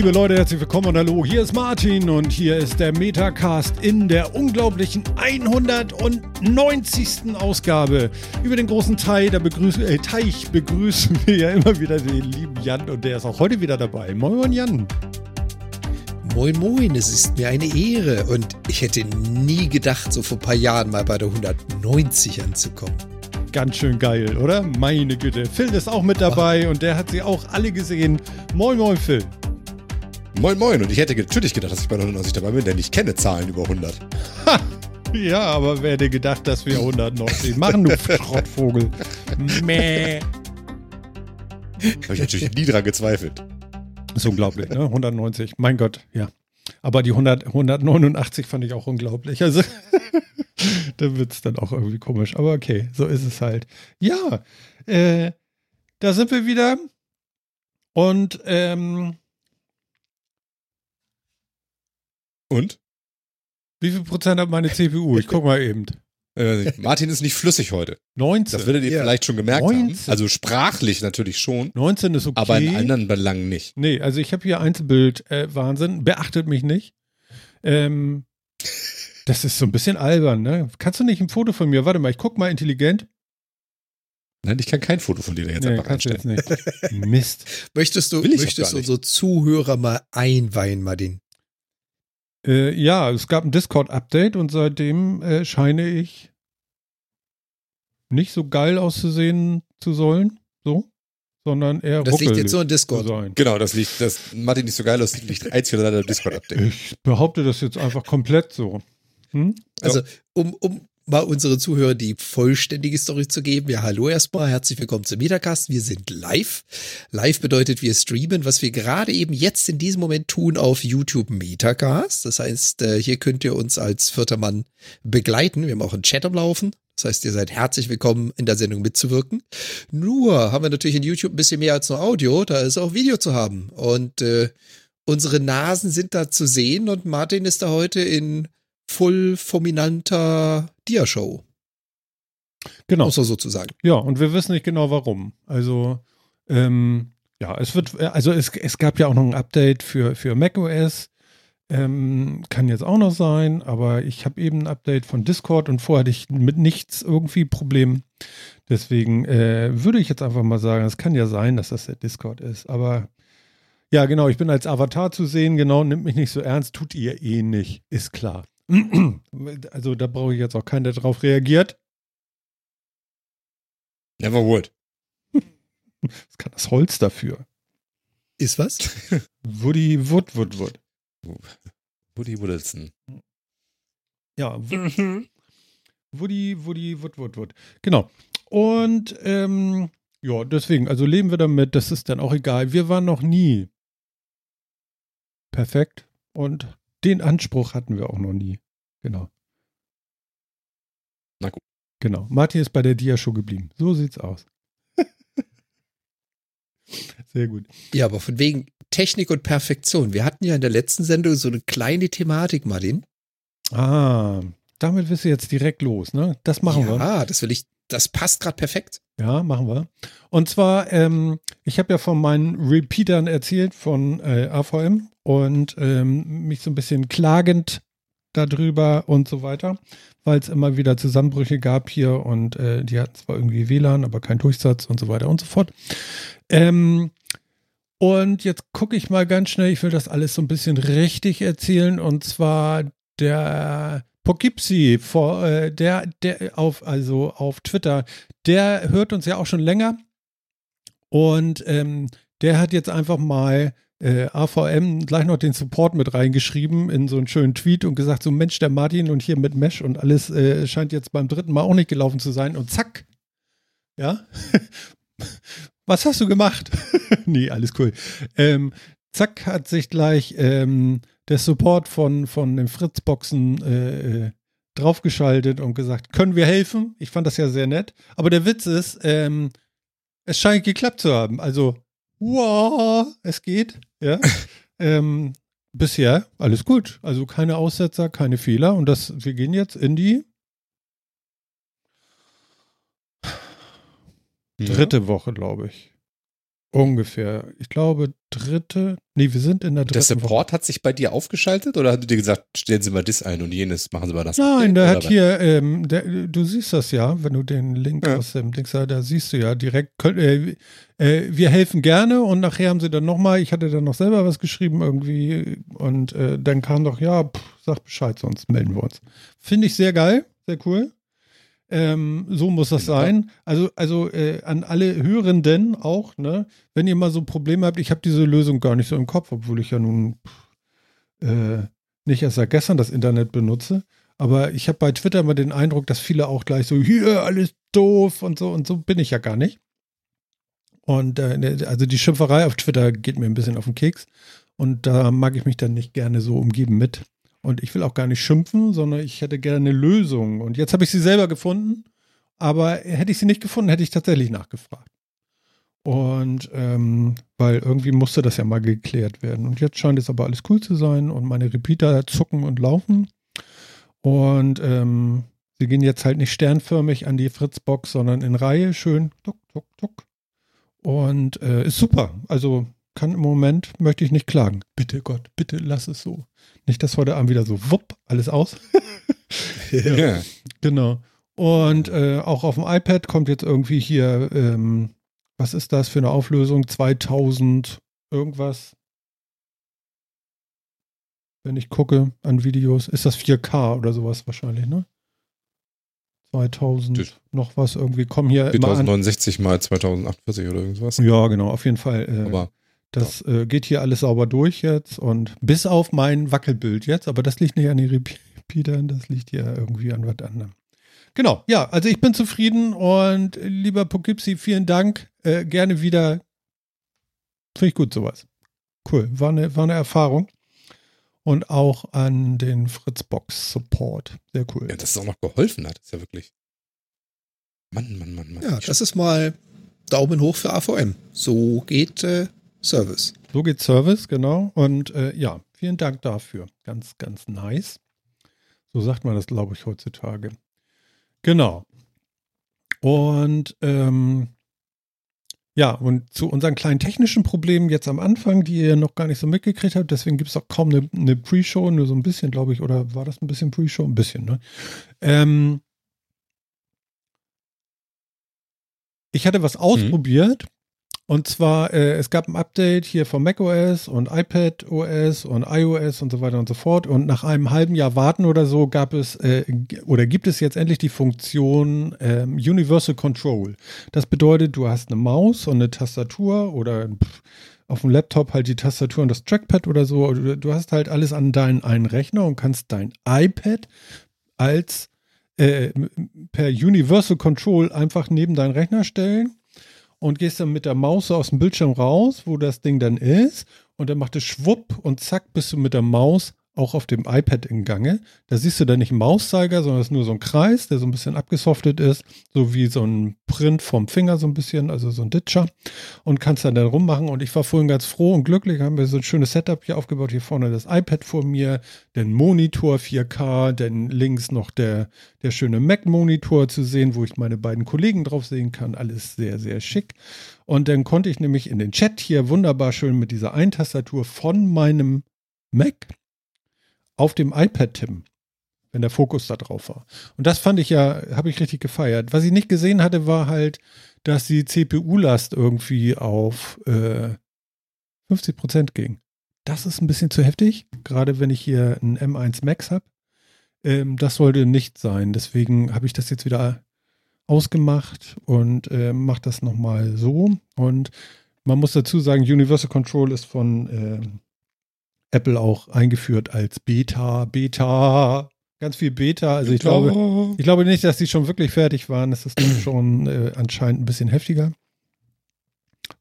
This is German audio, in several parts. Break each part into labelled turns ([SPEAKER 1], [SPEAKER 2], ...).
[SPEAKER 1] Liebe Leute, herzlich willkommen und hallo, hier ist Martin und hier ist der Metacast in der unglaublichen 190. Ausgabe. Über den großen Teil der Begrüß äh, Teich begrüßen wir ja immer wieder den lieben Jan und der ist auch heute wieder dabei. Moin Jan.
[SPEAKER 2] Moin Moin, es ist mir eine Ehre und ich hätte nie gedacht, so vor ein paar Jahren mal bei der 190 anzukommen.
[SPEAKER 1] Ganz schön geil, oder? Meine Güte. Phil ist auch mit dabei und der hat sie auch alle gesehen. Moin Moin Phil.
[SPEAKER 3] Moin Moin und ich hätte natürlich gedacht, dass ich bei 190 dabei bin, denn ich kenne Zahlen über 100.
[SPEAKER 1] Ha! Ja, aber wer hätte gedacht, dass wir 190 machen, du Schrottvogel. Mäh.
[SPEAKER 3] Habe ich natürlich nie dran gezweifelt.
[SPEAKER 1] Ist unglaublich, ne? 190. Mein Gott, ja. Aber die 100, 189 fand ich auch unglaublich. Also, da wird es dann auch irgendwie komisch. Aber okay, so ist es halt. Ja, äh, da sind wir wieder. Und ähm,
[SPEAKER 3] Und?
[SPEAKER 1] Wie viel Prozent hat meine CPU? Ich guck mal eben.
[SPEAKER 3] Äh, Martin ist nicht flüssig heute.
[SPEAKER 1] 19.
[SPEAKER 3] Das werdet ihr
[SPEAKER 2] Ja.
[SPEAKER 3] vielleicht schon gemerkt
[SPEAKER 1] 19.
[SPEAKER 3] haben. Also sprachlich natürlich schon,
[SPEAKER 1] 19 ist okay.
[SPEAKER 3] aber in anderen Belangen nicht.
[SPEAKER 1] Nee, also ich habe hier Einzelbild äh, Wahnsinn. Beachtet mich nicht. Ähm, das ist so ein bisschen albern, ne? Kannst du nicht ein Foto von mir? Warte mal, ich guck mal intelligent.
[SPEAKER 3] Nein, ich kann kein Foto von dir da jetzt
[SPEAKER 1] nee,
[SPEAKER 3] einfach
[SPEAKER 1] kannst du
[SPEAKER 3] einstellen.
[SPEAKER 1] jetzt nicht. Mist.
[SPEAKER 2] Möchtest du, möchtest unsere Zuhörer mal einweihen, Martin?
[SPEAKER 1] Äh, ja, es gab ein Discord-Update und seitdem äh, scheine ich nicht so geil auszusehen zu sollen, so, sondern eher
[SPEAKER 2] Das liegt jetzt nur in
[SPEAKER 1] zu
[SPEAKER 2] Discord.
[SPEAKER 1] sein.
[SPEAKER 3] Genau, das liegt, das Martin nicht so geil aus, liegt einzig und allein Discord-Update.
[SPEAKER 1] Ich behaupte das jetzt einfach komplett so. Hm?
[SPEAKER 2] Also, um, um mal unsere Zuhörer die vollständige Story zu geben. Ja, hallo erstmal, herzlich willkommen zum Metacast. Wir sind live. Live bedeutet, wir streamen, was wir gerade eben jetzt in diesem Moment tun auf YouTube Metacast. Das heißt, äh, hier könnt ihr uns als vierter Mann begleiten. Wir haben auch einen Chat am Laufen. Das heißt, ihr seid herzlich willkommen, in der Sendung mitzuwirken. Nur haben wir natürlich in YouTube ein bisschen mehr als nur Audio, da ist auch Video zu haben. Und äh, unsere Nasen sind da zu sehen und Martin ist da heute in fulminanter Dia-Show,
[SPEAKER 1] Genau.
[SPEAKER 2] man sozusagen.
[SPEAKER 1] Ja, und wir wissen nicht genau warum. Also, ähm, ja, es wird, also es, es gab ja auch noch ein Update für, für macOS. Ähm, kann jetzt auch noch sein, aber ich habe eben ein Update von Discord und vorher hatte ich mit nichts irgendwie Problem. Deswegen äh, würde ich jetzt einfach mal sagen, es kann ja sein, dass das der Discord ist. Aber ja, genau, ich bin als Avatar zu sehen, genau, nimmt mich nicht so ernst, tut ihr eh nicht, ist klar. Also da brauche ich jetzt auch keinen, der drauf reagiert.
[SPEAKER 3] Never would.
[SPEAKER 1] Was kann das Holz dafür?
[SPEAKER 2] Ist was?
[SPEAKER 1] Woody Wood Wood Wood.
[SPEAKER 3] Woody Woodlson.
[SPEAKER 1] Ja, Wo- Woody Woody Wood Wood Wood. Genau. Und ähm, ja, deswegen, also leben wir damit, das ist dann auch egal. Wir waren noch nie perfekt und den Anspruch hatten wir auch noch nie. Genau.
[SPEAKER 3] Na gut.
[SPEAKER 1] Genau. Martin ist bei der Dia-Show geblieben. So sieht's aus. Sehr gut.
[SPEAKER 2] Ja, aber von wegen Technik und Perfektion. Wir hatten ja in der letzten Sendung so eine kleine Thematik, Martin.
[SPEAKER 1] Ah, damit wirst du jetzt direkt los, ne? Das machen wir.
[SPEAKER 2] ja, das will ich, das passt gerade perfekt.
[SPEAKER 1] Ja, machen wir. Und zwar, ähm, ich habe ja von meinen Repeatern erzählt von äh, AVM und ähm, mich so ein bisschen klagend darüber und so weiter, weil es immer wieder Zusammenbrüche gab hier und äh, die hatten zwar irgendwie WLAN, aber keinen Durchsatz und so weiter und so fort. Ähm, und jetzt gucke ich mal ganz schnell, ich will das alles so ein bisschen richtig erzählen und zwar der Poughkeepsie, vor, äh, der, der auf, also auf Twitter, der hört uns ja auch schon länger und ähm, der hat jetzt einfach mal äh, AVM gleich noch den Support mit reingeschrieben in so einen schönen Tweet und gesagt, so Mensch, der Martin und hier mit Mesh und alles äh, scheint jetzt beim dritten Mal auch nicht gelaufen zu sein und zack, ja, was hast du gemacht? nee, alles cool. Ähm, zack, hat sich gleich ähm, der Support von, von den Fritzboxen äh, äh, draufgeschaltet und gesagt, können wir helfen? Ich fand das ja sehr nett. Aber der Witz ist, ähm, es scheint geklappt zu haben. Also, wow, es geht. Ja. ähm, bisher alles gut. Also keine Aussetzer, keine Fehler. Und das, wir gehen jetzt in die dritte Woche, glaube ich. Ungefähr. Ich glaube, dritte. Nee, wir sind in der dritten
[SPEAKER 3] Der Support
[SPEAKER 1] Woche.
[SPEAKER 3] hat sich bei dir aufgeschaltet oder hat du dir gesagt, stellen Sie mal das ein und jenes, machen Sie mal das?
[SPEAKER 1] Nein, der hat hier, ähm, der, du siehst das ja, wenn du den Link
[SPEAKER 3] Ja.
[SPEAKER 1] aus dem Dings da siehst du ja direkt, könnt- äh, äh, wir helfen gerne und nachher haben sie dann nochmal, ich hatte dann noch selber was geschrieben irgendwie und äh, dann kam doch, ja, pff, sag Bescheid, sonst melden wir uns. Finde ich sehr geil, sehr cool. Ähm, so muss das
[SPEAKER 3] Genau.
[SPEAKER 1] sein. Also, also äh, an alle Hörenden auch, ne? Wenn ihr mal so Probleme habt, ich habe diese Lösung gar nicht so im Kopf, obwohl ich ja nun äh, nicht erst seit gestern das Internet benutze. Aber ich habe bei Twitter immer den Eindruck, dass viele auch gleich so, hier, alles doof und so und so bin ich ja gar nicht. Und äh, also die Schimpferei auf Twitter geht mir ein bisschen auf den Keks. Und da mag ich mich dann nicht gerne so umgeben mit. Und ich will auch gar nicht schimpfen, sondern ich hätte gerne eine Lösung. Und jetzt habe ich sie selber gefunden. Aber hätte ich sie nicht gefunden, hätte ich tatsächlich nachgefragt. Und ähm, weil irgendwie musste das ja mal geklärt werden. Und jetzt scheint es aber alles cool zu sein und meine Repeater zucken und laufen. Und ähm, sie gehen jetzt halt nicht sternförmig an die Fritzbox, sondern in Reihe schön tuck, tuck, tuck. Und äh, ist super. Also kann im Moment, möchte ich nicht klagen. Bitte Gott, bitte lass es so. Nicht, dass heute Abend wieder so wupp, alles aus.
[SPEAKER 3] Ja.
[SPEAKER 1] Genau. Und äh, auch auf dem iPad kommt jetzt irgendwie hier, ähm, was ist das für eine Auflösung? 2000 irgendwas. Wenn ich gucke an Videos, ist das 4K oder sowas wahrscheinlich, ne? 2000
[SPEAKER 3] Das-
[SPEAKER 1] noch was irgendwie kommen hier immer an.
[SPEAKER 3] 4069 mal 2048 oder irgendwas.
[SPEAKER 1] Ja, genau, auf jeden Fall. Äh,
[SPEAKER 3] Aber
[SPEAKER 1] das äh, geht hier alles sauber durch jetzt und bis auf mein Wackelbild jetzt, aber das liegt nicht an den Repeatern, das liegt ja irgendwie an was anderem. Genau, ja, also ich bin zufrieden und äh, lieber Poughkeepsie, vielen Dank. Äh, gerne wieder. Finde ich gut sowas. Cool, war eine, war eine Erfahrung. Und auch an den Fritzbox Support. Sehr cool.
[SPEAKER 3] ja, dass es auch noch geholfen hat, ist ja wirklich. Mann, Mann, Mann, Mann.
[SPEAKER 2] Ja, das ist mal Daumen hoch für AVM. So geht äh, Service.
[SPEAKER 1] So geht Service, genau. Und äh, ja, vielen Dank dafür. Ganz, ganz nice. So sagt man das, glaube ich, heutzutage. Genau. Und ähm, ja, und zu unseren kleinen technischen Problemen jetzt am Anfang, die ihr noch gar nicht so mitgekriegt habt, deswegen gibt es auch kaum eine, eine Pre-Show, nur so ein bisschen, glaube ich, oder war das ein bisschen Pre-Show? Ein bisschen, ne? Ähm, ich hatte was ausprobiert. Und zwar, äh, es gab ein Update hier von macOS und iPadOS und iOS und so weiter und so fort. Und nach einem halben Jahr Warten oder so gab es äh, oder gibt es jetzt endlich die Funktion ähm, Universal Control. Das bedeutet, du hast eine Maus und eine Tastatur oder pff, auf dem Laptop halt die Tastatur und das Trackpad oder so. Du, du hast halt alles an deinen einen Rechner und kannst dein iPad als äh, per Universal Control einfach neben deinen Rechner stellen und gehst dann mit der Maus so aus dem Bildschirm raus, wo das Ding dann ist. Und dann macht es schwupp und zack, bist du mit der Maus auch auf dem iPad in Gange. Da siehst du dann nicht einen Mauszeiger, sondern es ist nur so ein Kreis, der so ein bisschen abgesoftet ist, so wie so ein Print vom Finger so ein bisschen, also so ein Ditcher und kannst dann da rummachen. Und ich war vorhin ganz froh und glücklich, haben wir so ein schönes Setup hier aufgebaut. Hier vorne das iPad vor mir, den Monitor 4K, dann links noch der, der schöne Mac-Monitor zu sehen, wo ich meine beiden Kollegen drauf sehen kann. Alles sehr, sehr schick. Und dann konnte ich nämlich in den Chat hier wunderbar schön mit dieser Eintastatur von meinem Mac auf dem iPad tippen, wenn der Fokus da drauf war. Und das fand ich ja, habe ich richtig gefeiert. Was ich nicht gesehen hatte, war halt, dass die CPU-Last irgendwie auf äh, 50 Prozent ging. Das ist ein bisschen zu heftig, gerade wenn ich hier einen M1 Max habe. Ähm, das sollte nicht sein. Deswegen habe ich das jetzt wieder ausgemacht und äh, mache das nochmal so. Und man muss dazu sagen, Universal Control ist von äh, Apple auch eingeführt als Beta, Beta, ganz viel Beta. Also ich glaube, ich glaube nicht, dass die schon wirklich fertig waren. Es ist schon äh, anscheinend ein bisschen heftiger,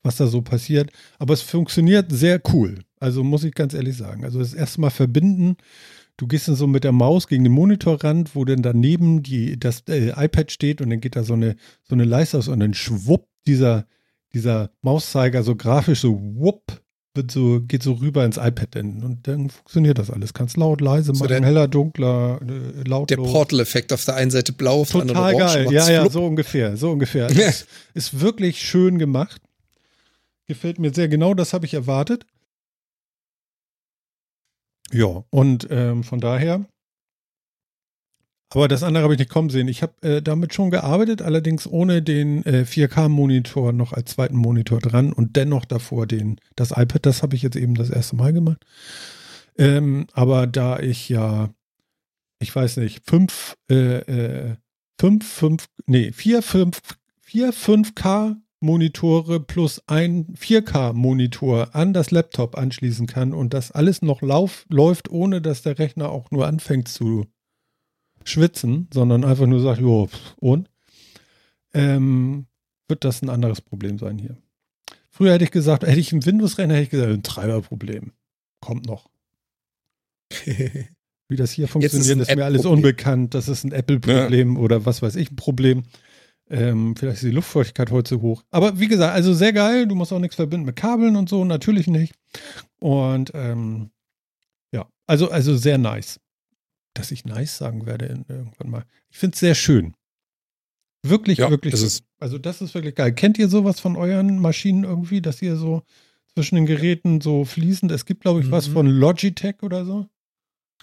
[SPEAKER 1] was da so passiert. Aber es funktioniert sehr cool. Also muss ich ganz ehrlich sagen. Also das erste Mal verbinden. Du gehst dann so mit der Maus gegen den Monitorrand, wo dann daneben die, das äh, iPad steht und dann geht da so eine, so eine Leiste aus und dann schwupp dieser, dieser Mauszeiger so grafisch so wupp wird so, geht so rüber ins iPad dann. und dann funktioniert das alles. Kannst laut, leise
[SPEAKER 2] So
[SPEAKER 1] machen,
[SPEAKER 2] der-
[SPEAKER 1] heller, dunkler, äh, laut.
[SPEAKER 2] Der Portal-Effekt auf der einen Seite blau, auf der anderen orange.
[SPEAKER 1] geil. Ja, ja, so ungefähr, so ungefähr. Also es ist wirklich schön gemacht. Gefällt mir sehr genau, das habe ich erwartet. Ja, und ähm, von daher. Aber das andere habe ich nicht kommen sehen. Ich habe äh, damit schon gearbeitet, allerdings ohne den äh, 4K-Monitor noch als zweiten Monitor dran und dennoch davor den, das iPad, das habe ich jetzt eben das erste Mal gemacht. Ähm, aber da ich ja, ich weiß nicht, fünf, äh, äh, fünf, fünf, nee, vier, fünf, vier 5K Monitore plus ein 4K-Monitor an das Laptop anschließen kann und das alles noch lauf, läuft, ohne dass der Rechner auch nur anfängt zu schwitzen, sondern einfach nur sagt, jo, und, ähm, wird das ein anderes Problem sein hier. Früher hätte ich gesagt, hätte ich einen Windows-Rechner, hätte ich gesagt, ein Treiberproblem. Kommt noch. Wie das hier funktioniert, ist, ist mir alles unbekannt. Das ist ein Apple-Problem ja. oder was weiß ich, ein Problem. Ähm, vielleicht ist die Luftfeuchtigkeit heute zu hoch. Aber wie gesagt, also sehr geil. Du musst auch nichts verbinden mit Kabeln und so, natürlich nicht. Und ähm, ja, also, also sehr nice. Dass ich nice sagen werde irgendwann mal. Ich finde es sehr schön. Wirklich, ja, wirklich.
[SPEAKER 3] Das ist
[SPEAKER 1] also, das ist wirklich geil. Kennt ihr sowas von euren Maschinen irgendwie, dass ihr so zwischen den Geräten so fließend, es gibt, glaube ich, mhm. was von Logitech oder so?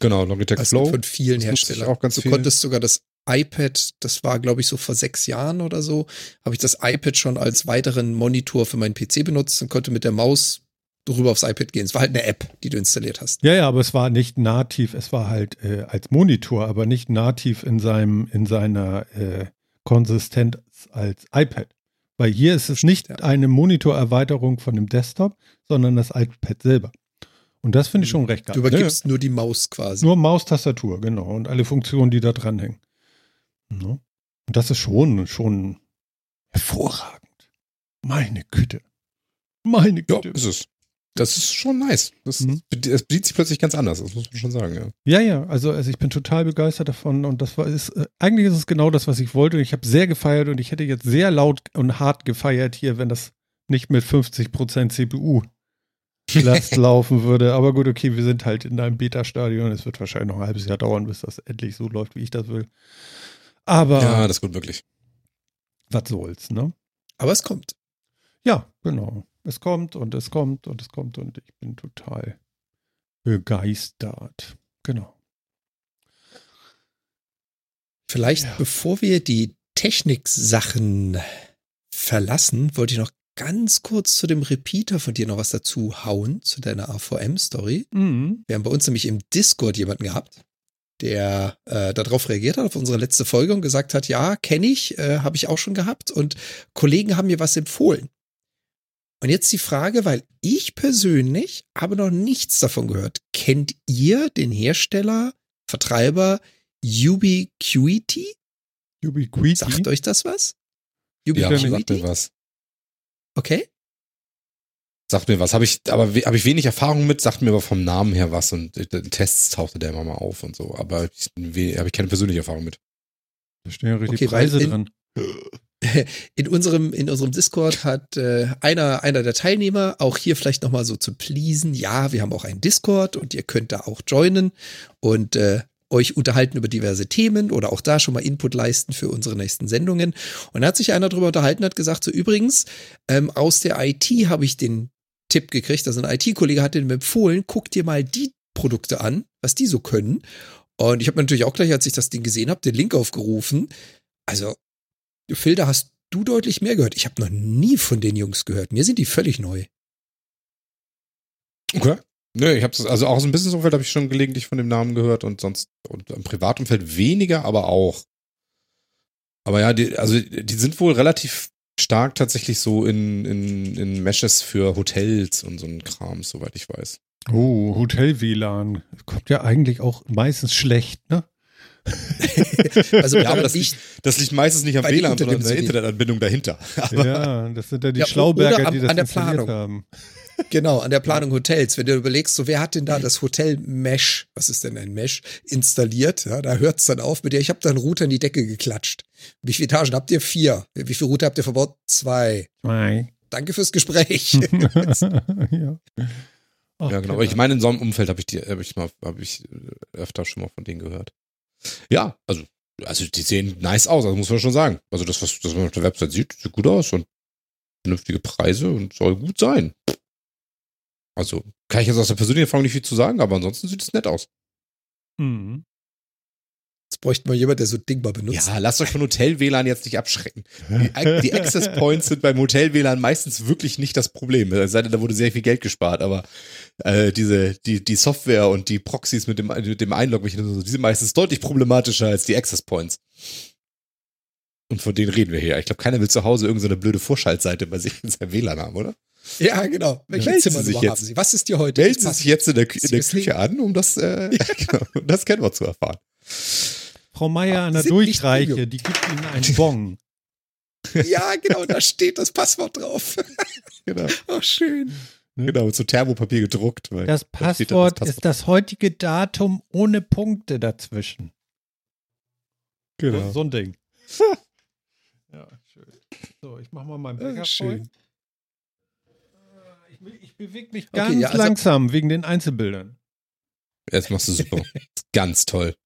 [SPEAKER 3] Genau, Logitech
[SPEAKER 2] das Flow. Von vielen Herstellern.
[SPEAKER 3] Auch ganz
[SPEAKER 2] du
[SPEAKER 3] viel.
[SPEAKER 2] konntest sogar das iPad, das war glaube ich so vor sechs Jahren oder so, habe ich das iPad schon als weiteren Monitor für meinen PC benutzt und konnte mit der Maus rüber aufs iPad gehen. Es war halt eine App, die du installiert hast.
[SPEAKER 1] Ja, ja, aber es war nicht nativ, es war halt äh, als Monitor, aber nicht nativ in seinem, in seiner äh, Konsistenz als iPad. Weil hier ist es nicht ja. eine Monitorerweiterung von dem Desktop, sondern das iPad selber. Und das finde ich schon recht geil.
[SPEAKER 2] Du übergibst ja. nur die Maus quasi.
[SPEAKER 1] Nur Maustastatur, genau. Und alle Funktionen, die da dranhängen. Ne? Und das ist schon, schon hervorragend. Meine Güte. Meine Güte.
[SPEAKER 3] Ja, ist es. Das ist schon nice. Das, mhm. das bedient sich plötzlich ganz anders, das muss man schon sagen, ja.
[SPEAKER 1] Ja, ja, also, also ich bin total begeistert davon und das war, ist, äh, eigentlich ist es genau das, was ich wollte und ich habe sehr gefeiert und ich hätte jetzt sehr laut und hart gefeiert hier, wenn das nicht mit 50% CPU Last laufen würde. Aber gut, okay, wir sind halt in einem Beta-Stadion. Es wird wahrscheinlich noch ein halbes Jahr dauern, bis das endlich so läuft, wie ich das will. Aber.
[SPEAKER 3] Ja, das kommt wirklich.
[SPEAKER 1] Was soll's, ne?
[SPEAKER 2] Aber es kommt.
[SPEAKER 1] Ja, genau. Es kommt und es kommt und es kommt und ich bin total begeistert. Genau.
[SPEAKER 2] Vielleicht ja. bevor wir die Technik-Sachen verlassen, wollte ich noch ganz kurz zu dem Repeater von dir noch was dazu hauen, zu deiner AVM-Story. Mhm. Wir haben bei uns nämlich im Discord jemanden gehabt, der äh, darauf reagiert hat, auf unsere letzte Folge und gesagt hat, ja, kenne ich, äh, habe ich auch schon gehabt und Kollegen haben mir was empfohlen. Und jetzt die Frage, weil ich persönlich habe noch nichts davon gehört. Kennt ihr den Hersteller, Vertreiber Ubiquiti?
[SPEAKER 1] Ubiquiti?
[SPEAKER 2] Sagt euch das was?
[SPEAKER 3] Ubiquiti? Ja, sagt mir was.
[SPEAKER 2] Okay.
[SPEAKER 3] Sagt mir was. Habe ich, aber habe ich wenig Erfahrung mit, sagt mir aber vom Namen her was und in Tests tauchte der immer mal auf und so. Aber habe ich keine persönliche Erfahrung mit.
[SPEAKER 1] Da stehen ja richtig okay, Preise in, dran.
[SPEAKER 2] In unserem, in unserem Discord hat äh, einer, einer der Teilnehmer auch hier vielleicht nochmal so zu pleasen. Ja, wir haben auch einen Discord und ihr könnt da auch joinen und äh, euch unterhalten über diverse Themen oder auch da schon mal Input leisten für unsere nächsten Sendungen. Und da hat sich einer darüber unterhalten, hat gesagt, so übrigens, ähm, aus der IT habe ich den Tipp gekriegt, also ein IT-Kollege hat den empfohlen, guck dir mal die Produkte an, was die so können. Und ich habe natürlich auch gleich, als ich das Ding gesehen habe, den Link aufgerufen. Also, Phil, da hast du deutlich mehr gehört. Ich habe noch nie von den Jungs gehört. Mir sind die völlig neu.
[SPEAKER 3] Okay. Nö, ich habe also auch aus dem Businessumfeld habe ich schon gelegentlich von dem Namen gehört und sonst und im Privatumfeld weniger, aber auch. Aber ja, die, also die sind wohl relativ stark tatsächlich so in, in, in Meshes für Hotels und so ein Kram, soweit ich weiß.
[SPEAKER 1] Oh, Hotel-WLAN. Kommt ja eigentlich auch meistens schlecht, ne?
[SPEAKER 3] also ja, aber das, liegt, das liegt meistens nicht am WLAN, sondern an der Internetanbindung dahinter.
[SPEAKER 1] ja, das sind ja die ja, Schlauberger, die das
[SPEAKER 2] an der Planung. haben. Genau, an der Planung Hotels. Wenn du überlegst, so wer hat denn da das Hotel Mesh, was ist denn ein Mesh, installiert? Ja, da hört es dann auf mit dir. Ich habe da einen Router in die Decke geklatscht. Wie viele Etagen habt ihr? Vier. Wie viele Router habt ihr verbaut? Zwei.
[SPEAKER 1] Zwei.
[SPEAKER 2] Danke fürs Gespräch.
[SPEAKER 3] ja. Ach, ja, genau. Aber ich meine, in so einem Umfeld habe ich, die, hab ich, mal, hab ich öfter schon mal von denen gehört. Ja, also, also die sehen nice aus, also muss man schon sagen. Also das, was, das man auf der Website sieht, sieht gut aus und vernünftige Preise und soll gut sein. Also, kann ich jetzt aus der persönlichen Erfahrung nicht viel zu sagen, aber ansonsten sieht es nett aus.
[SPEAKER 1] Mhm.
[SPEAKER 2] Jetzt bräuchten wir jemand, der so ein Ding mal benutzt.
[SPEAKER 3] Ja, lasst euch von Hotel-WLAN jetzt nicht abschrecken. Die, die Access Points sind beim Hotel-WLAN meistens wirklich nicht das Problem. Es sei denn, da wurde sehr viel Geld gespart, aber äh, diese, die, die Software und die Proxys mit dem, mit dem Einlog-Mechanismus, die sind meistens deutlich problematischer als die Access Points. Und von denen reden wir hier. Ich glaube, keiner will zu Hause irgendeine so blöde Vorschaltseite bei sich in seinem WLAN haben, oder?
[SPEAKER 2] Ja, genau. Welche
[SPEAKER 3] Melden
[SPEAKER 2] Zimmer haben. Sie? Was ist dir heute?
[SPEAKER 3] Melden Sie sich jetzt in der, Kü- in der? Küche an, um das, äh, genau, um das Kennwort zu erfahren.
[SPEAKER 1] Frau Meier an der Durchreiche, die gibt Ihnen einen Bon.
[SPEAKER 2] Ja, genau, da steht das Passwort drauf.
[SPEAKER 3] Genau.
[SPEAKER 2] Oh, schön.
[SPEAKER 3] genau, mit so Thermopapier gedruckt. Weil
[SPEAKER 1] Das
[SPEAKER 3] da steht
[SPEAKER 1] Passwort ist das heutige Datum ohne Punkte dazwischen.
[SPEAKER 3] Genau.
[SPEAKER 1] So ein Ding. ja, schön. So, ich mach mal meinen Bäcker voll.
[SPEAKER 2] schön.
[SPEAKER 1] Ich, ich bewege mich
[SPEAKER 2] Okay,
[SPEAKER 1] ganz
[SPEAKER 2] ja, also-
[SPEAKER 1] langsam wegen den Einzelbildern.
[SPEAKER 3] Jetzt machst du super. Ganz toll.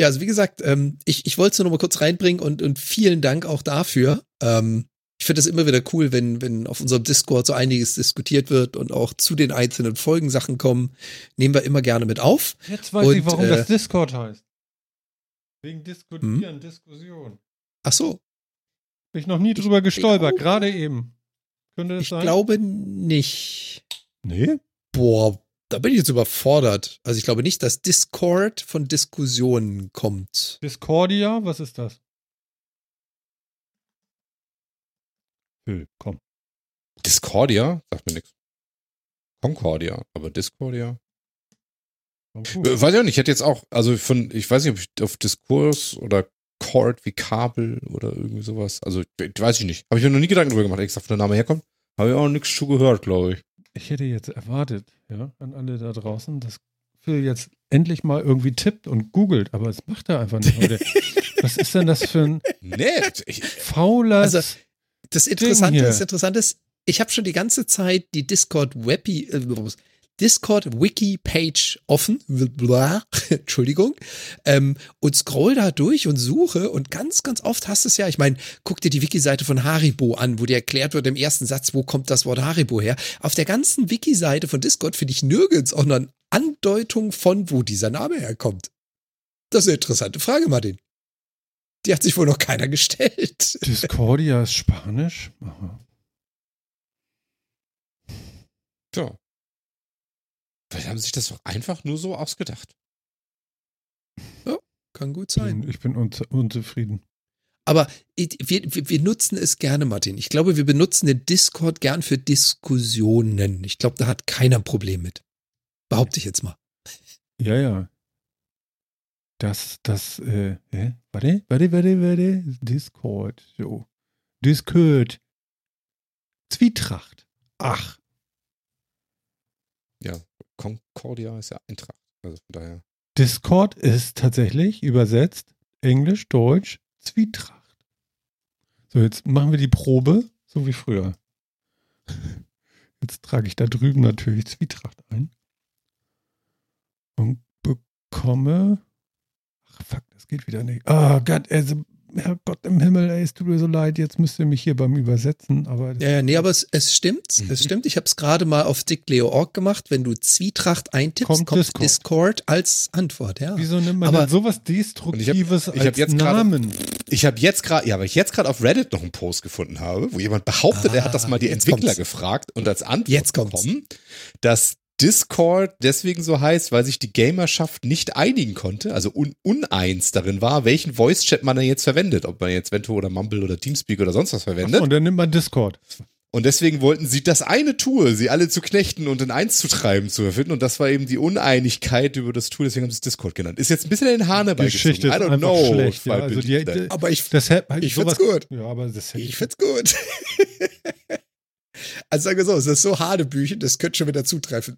[SPEAKER 2] Ja, also wie gesagt, ähm, ich, ich wollte es nur noch mal kurz reinbringen und, und vielen Dank auch dafür. Ähm, ich finde es immer wieder cool, wenn, wenn auf unserem Discord so einiges diskutiert wird und auch zu den einzelnen Folgen Sachen kommen. Nehmen wir immer gerne mit auf.
[SPEAKER 1] Jetzt weiß
[SPEAKER 2] Und,
[SPEAKER 1] ich, warum
[SPEAKER 2] äh,
[SPEAKER 1] das Discord heißt. Wegen Diskutieren, Diskussion.
[SPEAKER 2] Ach so,
[SPEAKER 1] Bin ich noch nie drüber gestolpert,
[SPEAKER 2] glaube-
[SPEAKER 1] gerade eben. Könnte das
[SPEAKER 2] ich
[SPEAKER 1] sein?
[SPEAKER 2] glaube nicht.
[SPEAKER 1] Nee?
[SPEAKER 2] Boah, da bin ich jetzt überfordert. Also ich glaube nicht, dass Discord von Diskussionen kommt.
[SPEAKER 1] Discordia, was ist das? Phil, komm.
[SPEAKER 3] Discordia? Sagt mir nichts. Concordia, aber Discordia. Äh, weiß ich auch nicht. Ich hätte jetzt auch, also von, ich weiß nicht, ob ich auf Diskurs oder Chord wie Kabel oder irgendwie sowas. Also, weiß ich nicht. Habe ich mir noch nie Gedanken drüber gemacht, ehrlich gesagt, wo der Name herkommt. Habe ich auch nichts zu gehört, glaube ich.
[SPEAKER 1] Ich hätte jetzt erwartet, ja, an alle da draußen, dass Phil jetzt endlich mal irgendwie tippt und googelt, aber das macht er einfach nicht was ist denn das für ein
[SPEAKER 3] Nee, ich,
[SPEAKER 1] faules.
[SPEAKER 2] Also, Das Interessante, das Interessante ist, ich habe schon die ganze Zeit die Discord Webby, äh, Discord Wiki Page offen, blah, Entschuldigung, ähm, und scroll da durch und suche und ganz, ganz oft hast du es ja, ich meine, guck dir die Wiki-Seite von Haribo an, wo dir erklärt wird im ersten Satz, wo kommt das Wort Haribo her. Auf der ganzen Wiki-Seite von Discord finde ich nirgends auch noch eine Andeutung von, wo dieser Name herkommt. Das ist eine interessante Frage, Martin. Die hat sich wohl noch keiner gestellt.
[SPEAKER 1] Discordia ist Spanisch? Aha.
[SPEAKER 3] ja. Vielleicht haben sie sich das doch einfach nur so ausgedacht.
[SPEAKER 2] Kann gut sein.
[SPEAKER 1] Ich bin unzu unzufrieden.
[SPEAKER 2] Aber wir, wir, nutzen es gerne, Martin. Ich glaube, wir benutzen den Discord gern für Diskussionen. Ich glaube, da hat keiner ein Problem mit. Behaupte ich jetzt mal.
[SPEAKER 1] Ja, ja. Das, das, äh, hä? Warte, warte, warte, warte. Discord, so. Discord. Zwietracht. Ach,
[SPEAKER 3] Ja, Concordia ist ja Eintracht. Also von daher.
[SPEAKER 1] Discord ist tatsächlich übersetzt Englisch, Deutsch, Zwietracht. So, jetzt machen wir die Probe, so wie früher. Jetzt trage ich da drüben natürlich Zwietracht ein. Und bekomme. Ach, fuck, das geht wieder nicht. Ah, Gott, also, Herrgott im Himmel, ey, es tut mir so leid, jetzt müsst ihr mich hier beim Übersetzen, aber.
[SPEAKER 2] Ja, ja, nee, aber es, es stimmt.
[SPEAKER 3] Mhm.
[SPEAKER 2] Es stimmt. Ich habe es gerade mal auf dickleo.org gemacht. Wenn du Zwietracht eintippst,
[SPEAKER 1] Kommt
[SPEAKER 2] kommt,
[SPEAKER 1] Discord.
[SPEAKER 2] Discord. als Antwort. Ja.
[SPEAKER 1] Wieso nimmt man
[SPEAKER 2] Aber-
[SPEAKER 1] denn sowas Destruktives
[SPEAKER 3] ich hab
[SPEAKER 1] als
[SPEAKER 3] jetzt gerade-
[SPEAKER 1] Namen?
[SPEAKER 3] Ich habe jetzt gerade, ja, weil ich jetzt gerade auf Reddit noch einen Post gefunden habe, wo jemand behauptet, er hat das mal die
[SPEAKER 2] Ah, jetzt
[SPEAKER 3] Entwickler
[SPEAKER 2] kommt's.
[SPEAKER 3] gefragt und als Antwort
[SPEAKER 2] Jetzt kommt's.
[SPEAKER 3] bekommen, dass Discord deswegen so heißt, weil sich die Gamerschaft nicht einigen konnte, also un uneins darin war, welchen Voice-Chat man denn jetzt verwendet, ob man jetzt Vento oder Mumble oder Teamspeak oder sonst was verwendet.
[SPEAKER 1] so, und dann nimmt man Discord.
[SPEAKER 3] Und deswegen wollten sie das eine Tool, sie alle zu knechten und in eins zu treiben, zu erfinden. Und das war eben die Uneinigkeit über das Tool, deswegen haben sie es Discord genannt. Ist jetzt ein bisschen in den Hahn
[SPEAKER 1] Die Geschichte ist
[SPEAKER 3] I don't know.
[SPEAKER 1] schlecht. Ja, also die, die,
[SPEAKER 2] aber ich,
[SPEAKER 1] das
[SPEAKER 2] Ich
[SPEAKER 1] sowas,
[SPEAKER 2] find's gut.
[SPEAKER 1] Ja, aber das
[SPEAKER 2] ich find's gut. also sagen wir so, es ist so Hanebüchen, das könnte schon wieder zutreffen.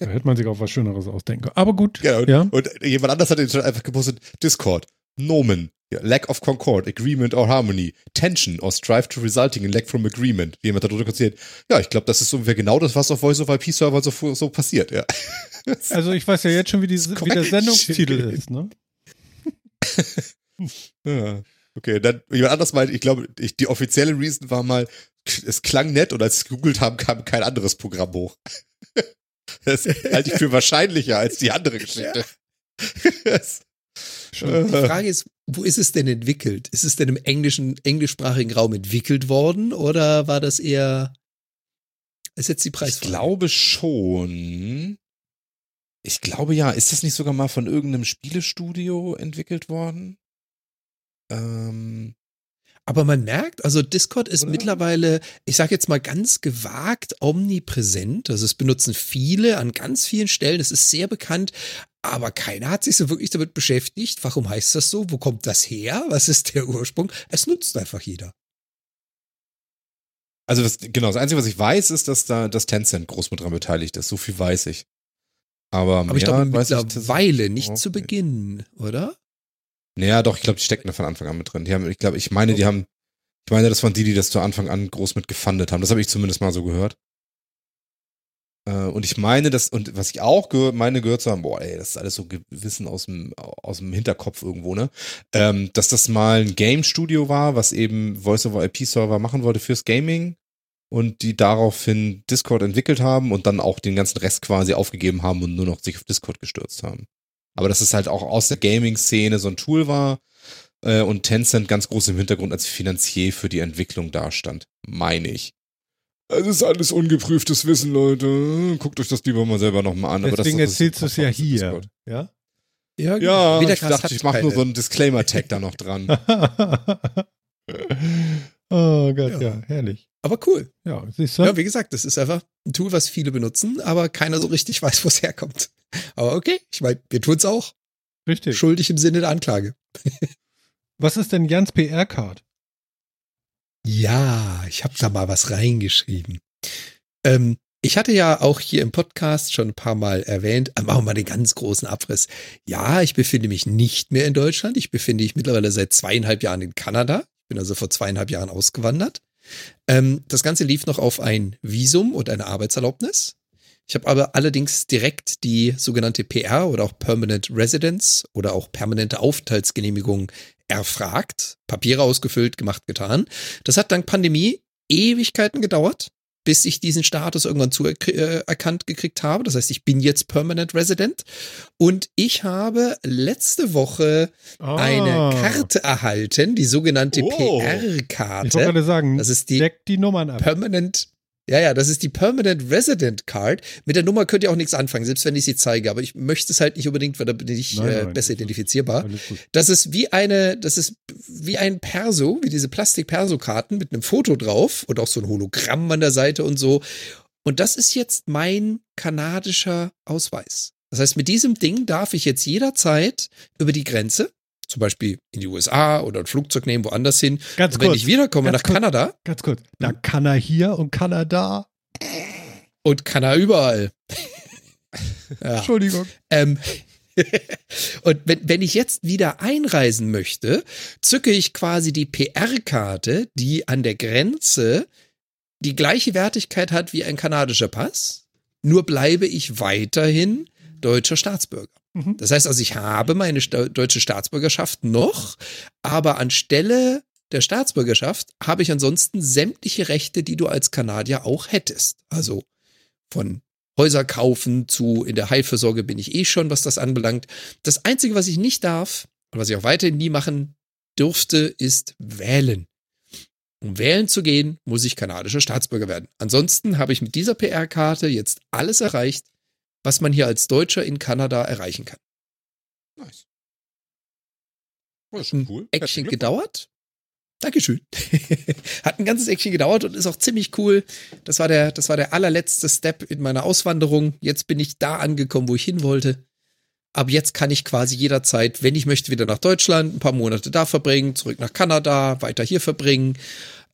[SPEAKER 1] da hätte man sich auch was Schöneres ausdenken können. Aber gut.
[SPEAKER 3] Genau. Und,
[SPEAKER 1] Ja.
[SPEAKER 3] und jemand anders hat jetzt schon einfach gepostet, Discord, Nomen, ja, Lack of Concord, Agreement or Harmony, Tension or Strive to resulting in Lack from Agreement. Wie jemand darunter konzentriert. Ja, ich glaube, das ist ungefähr genau das, was auf Voice-over-IP-Servern so, so passiert, ja.
[SPEAKER 1] Also ich weiß ja jetzt schon, wie, die, wie der. Sendungstitel ist. Ne?
[SPEAKER 3] ja. Okay, dann jemand anders meint, ich glaube, ich, die offizielle Reason war mal, es klang nett und als sie gegoogelt haben, kam kein anderes Programm hoch. Das halte ich für wahrscheinlicher als die andere Geschichte.
[SPEAKER 2] Die Frage ist, wo ist es denn entwickelt? Ist es denn im englischen, englischsprachigen Raum entwickelt worden oder war das eher, ist jetzt die
[SPEAKER 3] ich
[SPEAKER 2] Preisfrage?
[SPEAKER 3] glaube schon. Ich glaube ja. Ist das nicht sogar mal von irgendeinem Spielestudio entwickelt worden? Ähm,
[SPEAKER 2] Aber man merkt, also Discord ist
[SPEAKER 3] Oder?
[SPEAKER 2] mittlerweile, ich sage jetzt mal ganz gewagt, omnipräsent. Also es benutzen viele an ganz vielen Stellen. Es ist sehr bekannt, aber keiner hat sich so wirklich damit beschäftigt. Warum heißt das so? Wo kommt das her? Was ist der Ursprung? Es nutzt einfach jeder.
[SPEAKER 3] also das, genau, das Einzige, was ich weiß, ist, dass da das Tencent groß mit dran beteiligt ist. So viel weiß ich. Aber,
[SPEAKER 2] Aber ich glaube
[SPEAKER 3] weiß ich
[SPEAKER 2] mittlerweile,
[SPEAKER 3] tatsächlich
[SPEAKER 2] nicht
[SPEAKER 3] auch
[SPEAKER 2] zu. Beginn, oder?
[SPEAKER 3] Naja, doch, ich glaube, die stecken da von Anfang an mit drin. Die haben, ich glaube, ich meine, die haben, ich meine, das waren die, die das zu Anfang an groß mit gefundet haben. Das habe ich zumindest mal so gehört. Äh, Und ich meine, das, und was ich auch gehört, meine gehört zu haben, boah, ey, das ist alles so Gewissen aus dem, aus dem Hinterkopf irgendwo, ne? Ähm, dass das mal ein Game Studio war, was eben Voice-over-IP-Server machen wollte fürs Gaming und die daraufhin Discord entwickelt haben und dann auch den ganzen Rest quasi aufgegeben haben und nur noch sich auf Discord gestürzt haben. Aber dass es halt auch aus der Gaming-Szene so ein Tool war äh, und Tencent ganz groß im Hintergrund als Finanzier für die Entwicklung dastand, meine ich. Es ist alles ungeprüftes Wissen, Leute. Guckt euch das lieber mal selber nochmal an. Aber
[SPEAKER 1] Deswegen
[SPEAKER 3] das, das
[SPEAKER 1] erzählst du es ja hier.
[SPEAKER 3] Discord.
[SPEAKER 1] Ja?
[SPEAKER 2] Ja,
[SPEAKER 3] Ja, ich
[SPEAKER 2] Wiedercast
[SPEAKER 3] dachte, ich mache nur so einen Disclaimer-Tag da noch dran.
[SPEAKER 1] oh Gott, ja.
[SPEAKER 2] Ja.
[SPEAKER 1] herrlich.
[SPEAKER 2] Aber cool.
[SPEAKER 1] Ja, siehst du?
[SPEAKER 2] Ja, wie gesagt, das ist einfach ein Tool, was viele benutzen, aber keiner so richtig weiß, wo es herkommt. Aber okay, ich meine, wir tun es auch.
[SPEAKER 1] Richtig.
[SPEAKER 2] Schuldig im Sinne der Anklage.
[SPEAKER 1] Was ist denn Jans PR-Card?
[SPEAKER 2] Ja, ich habe da mal was reingeschrieben. Ähm, ich hatte ja auch hier im Podcast schon ein paar Mal erwähnt, äh, machen wir mal den ganz großen Abriss. Ja, ich befinde mich nicht mehr in Deutschland. Ich befinde mich mittlerweile seit zweieinhalb Jahren in Kanada. Ich bin also vor zweieinhalb Jahren ausgewandert. Ähm, das Ganze lief noch auf ein Visum und eine Arbeitserlaubnis. Ich habe aber allerdings direkt die sogenannte PR oder auch Permanent Residence oder auch permanente Aufenthaltsgenehmigung erfragt, Papiere ausgefüllt, gemacht, getan. Das hat dank Pandemie Ewigkeiten gedauert, bis ich diesen Status irgendwann zuerkannt gekriegt habe. Das heißt, ich bin jetzt Permanent Resident und ich habe letzte Woche
[SPEAKER 1] Ah.
[SPEAKER 2] eine Karte erhalten, die sogenannte
[SPEAKER 3] Oh.
[SPEAKER 1] Ich wollte
[SPEAKER 2] PR-Karte.
[SPEAKER 1] gerade sagen,
[SPEAKER 2] Das ist die
[SPEAKER 1] deckt die Nummern ab.
[SPEAKER 2] Permanent. Ja, ja, das ist die Permanent Resident Card. Mit der Nummer könnt ihr auch nichts anfangen, selbst wenn ich sie zeige. Aber ich möchte es halt nicht unbedingt, weil da bin ich
[SPEAKER 1] Nein,
[SPEAKER 2] äh,
[SPEAKER 1] nein,
[SPEAKER 2] besser
[SPEAKER 1] das
[SPEAKER 2] identifizierbar. Das ist wie eine, das ist wie ein Perso, wie diese Plastik-Perso-Karten mit einem Foto drauf und auch so ein Hologramm an der Seite und so. Und das ist jetzt mein kanadischer Ausweis. Das heißt, mit diesem Ding darf ich jetzt jederzeit über die Grenze, zum Beispiel in die USA oder ein Flugzeug nehmen, woanders hin.
[SPEAKER 1] Ganz
[SPEAKER 2] Und wenn
[SPEAKER 1] kurz,
[SPEAKER 2] ich wiederkomme nach
[SPEAKER 1] kurz.
[SPEAKER 2] Kanada,
[SPEAKER 1] ganz kurz. Da kann er hier und kann er da.
[SPEAKER 2] und kann er überall. ja.
[SPEAKER 1] Entschuldigung.
[SPEAKER 2] Ähm, und wenn, wenn ich jetzt wieder einreisen möchte, zücke ich quasi die PR-Karte, die an der Grenze die gleiche Wertigkeit hat wie ein kanadischer Pass, nur bleibe ich weiterhin deutscher Staatsbürger.
[SPEAKER 1] Mhm.
[SPEAKER 2] Das heißt also, ich habe meine sta deutsche Staatsbürgerschaft noch, aber anstelle der Staatsbürgerschaft habe ich ansonsten sämtliche Rechte, die du als Kanadier auch hättest. Also von Häuser kaufen zu in der Heilfürsorge bin ich eh schon, was das anbelangt. Das Einzige, was ich nicht darf und was ich auch weiterhin nie machen dürfte, ist wählen. Um wählen zu gehen, muss ich kanadischer Staatsbürger werden. Ansonsten habe ich mit dieser PR-Karte jetzt alles erreicht, was man hier als Deutscher in Kanada erreichen kann.
[SPEAKER 3] Nice. Oh, ist
[SPEAKER 2] Ein
[SPEAKER 3] schon cool.
[SPEAKER 2] Action
[SPEAKER 3] Herzlichen
[SPEAKER 2] gedauert. Dankeschön. Hat ein ganzes Action gedauert und ist auch ziemlich cool. Das war der, das war der allerletzte Step in meiner Auswanderung. Jetzt bin ich da angekommen, wo ich hin wollte. Ab jetzt kann ich quasi jederzeit, wenn ich möchte, wieder nach Deutschland, ein paar Monate da verbringen, zurück nach Kanada, weiter hier verbringen.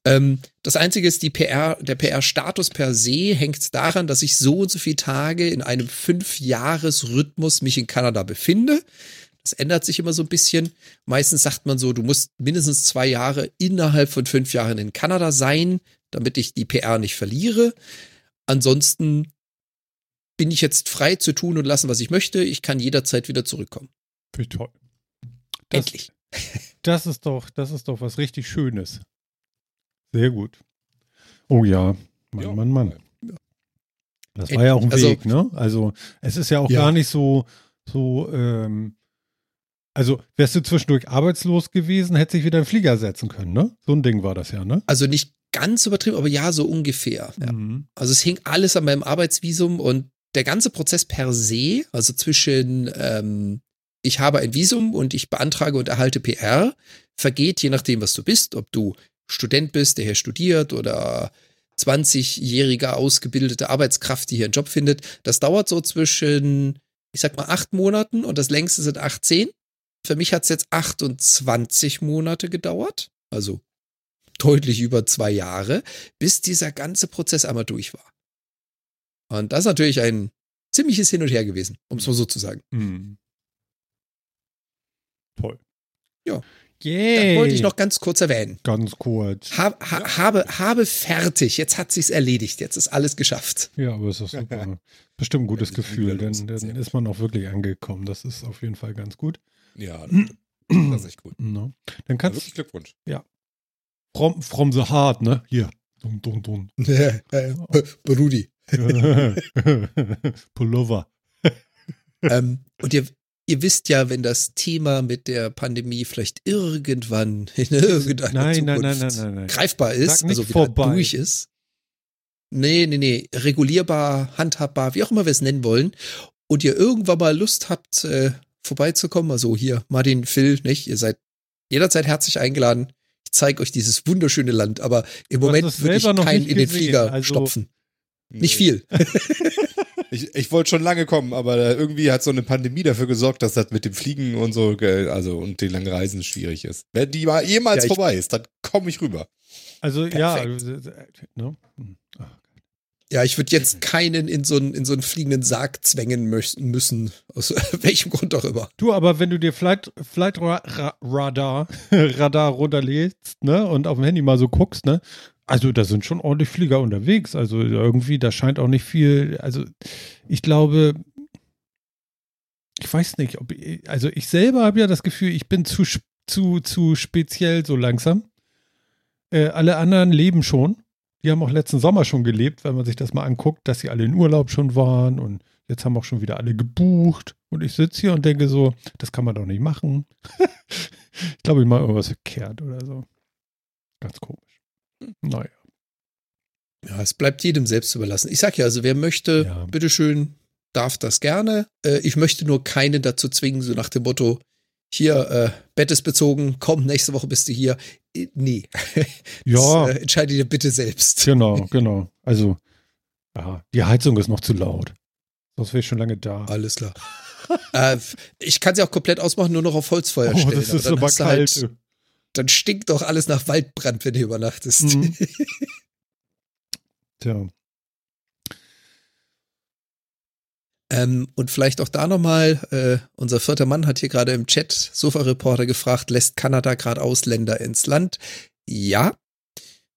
[SPEAKER 2] Ähm, das einzige ist, die PR, der PR-Status per se hängt daran, dass ich so und so viele Tage in einem Fünf-Jahres-Rhythmus mich in Kanada befinde. Das ändert sich immer so ein bisschen. Meistens sagt man so, du musst mindestens zwei Jahre innerhalb von fünf Jahren in Kanada sein, damit ich die PR nicht verliere. Ansonsten bin ich jetzt frei zu tun und lassen, was ich möchte. Ich kann jederzeit wieder zurückkommen.
[SPEAKER 1] Wie toll. Das,
[SPEAKER 2] Endlich.
[SPEAKER 1] das ist doch, das ist doch was richtig Schönes. Sehr gut. Oh ja, Mann,
[SPEAKER 3] Ja.
[SPEAKER 1] Mann, Mann. Das war ja auch ein
[SPEAKER 2] Also-
[SPEAKER 1] Weg, ne? Also es ist ja auch
[SPEAKER 2] Ja.
[SPEAKER 1] gar nicht so, so, ähm, also wärst du zwischendurch arbeitslos gewesen, hätte sich wieder ein Flieger setzen können, ne? So ein Ding war das ja, ne?
[SPEAKER 2] Also nicht ganz übertrieben, aber ja, so ungefähr. Ja.
[SPEAKER 1] Mhm.
[SPEAKER 2] Also es hing alles an meinem Arbeitsvisum und der ganze Prozess per se, also zwischen ähm, ich habe ein Visum und ich beantrage und erhalte PR, vergeht je nachdem, was du bist, ob du Student bist, der hier studiert oder 20-jährige ausgebildete Arbeitskraft, die hier einen Job findet. Das dauert so zwischen, ich sag mal, acht Monaten und das längste sind 18. Für mich hat es jetzt 28 Monate gedauert, also deutlich über zwei Jahre, bis dieser ganze Prozess einmal durch war. Und das ist natürlich ein ziemliches Hin und Her gewesen, um es mal so zu sagen.
[SPEAKER 1] Mhm. Toll.
[SPEAKER 2] Ja.
[SPEAKER 1] Yay.
[SPEAKER 2] Das wollte ich noch ganz kurz erwähnen.
[SPEAKER 1] Ganz kurz.
[SPEAKER 2] Ha, ha, habe, habe fertig. Jetzt hat sich's erledigt. Jetzt ist alles geschafft.
[SPEAKER 1] Ja, aber es ist super. Bestimmt ein gutes
[SPEAKER 3] Ja,
[SPEAKER 1] Gefühl, dann
[SPEAKER 3] Sehr
[SPEAKER 1] ist man auch wirklich angekommen. Das ist auf jeden Fall ganz gut.
[SPEAKER 3] Ja, das ist echt cool.
[SPEAKER 1] No. Dann
[SPEAKER 3] Ja,
[SPEAKER 1] kannst
[SPEAKER 3] wirklich Glückwunsch.
[SPEAKER 1] from, from the heart, ne? Hier. Dun, dun, dun.
[SPEAKER 2] Brudi.
[SPEAKER 1] Pullover.
[SPEAKER 2] ähm, und ihr, ihr wisst ja, wenn das Thema mit der Pandemie vielleicht irgendwann in irgendeiner
[SPEAKER 1] Nein,
[SPEAKER 2] Zukunft
[SPEAKER 1] nein, nein, nein, nein.
[SPEAKER 2] greifbar ist, also wieder
[SPEAKER 1] vorbei.
[SPEAKER 2] durch ist. Nee, nee, nee, regulierbar, handhabbar, wie auch immer wir es nennen wollen. Und ihr irgendwann mal Lust habt, äh, vorbeizukommen, also hier, Martin, Phil, nicht? Ihr seid jederzeit herzlich eingeladen. Ich zeige euch dieses wunderschöne Land, aber im Moment würde ich keinen in den
[SPEAKER 1] gesehen,
[SPEAKER 2] Flieger
[SPEAKER 1] also-
[SPEAKER 2] stopfen. Nicht viel.
[SPEAKER 3] Ich, ich wollte schon lange kommen, aber irgendwie hat so eine Pandemie dafür gesorgt, dass das mit dem Fliegen und so, also und den langen Reisen schwierig ist. Wenn die mal jemals
[SPEAKER 2] Ja, ich-
[SPEAKER 3] vorbei ist, dann komme ich rüber.
[SPEAKER 1] Also ja,
[SPEAKER 2] Perfekt.
[SPEAKER 1] ne? Hm.
[SPEAKER 2] Ja, ich würde jetzt keinen in so einen, in so einen fliegenden Sarg zwängen müssen, müssen. Aus welchem Grund auch immer.
[SPEAKER 1] Du, aber wenn du dir Flight, Flight Ra Ra Radar, Radar runterlädst, ne, und auf dem Handy mal so guckst, ne, also da sind schon ordentlich Flieger unterwegs. Also irgendwie, da scheint auch nicht viel, also ich glaube, ich weiß nicht, ob, ich- also ich selber habe ja das Gefühl, ich bin zu, zu, zu speziell so langsam. Äh, alle anderen leben schon. Die haben auch letzten Sommer schon gelebt, wenn man sich das mal anguckt, dass sie alle in Urlaub schon waren und jetzt haben auch schon wieder alle gebucht. Und ich sitze hier und denke so, das kann man doch nicht machen. ich glaube, ich mache irgendwas verkehrt oder so. Ganz komisch. Naja.
[SPEAKER 2] Ja, es bleibt jedem selbst überlassen. Ich sag ja, also wer möchte,
[SPEAKER 1] Ja.
[SPEAKER 2] bitteschön, darf das gerne. Äh, ich möchte nur keinen dazu zwingen, so nach dem Motto, hier, äh, Bett ist bezogen, komm, nächste Woche bist du hier. Äh, nee.
[SPEAKER 1] Ja,
[SPEAKER 2] Das, äh, entscheide dir bitte selbst.
[SPEAKER 1] genau, genau. Also, ja, die Heizung ist noch zu laut. Sonst wäre ich schon lange da.
[SPEAKER 2] Alles klar. äh, ich kann sie auch komplett ausmachen, nur noch auf Holzfeuer
[SPEAKER 1] Oh,
[SPEAKER 2] stellen.
[SPEAKER 1] das ist aber
[SPEAKER 2] du
[SPEAKER 1] kalt.
[SPEAKER 2] Halt, dann stinkt doch alles nach Waldbrand, wenn du übernachtest.
[SPEAKER 1] Mhm. Tja.
[SPEAKER 2] Ähm, und vielleicht auch da nochmal, äh, unser vierter Mann hat hier gerade im Chat Sofa-Reporter gefragt, lässt Kanada gerade Ausländer ins Land? Ja.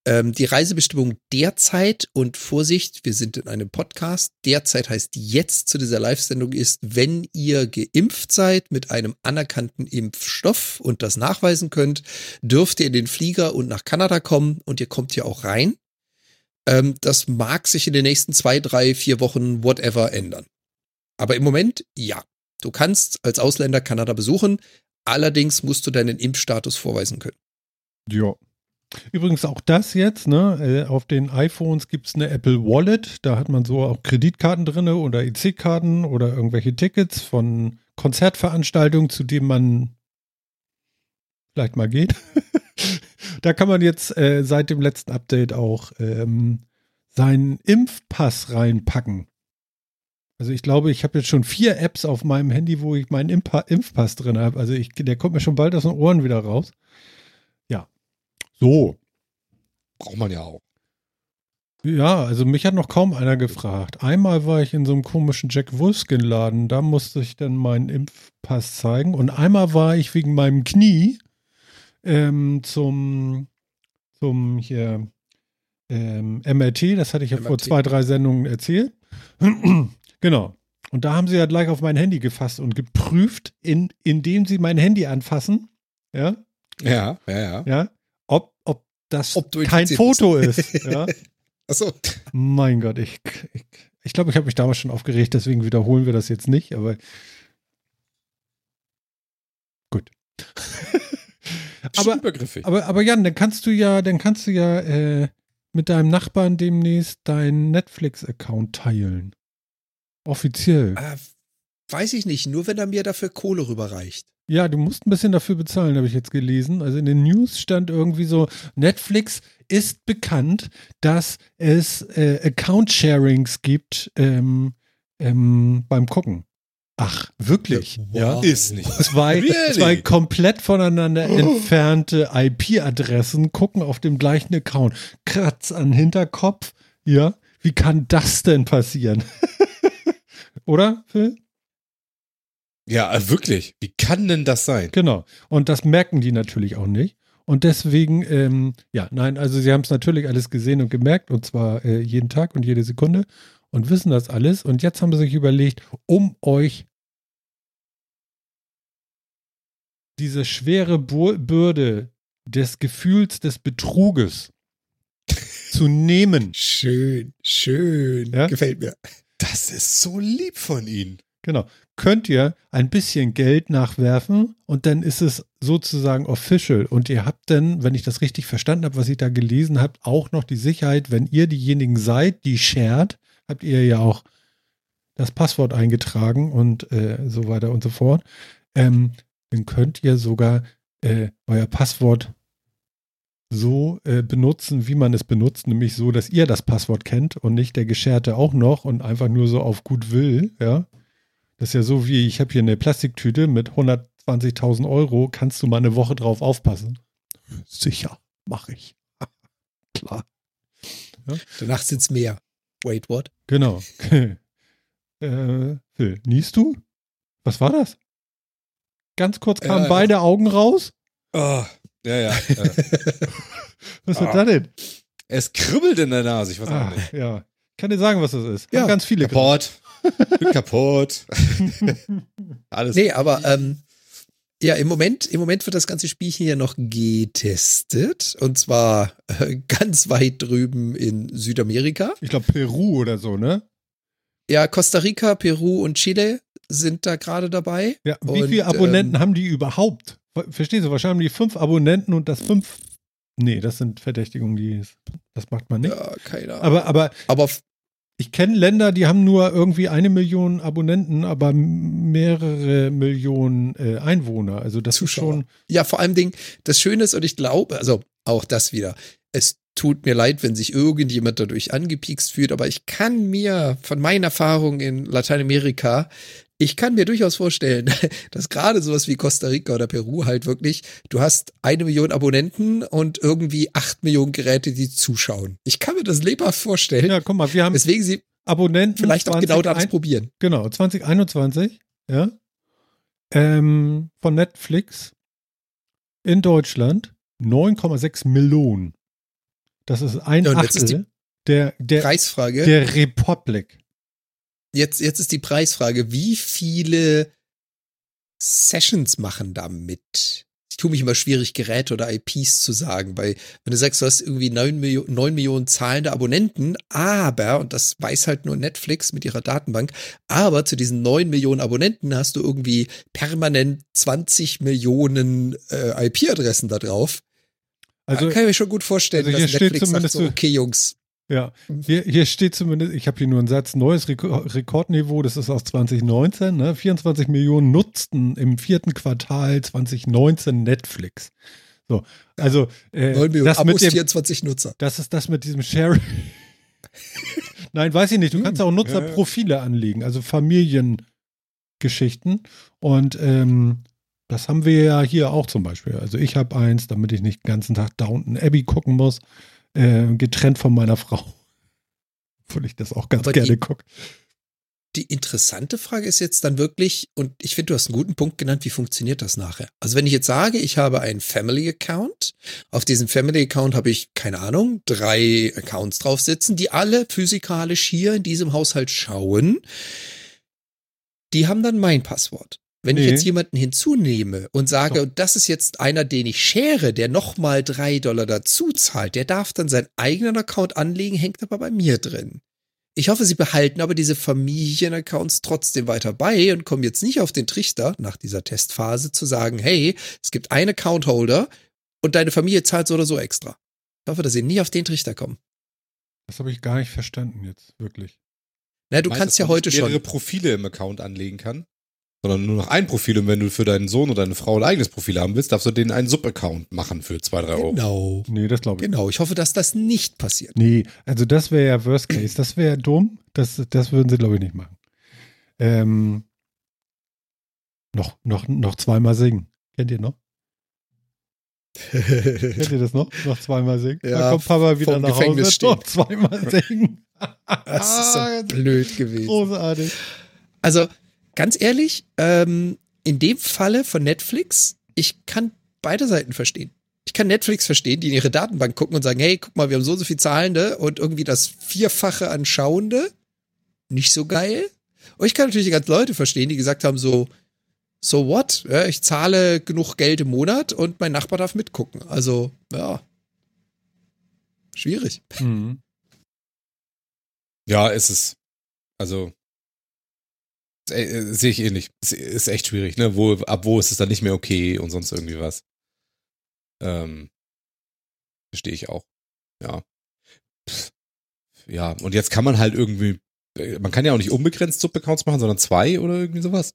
[SPEAKER 2] Ähm, die Reisebestimmung derzeit und Vorsicht, wir sind in einem Podcast, derzeit heißt jetzt zu dieser Live-Sendung ist, wenn ihr geimpft seid mit einem anerkannten Impfstoff und das nachweisen könnt, dürft ihr in den Flieger und nach Kanada kommen und ihr kommt hier auch rein. Ähm, das mag sich in den nächsten zwei, drei, vier Wochen, whatever, ändern. Aber im Moment, ja. Du kannst als Ausländer Kanada besuchen. Allerdings musst du deinen Impfstatus vorweisen können.
[SPEAKER 1] Ja. Übrigens auch das jetzt, ne? äh, Auf den iPhones gibt es eine Apple Wallet. Da hat man so auch Kreditkarten drin oder EC-Karten oder irgendwelche Tickets von Konzertveranstaltungen, zu denen man vielleicht mal geht. da kann man jetzt äh, seit dem letzten Update auch ähm, seinen Impfpass reinpacken. Also ich glaube, ich habe jetzt schon vier Apps auf meinem Handy, wo ich meinen Impfpass drin habe. Also ich, der kommt mir schon bald aus den Ohren wieder raus. So.
[SPEAKER 3] Braucht man ja auch.
[SPEAKER 1] Ja, also mich hat noch kaum einer gefragt. Einmal war ich in so einem komischen Jack Wolfskin-Laden, da musste ich dann meinen Impfpass zeigen. Und einmal war ich wegen meinem Knie ähm, zum, zum hier ähm, MRT, das hatte ich ja vor
[SPEAKER 2] MRT.
[SPEAKER 1] zwei, drei Sendungen erzählt. genau. Und da haben sie ja gleich auf mein Handy gefasst und geprüft, in, indem sie mein Handy anfassen. Ja.
[SPEAKER 3] Ja, ja, ja.
[SPEAKER 1] Ja. Das kein Foto ist. Ja.
[SPEAKER 2] Achso.
[SPEAKER 1] Mein Gott, ich ich, ich, glaube, ich habe mich damals schon aufgeregt, deswegen wiederholen wir das jetzt nicht, aber gut. Aber, aber, aber Jan, dann kannst du ja, dann kannst du ja äh, mit deinem Nachbarn demnächst deinen Netflix-Account teilen. Offiziell.
[SPEAKER 2] Äh, weiß ich nicht, nur wenn er mir dafür Kohle rüberreicht.
[SPEAKER 1] Ja, du musst ein bisschen dafür bezahlen, habe ich jetzt gelesen. Also in den News stand irgendwie so, Netflix ist bekannt, dass es äh, Account-Sharings gibt ähm, ähm, beim Gucken. Ach, wirklich?
[SPEAKER 2] Ja, wow.
[SPEAKER 3] Ist nicht.
[SPEAKER 1] Zwei,
[SPEAKER 3] Really?
[SPEAKER 1] zwei komplett voneinander entfernte IP-Adressen gucken auf dem gleichen Account. Kratz an Hinterkopf. Ja, wie kann das denn passieren? Oder, Phil?
[SPEAKER 3] Ja, äh, wirklich. Wie kann denn das sein?
[SPEAKER 1] Genau. Und das merken die natürlich auch nicht. Und deswegen, ähm, ja, nein, also sie haben es natürlich alles gesehen und gemerkt, und zwar äh, jeden Tag und jede Sekunde und wissen das alles. Und jetzt haben sie sich überlegt, um euch diese schwere Bu Bürde des Gefühls des Betruges zu nehmen.
[SPEAKER 2] Schön, schön.
[SPEAKER 1] Ja?
[SPEAKER 2] Gefällt mir.
[SPEAKER 3] Das ist so lieb von Ihnen.
[SPEAKER 1] Genau. Könnt ihr ein bisschen Geld nachwerfen und dann ist es sozusagen official. Und ihr habt dann, wenn ich das richtig verstanden habe, was ich da gelesen habe, auch noch die Sicherheit, wenn ihr diejenigen seid, die shared, habt ihr ja auch das Passwort eingetragen und äh, so weiter und so fort. Ähm, dann könnt ihr sogar äh, euer Passwort so äh, benutzen, wie man es benutzt, nämlich so, dass ihr das Passwort kennt und nicht der Gescherte auch noch und einfach nur so auf gut will, ja. Das ist ja so wie, ich habe hier eine Plastiktüte mit 120.000 Euro, kannst du mal eine Woche drauf aufpassen? Sicher, mache ich. Klar.
[SPEAKER 2] Danach sind's mehr. Wait, what?
[SPEAKER 1] Genau. äh, Phil, niest du? Was war das? Ganz kurz kamen
[SPEAKER 3] Äh,
[SPEAKER 1] beide Augen raus.
[SPEAKER 3] Oh, ja, ja. äh,
[SPEAKER 1] Was war
[SPEAKER 3] Ah.
[SPEAKER 1] das denn?
[SPEAKER 3] es kribbelt in der Nase. Ich weiß auch
[SPEAKER 1] Ah,
[SPEAKER 3] nicht.
[SPEAKER 1] ja. Ich kann dir sagen, was das ist.
[SPEAKER 2] Ja,
[SPEAKER 1] ganz viele
[SPEAKER 3] Kaputt. Bin kaputt. Alles.
[SPEAKER 2] Nee, aber ähm, ja, im Moment, im Moment wird das ganze Spielchen ja noch getestet. Und zwar äh, ganz weit drüben in Südamerika.
[SPEAKER 1] Ich glaube Peru oder so, ne?
[SPEAKER 2] Ja, Costa Rica, Peru und Chile sind da gerade dabei.
[SPEAKER 1] Ja, wie
[SPEAKER 2] Und,
[SPEAKER 1] viele Abonnenten
[SPEAKER 2] ähm,
[SPEAKER 1] haben die überhaupt? Verstehst du? Wahrscheinlich haben die fünf Abonnenten und das fünf. Nee, das sind Verdächtigungen, die. Das macht man nicht.
[SPEAKER 2] Ja, keine Ahnung.
[SPEAKER 1] Aber, aber
[SPEAKER 2] Aber
[SPEAKER 1] ich kenne Länder, die haben nur irgendwie eine Million Abonnenten, aber mehrere Millionen äh, Einwohner. Also das
[SPEAKER 2] Zuschauer.
[SPEAKER 1] ist schon.
[SPEAKER 2] Ja, vor allem Ding, das Schöne ist, und ich glaube, also auch das wieder, es tut mir leid, wenn sich irgendjemand dadurch angepiekst fühlt, aber ich kann mir von meinen Erfahrungen in Lateinamerika, ich kann mir durchaus vorstellen, dass gerade sowas wie Costa Rica oder Peru halt wirklich, du hast eine Million Abonnenten und irgendwie acht Millionen Geräte, die zuschauen. Ich kann mir das lebhaft vorstellen,
[SPEAKER 1] Ja, guck mal, wir haben
[SPEAKER 2] weswegen sie
[SPEAKER 1] Abonnenten.
[SPEAKER 2] vielleicht auch genau das
[SPEAKER 1] 20,
[SPEAKER 2] probieren.
[SPEAKER 1] Genau, 2021, ja. Ähm, von Netflix in Deutschland 9,6 Millionen. Das ist ein
[SPEAKER 2] Ja, jetzt ist
[SPEAKER 1] Achtel der, der,
[SPEAKER 2] Preisfrage.
[SPEAKER 1] der Republik.
[SPEAKER 2] Jetzt, jetzt ist die Preisfrage, wie viele Sessions machen da mit? Ich tue mich immer schwierig, Geräte oder IPs zu sagen, weil wenn du sagst, du hast irgendwie neun Millionen, neun Millionen zahlende Abonnenten, aber, und das weiß halt nur Netflix mit ihrer Datenbank, aber zu diesen neun Millionen Abonnenten hast du irgendwie permanent 20 Millionen äh, IP-Adressen da drauf.
[SPEAKER 1] Also,
[SPEAKER 2] da kann ich mir schon gut vorstellen,
[SPEAKER 1] also
[SPEAKER 2] dass Netflix sagt so- okay, Jungs,
[SPEAKER 1] ja, hier, hier steht zumindest, ich habe hier nur einen Satz, neues Reko- Rekordniveau, das ist aus 2019, ne? 24 Millionen nutzten im vierten Quartal 2019 Netflix. So, also äh,
[SPEAKER 2] neun Millionen
[SPEAKER 1] das mit dem,
[SPEAKER 2] 24 Nutzer.
[SPEAKER 1] Das ist das mit diesem Sharing. Nein, weiß ich nicht. Du kannst auch Nutzerprofile anlegen, also Familiengeschichten. Und ähm, das haben wir ja hier auch zum Beispiel. Also ich habe eins, damit ich nicht den ganzen Tag Downton Abbey gucken muss, äh, getrennt von meiner Frau. Obwohl ich das auch ganz
[SPEAKER 2] Aber
[SPEAKER 1] gerne gucke.
[SPEAKER 2] Die interessante Frage ist jetzt dann wirklich, und ich finde, du hast einen guten Punkt genannt, wie funktioniert das nachher? Also wenn ich jetzt sage, ich habe einen Family Account, auf diesem Family Account habe ich, keine Ahnung, drei Accounts drauf sitzen, die alle physikalisch hier in diesem Haushalt schauen, die haben dann mein Passwort. Wenn ich
[SPEAKER 1] Nee.
[SPEAKER 2] jetzt jemanden hinzunehme und sage, und das ist jetzt einer, den ich share, der nochmal drei Dollar dazu zahlt, der darf dann seinen eigenen Account anlegen, hängt aber bei mir drin. Ich hoffe, sie behalten aber diese Familienaccounts trotzdem weiter bei und kommen jetzt nicht auf den Trichter nach dieser Testphase zu sagen, hey, es gibt einen Account-Holder und deine Familie zahlt so oder so extra. Ich hoffe, dass sie nie auf den Trichter kommen.
[SPEAKER 1] Das habe ich gar nicht verstanden jetzt, wirklich.
[SPEAKER 2] Na, du
[SPEAKER 3] Meinst,
[SPEAKER 2] kannst ja
[SPEAKER 3] man
[SPEAKER 2] heute
[SPEAKER 3] nicht mehrere
[SPEAKER 2] schon.
[SPEAKER 3] Profile im Account anlegen kann, sondern nur noch ein Profil. Und wenn du für deinen Sohn oder deine Frau ein eigenes Profil haben willst, darfst du denen einen Sub-Account machen für zwei, drei Euro.
[SPEAKER 2] Genau.
[SPEAKER 1] Nee, das glaube ich.
[SPEAKER 2] Genau. Ich hoffe, dass das nicht passiert.
[SPEAKER 1] Nee, also das wäre ja Worst Case. Das wäre dumm. Das, das würden sie, glaube ich, nicht machen. Ähm, noch, noch, noch zweimal singen. Kennt ihr noch? Kennt ihr das noch? Noch zweimal singen?
[SPEAKER 2] Ja,
[SPEAKER 1] da kommt Papa wieder nach
[SPEAKER 2] Gefängnis
[SPEAKER 1] Hause.
[SPEAKER 2] stehen.
[SPEAKER 1] Noch zweimal singen.
[SPEAKER 2] Das ist so blöd gewesen.
[SPEAKER 1] Großartig.
[SPEAKER 2] Also, ganz ehrlich, ähm, in dem Falle von Netflix, ich kann beide Seiten verstehen. Ich kann Netflix verstehen, die in ihre Datenbank gucken und sagen, hey, guck mal, wir haben so und so viel Zahlende und irgendwie das Vierfache an Schauende. Nicht so geil. Und ich kann natürlich die ganzen Leute verstehen, die gesagt haben, so, so what? Ja, ich zahle genug Geld im Monat und mein Nachbar darf mitgucken. Also, ja. Schwierig.
[SPEAKER 1] Mhm.
[SPEAKER 3] Ja, ist es. Also, äh, sehe ich ähnlich. Ist, ist echt schwierig, ne? Wo, ab wo ist es dann nicht mehr okay und sonst irgendwie was. Ähm, verstehe ich auch. Ja. Pff. Ja, und jetzt kann man halt irgendwie, äh, man kann ja auch nicht unbegrenzt Subaccounts machen, sondern zwei oder irgendwie sowas.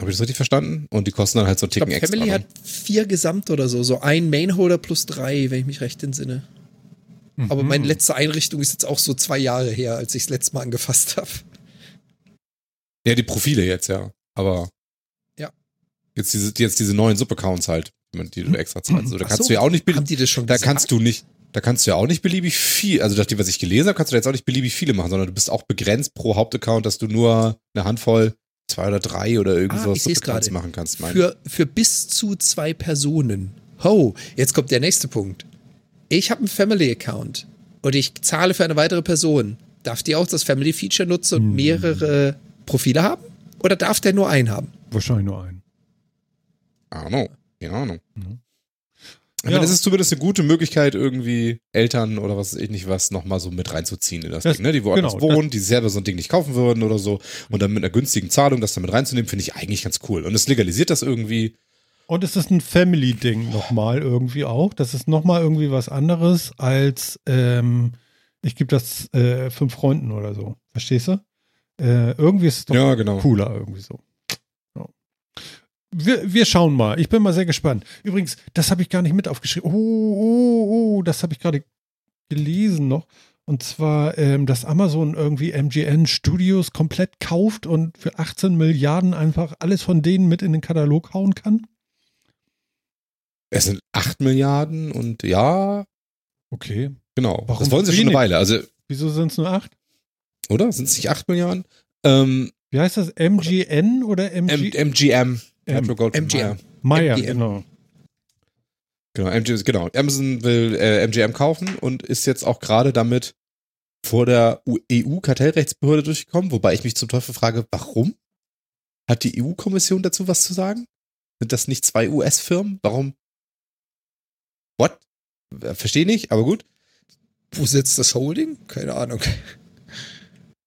[SPEAKER 3] Habe ich das richtig verstanden? Und die kosten dann halt so einen
[SPEAKER 2] Ich glaube,
[SPEAKER 3] Ticken extra.
[SPEAKER 2] Family
[SPEAKER 3] ne?
[SPEAKER 2] hat vier gesamt oder so. So ein Mainholder plus drei, wenn ich mich recht entsinne. Aber
[SPEAKER 1] Mhm.
[SPEAKER 2] meine letzte Einrichtung ist jetzt auch so zwei Jahre her, als ich das letzte Mal angefasst habe.
[SPEAKER 3] Ja, die Profile jetzt, ja. Aber
[SPEAKER 2] Ja.
[SPEAKER 3] jetzt diese, jetzt diese neuen Subaccounts halt, die du extra zahlst. So, da kannst
[SPEAKER 2] so,
[SPEAKER 3] du ja auch nicht
[SPEAKER 2] Haben
[SPEAKER 3] beliebig,
[SPEAKER 2] die das schon
[SPEAKER 3] da
[SPEAKER 2] gesagt?
[SPEAKER 3] kannst du nicht, da kannst du ja auch nicht beliebig viel, also nach dem, was ich gelesen habe, kannst du da jetzt auch nicht beliebig viele machen, sondern du bist auch begrenzt pro Hauptaccount, dass du nur eine Handvoll, zwei oder drei oder irgend
[SPEAKER 2] Ah, gerade.
[SPEAKER 3] machen kannst. Mein.
[SPEAKER 2] für, für bis zu zwei Personen. Ho, jetzt kommt der nächste Punkt. Ich habe einen Family-Account und ich zahle für eine weitere Person. Darf die auch das Family-Feature nutzen und
[SPEAKER 1] Hm.
[SPEAKER 2] mehrere Profile haben? Oder darf der nur einen haben?
[SPEAKER 1] Wahrscheinlich nur einen.
[SPEAKER 3] I don't know. Keine Ahnung.
[SPEAKER 1] Mhm.
[SPEAKER 3] Aber
[SPEAKER 1] Ja.
[SPEAKER 3] das ist zumindest eine gute Möglichkeit, irgendwie Eltern oder was weiß ich nicht was nochmal so mit reinzuziehen in das,
[SPEAKER 1] Das-
[SPEAKER 3] Ding, ne? Die woanders
[SPEAKER 1] genau,
[SPEAKER 3] wohnen, die selber so ein Ding nicht kaufen würden oder so. Und dann mit einer günstigen Zahlung das damit reinzunehmen, finde ich eigentlich ganz cool. Und es legalisiert das irgendwie.
[SPEAKER 1] Und es ist ein Family-Ding nochmal irgendwie auch. Das ist nochmal irgendwie was anderes als ähm, ich gebe das äh, fünf Freunden oder so. Verstehst du? Äh, irgendwie ist es doch
[SPEAKER 3] Ja, genau.
[SPEAKER 1] cooler irgendwie so. Ja. Wir, wir schauen mal. Ich bin mal sehr gespannt. Übrigens, das habe ich gar nicht mit aufgeschrieben. Oh, oh, oh, das habe ich gerade gelesen noch. Und zwar, ähm, dass Amazon irgendwie MGN Studios komplett kauft und für 18 Milliarden einfach alles von denen mit in den Katalog hauen kann.
[SPEAKER 3] Es sind 8 Milliarden und ja,
[SPEAKER 1] Okay.
[SPEAKER 3] genau.
[SPEAKER 1] Warum
[SPEAKER 3] das wollen sie schon eine? Weile. Also,
[SPEAKER 1] Wieso sind es nur acht?
[SPEAKER 3] Oder? Sind es nicht 8 Milliarden? Ähm,
[SPEAKER 1] Wie heißt das? MGN oder
[SPEAKER 3] M
[SPEAKER 1] MG?
[SPEAKER 3] MGM.
[SPEAKER 1] M-
[SPEAKER 3] Metro Goldwyn
[SPEAKER 2] MGM.
[SPEAKER 1] Meyer,
[SPEAKER 2] MGM.
[SPEAKER 1] genau.
[SPEAKER 3] Genau, MG, genau. Amazon will äh, MGM kaufen und ist jetzt auch gerade damit vor der EU-Kartellrechtsbehörde durchgekommen, wobei ich mich zum Teufel frage, warum? Hat die EU-Kommission dazu was zu sagen? Sind das nicht zwei US-Firmen? Warum? What? Verstehe nicht, aber gut.
[SPEAKER 2] Wo sitzt das Holding? Keine Ahnung.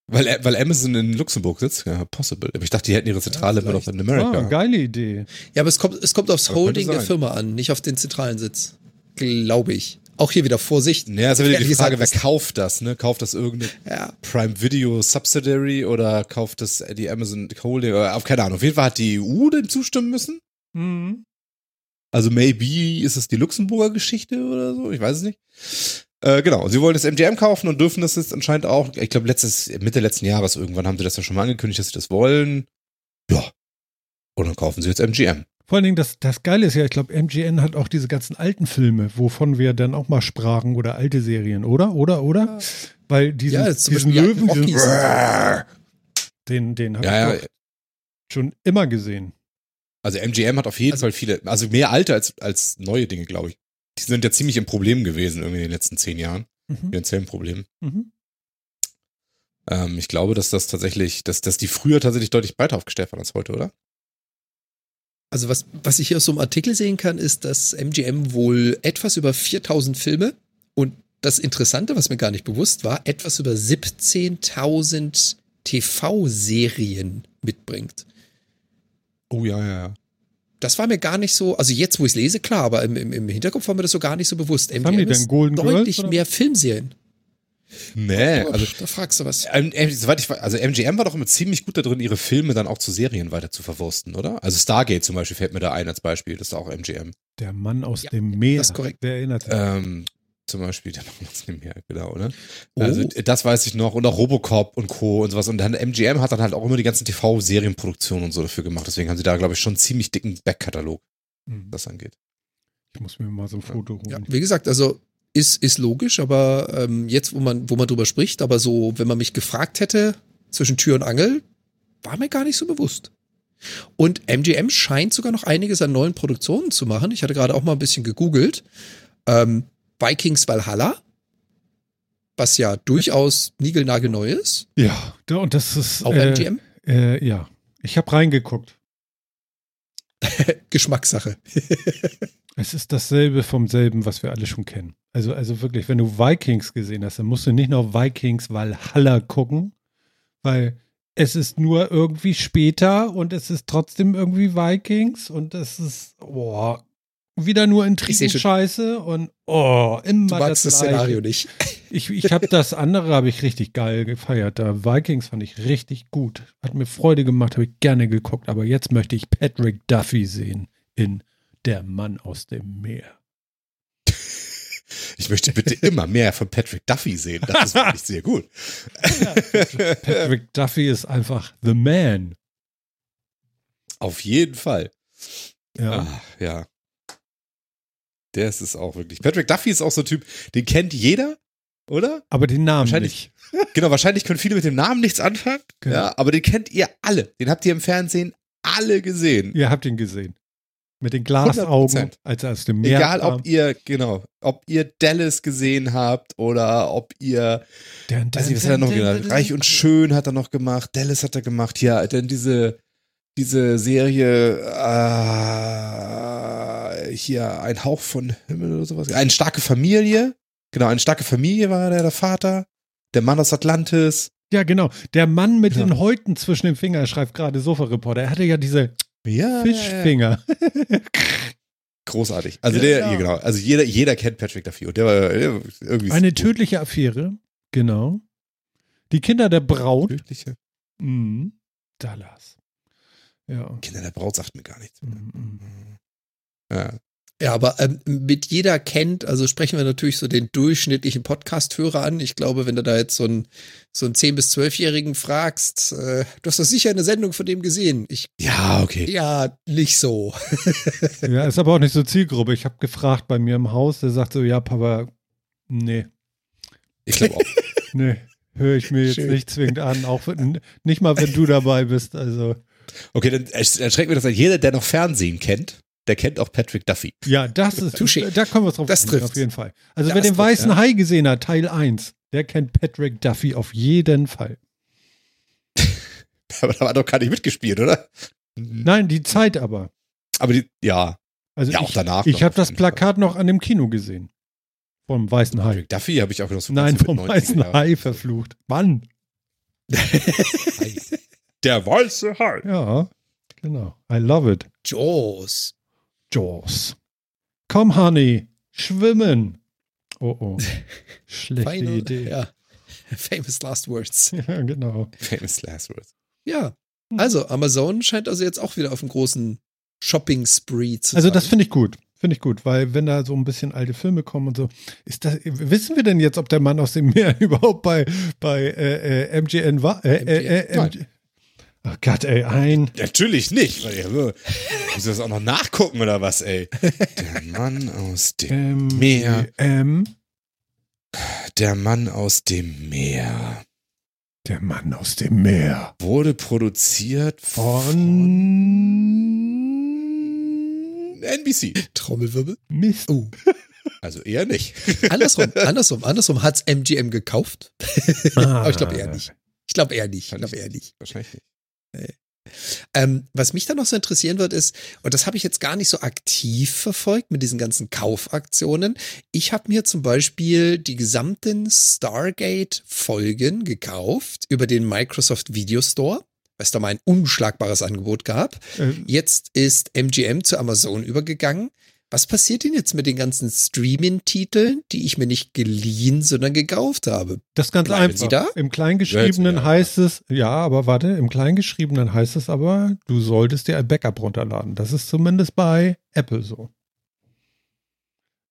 [SPEAKER 3] Weil, weil Amazon in Luxemburg sitzt? Ja, possible. Aber ich dachte, die hätten ihre Zentrale immer noch in Amerika.
[SPEAKER 1] Ah, geile Idee.
[SPEAKER 2] Ja, aber es kommt, es kommt aufs Holding der. Firma an, nicht auf den zentralen Sitz. Glaube ich. Auch hier wieder Vorsicht.
[SPEAKER 3] Naja, ist ja wieder die Frage,
[SPEAKER 2] gesagt,
[SPEAKER 3] wer kauft das, ne? Kauft das irgendeine
[SPEAKER 2] Ja,
[SPEAKER 3] Prime Video Subsidiary oder kauft das die Amazon Holding oder auf keine Ahnung. Auf jeden Fall hat die EU dem zustimmen müssen.
[SPEAKER 1] Mhm.
[SPEAKER 3] Also maybe ist es die Luxemburger Geschichte oder so, ich weiß es nicht. Äh, genau, sie wollen das MGM kaufen und dürfen das jetzt anscheinend auch, ich glaube letztes, Mitte letzten Jahres irgendwann haben sie das ja schon mal angekündigt, dass sie das wollen. Ja. Und dann kaufen sie jetzt MGM.
[SPEAKER 1] Vor allen Dingen, das, das Geile ist ja, ich glaube, MGN hat auch diese ganzen alten Filme, wovon wir dann auch mal sprachen oder alte Serien, oder? Oder? Oder? Weil diesen,
[SPEAKER 2] Ja,
[SPEAKER 1] diesen Löwen, diesen, den, den habe
[SPEAKER 3] Ja,
[SPEAKER 1] ich
[SPEAKER 3] ja,
[SPEAKER 1] schon immer gesehen.
[SPEAKER 3] also MGM hat auf jeden
[SPEAKER 2] Also-
[SPEAKER 3] Fall viele, also mehr alte als, als neue Dinge, glaube ich. Die sind ja ziemlich im Problem gewesen irgendwie in den letzten zehn Jahren,
[SPEAKER 1] Mhm.
[SPEAKER 3] finanziellen Problem.
[SPEAKER 1] Mhm.
[SPEAKER 3] Ähm, ich glaube, dass das tatsächlich, dass, dass die früher tatsächlich deutlich breiter aufgestellt waren als heute, oder?
[SPEAKER 2] Also was, was ich hier aus so einem Artikel sehen kann, ist, dass MGM wohl etwas über 4000 Filme und das Interessante, was mir gar nicht bewusst war, etwas über 17.000 TV-Serien mitbringt.
[SPEAKER 3] Oh ja, ja, ja.
[SPEAKER 2] Das war mir gar nicht so, also jetzt, wo ich es lese, klar, aber im, im, im Hinterkopf war mir das so gar nicht so bewusst.
[SPEAKER 1] Was haben die denn? Golden
[SPEAKER 2] deutlich
[SPEAKER 1] Girls,
[SPEAKER 2] mehr Filmserien.
[SPEAKER 3] Nee,
[SPEAKER 2] Aber
[SPEAKER 3] also,
[SPEAKER 2] da fragst du was.
[SPEAKER 3] soweit ich weiß, also MGM war doch immer ziemlich gut da drin, ihre Filme dann auch zu Serien weiter zu verwursten, oder? Also Stargate zum Beispiel fällt mir da ein als Beispiel, das ist auch MGM.
[SPEAKER 1] Der Mann aus
[SPEAKER 2] Ja,
[SPEAKER 1] dem Meer.
[SPEAKER 2] das ist korrekt.
[SPEAKER 1] Wer erinnert sich?
[SPEAKER 3] Ähm, zum Beispiel, der macht uns nicht mehr, genau, oder?
[SPEAKER 2] Oh.
[SPEAKER 3] Also das weiß ich noch und auch Robocop und Co. und sowas. Und dann MGM hat dann halt auch immer die ganzen TV-Serienproduktionen und so dafür gemacht. Deswegen haben sie da, glaube ich, schon einen ziemlich dicken Backkatalog,
[SPEAKER 1] Hm,
[SPEAKER 3] was das angeht.
[SPEAKER 1] Ich muss mir mal so ein Foto holen.
[SPEAKER 2] Ja, wie gesagt, also ist, ist logisch, aber ähm, jetzt, wo man, wo man drüber spricht, aber so, wenn man mich gefragt hätte, zwischen Tür und Angel, war mir gar nicht so bewusst. Und MGM scheint sogar noch einiges an neuen Produktionen zu machen. Ich hatte gerade auch mal ein bisschen gegoogelt. Ähm, Vikings Valhalla, was ja durchaus niegelnagelneu ist.
[SPEAKER 1] Ja, und das ist.
[SPEAKER 2] Auch
[SPEAKER 1] äh,
[SPEAKER 2] MGM.
[SPEAKER 1] Äh, ja, ich habe reingeguckt.
[SPEAKER 2] Geschmackssache.
[SPEAKER 1] Es ist dasselbe vom selben, was wir alle schon kennen. Also, also wirklich, wenn du Vikings gesehen hast, dann musst du nicht noch Vikings Valhalla gucken, weil es ist nur irgendwie später und es ist trotzdem irgendwie Vikings und es ist boah, wieder nur Intrigen-Scheiße und oh, immer
[SPEAKER 2] Du magst das
[SPEAKER 1] Gleiche.
[SPEAKER 2] Szenario nicht.
[SPEAKER 1] Ich, ich habe das andere habe ich richtig geil gefeiert. Da Vikings fand ich richtig gut. Hat mir Freude gemacht, habe ich gerne geguckt. Aber jetzt möchte ich Patrick Duffy sehen in Der Mann aus dem Meer.
[SPEAKER 3] Ich möchte bitte immer mehr von Patrick Duffy sehen. Das ist wirklich sehr gut.
[SPEAKER 1] Patrick Duffy ist einfach the man.
[SPEAKER 3] Auf jeden Fall.
[SPEAKER 1] Ja.
[SPEAKER 3] Ah, ja. Der ist es auch wirklich. Patrick Duffy ist auch so ein Typ, den kennt jeder, oder?
[SPEAKER 1] Aber den Namen
[SPEAKER 3] Wahrscheinlich-
[SPEAKER 1] nicht.
[SPEAKER 3] Genau, wahrscheinlich können viele mit dem Namen nichts anfangen.
[SPEAKER 1] Genau.
[SPEAKER 3] Ja, aber den kennt ihr alle. Den habt ihr im Fernsehen alle gesehen.
[SPEAKER 1] Ihr habt ihn gesehen. Mit den Glasaugen,
[SPEAKER 3] 100%.
[SPEAKER 1] als er aus dem Meer
[SPEAKER 3] Egal,
[SPEAKER 1] kam.
[SPEAKER 3] ob ihr, genau, ob ihr Dallas gesehen habt oder ob ihr,
[SPEAKER 1] Dun,
[SPEAKER 3] weiß nicht, was hat er noch genannt? Reich und Schön hat er noch gemacht, Dallas hat er gemacht, ja, dann diese, diese Serie, äh, hier, ein Hauch von Himmel oder sowas. Eine starke Familie, genau, eine starke Familie war der, der Vater, der Mann aus Atlantis.
[SPEAKER 1] Ja, genau. Der Mann mit
[SPEAKER 3] Ja.
[SPEAKER 1] den Häuten zwischen den Fingern schreibt gerade Sofa-Reporter. Er hatte ja diese
[SPEAKER 3] Ja,
[SPEAKER 1] Fischfinger.
[SPEAKER 3] Großartig. Also
[SPEAKER 1] Ja,
[SPEAKER 3] der,
[SPEAKER 1] ja.
[SPEAKER 3] ja, genau. Also jeder, jeder kennt Patrick Duffy und der war war irgendwie
[SPEAKER 1] Eine
[SPEAKER 3] gut.
[SPEAKER 1] tödliche Affäre. Genau. Die Kinder der Braut.
[SPEAKER 3] tödliche.
[SPEAKER 1] Mhm. Dallas. Ja.
[SPEAKER 3] Kinder der Braut sagt mir gar nichts.
[SPEAKER 1] Mhm.
[SPEAKER 3] Ja.
[SPEAKER 2] Ja, aber ähm, mit jeder kennt, also sprechen wir natürlich so den durchschnittlichen Podcast-Hörer an. Ich glaube, wenn du da jetzt so einen, so einen 10- bis 12-Jährigen fragst, äh, du hast doch sicher eine Sendung von dem gesehen. Ich,
[SPEAKER 3] ja, okay.
[SPEAKER 2] ja, nicht so.
[SPEAKER 1] Ja, ist aber auch nicht so Zielgruppe. Ich habe gefragt bei mir im Haus, der sagt so, ja, Papa, nee,
[SPEAKER 3] Ich glaube auch.
[SPEAKER 1] nee, höre ich mir jetzt
[SPEAKER 2] Schön.
[SPEAKER 1] nicht zwingend an, auch wenn, nicht mal, wenn du dabei bist. Also,
[SPEAKER 3] Okay, dann ersch- erschreckt mir das an. Jeder, der noch Fernsehen kennt, der kennt auch Patrick Duffy.
[SPEAKER 1] ja, das ist,
[SPEAKER 2] Touché.
[SPEAKER 1] da kommen wir drauf
[SPEAKER 2] Das trifft.
[SPEAKER 1] auf jeden Fall. Also,
[SPEAKER 2] Das
[SPEAKER 1] wer den
[SPEAKER 2] trifft,
[SPEAKER 1] weißen
[SPEAKER 3] ja.
[SPEAKER 1] Hai gesehen hat, Teil 1, der kennt Patrick Duffy auf jeden Fall.
[SPEAKER 3] Aber da war doch gar nicht mitgespielt, oder?
[SPEAKER 1] Nein, die Zeit aber.
[SPEAKER 3] Aber die, ja,
[SPEAKER 1] Also
[SPEAKER 3] ja, auch
[SPEAKER 1] ich,
[SPEAKER 3] danach.
[SPEAKER 1] ich habe das. Plakat noch an dem Kino gesehen. Vom weißen Hai.
[SPEAKER 3] Patrick Duffy habe ich auch noch so
[SPEAKER 1] Nein, vom
[SPEAKER 3] 90er
[SPEAKER 1] weißen
[SPEAKER 3] Jahren.
[SPEAKER 1] Hai verflucht. Mann.
[SPEAKER 3] Der weiße Hai.
[SPEAKER 1] Ja, genau. I love it.
[SPEAKER 2] Jaws.
[SPEAKER 1] Jaws. Komm, Honey, schwimmen. Oh, oh. Schlechte
[SPEAKER 2] Final,
[SPEAKER 1] Idee.
[SPEAKER 2] Ja. Famous Last Words.
[SPEAKER 1] Ja, genau.
[SPEAKER 3] Famous Last Words.
[SPEAKER 2] Ja. Also, Amazon scheint also jetzt auch wieder auf einem großen Shopping-Spree zu
[SPEAKER 1] Also
[SPEAKER 2] sein.
[SPEAKER 1] das finde ich gut. Finde ich gut, weil wenn da so ein bisschen alte Filme kommen und so, ist das, wissen wir denn jetzt, ob der Mann aus dem Meer überhaupt bei, bei äh, äh, MGN war? Äh, äh, äh, MG Ach Gott, ey, ein.
[SPEAKER 3] Natürlich nicht, weil ich muss das auch noch nachgucken oder was, ey. Der Mann aus dem Meer.
[SPEAKER 1] MGM,
[SPEAKER 3] Der Mann aus dem Meer
[SPEAKER 1] der Mann aus dem Meer.
[SPEAKER 3] wurde produziert von
[SPEAKER 1] Von
[SPEAKER 3] NBC.
[SPEAKER 2] Trommelwirbel.
[SPEAKER 1] Mist.
[SPEAKER 2] Oh.
[SPEAKER 3] Also eher nicht.
[SPEAKER 2] Andersrum, andersrum, andersrum hat's MGM gekauft.
[SPEAKER 1] Ah.
[SPEAKER 2] Aber ich glaube eher nicht. Ich glaube eher nicht. Ich glaube eher nicht.
[SPEAKER 3] Wahrscheinlich nicht.
[SPEAKER 2] Ähm, was mich dann noch so interessieren wird, ist, und das habe ich jetzt gar nicht so aktiv verfolgt mit diesen ganzen Kaufaktionen. Ich habe mir zum Beispiel die gesamten Stargate-Folgen gekauft über den Microsoft Video Store, weil es da mal ein unschlagbares Angebot gab.
[SPEAKER 1] Äh,
[SPEAKER 2] Jetzt ist MGM zu Amazon übergegangen. Was passiert denn jetzt mit den ganzen Streaming-Titeln, die ich mir nicht geliehen, sondern gekauft habe?
[SPEAKER 1] Das ist ganz
[SPEAKER 2] Bleiben
[SPEAKER 1] einfach.
[SPEAKER 2] Sie da?
[SPEAKER 1] Im Kleingeschriebenen
[SPEAKER 3] Ja,
[SPEAKER 1] heißt es, ja, aber warte, im Kleingeschriebenen heißt es aber, du solltest dir ein Backup runterladen. Das ist zumindest bei Apple so.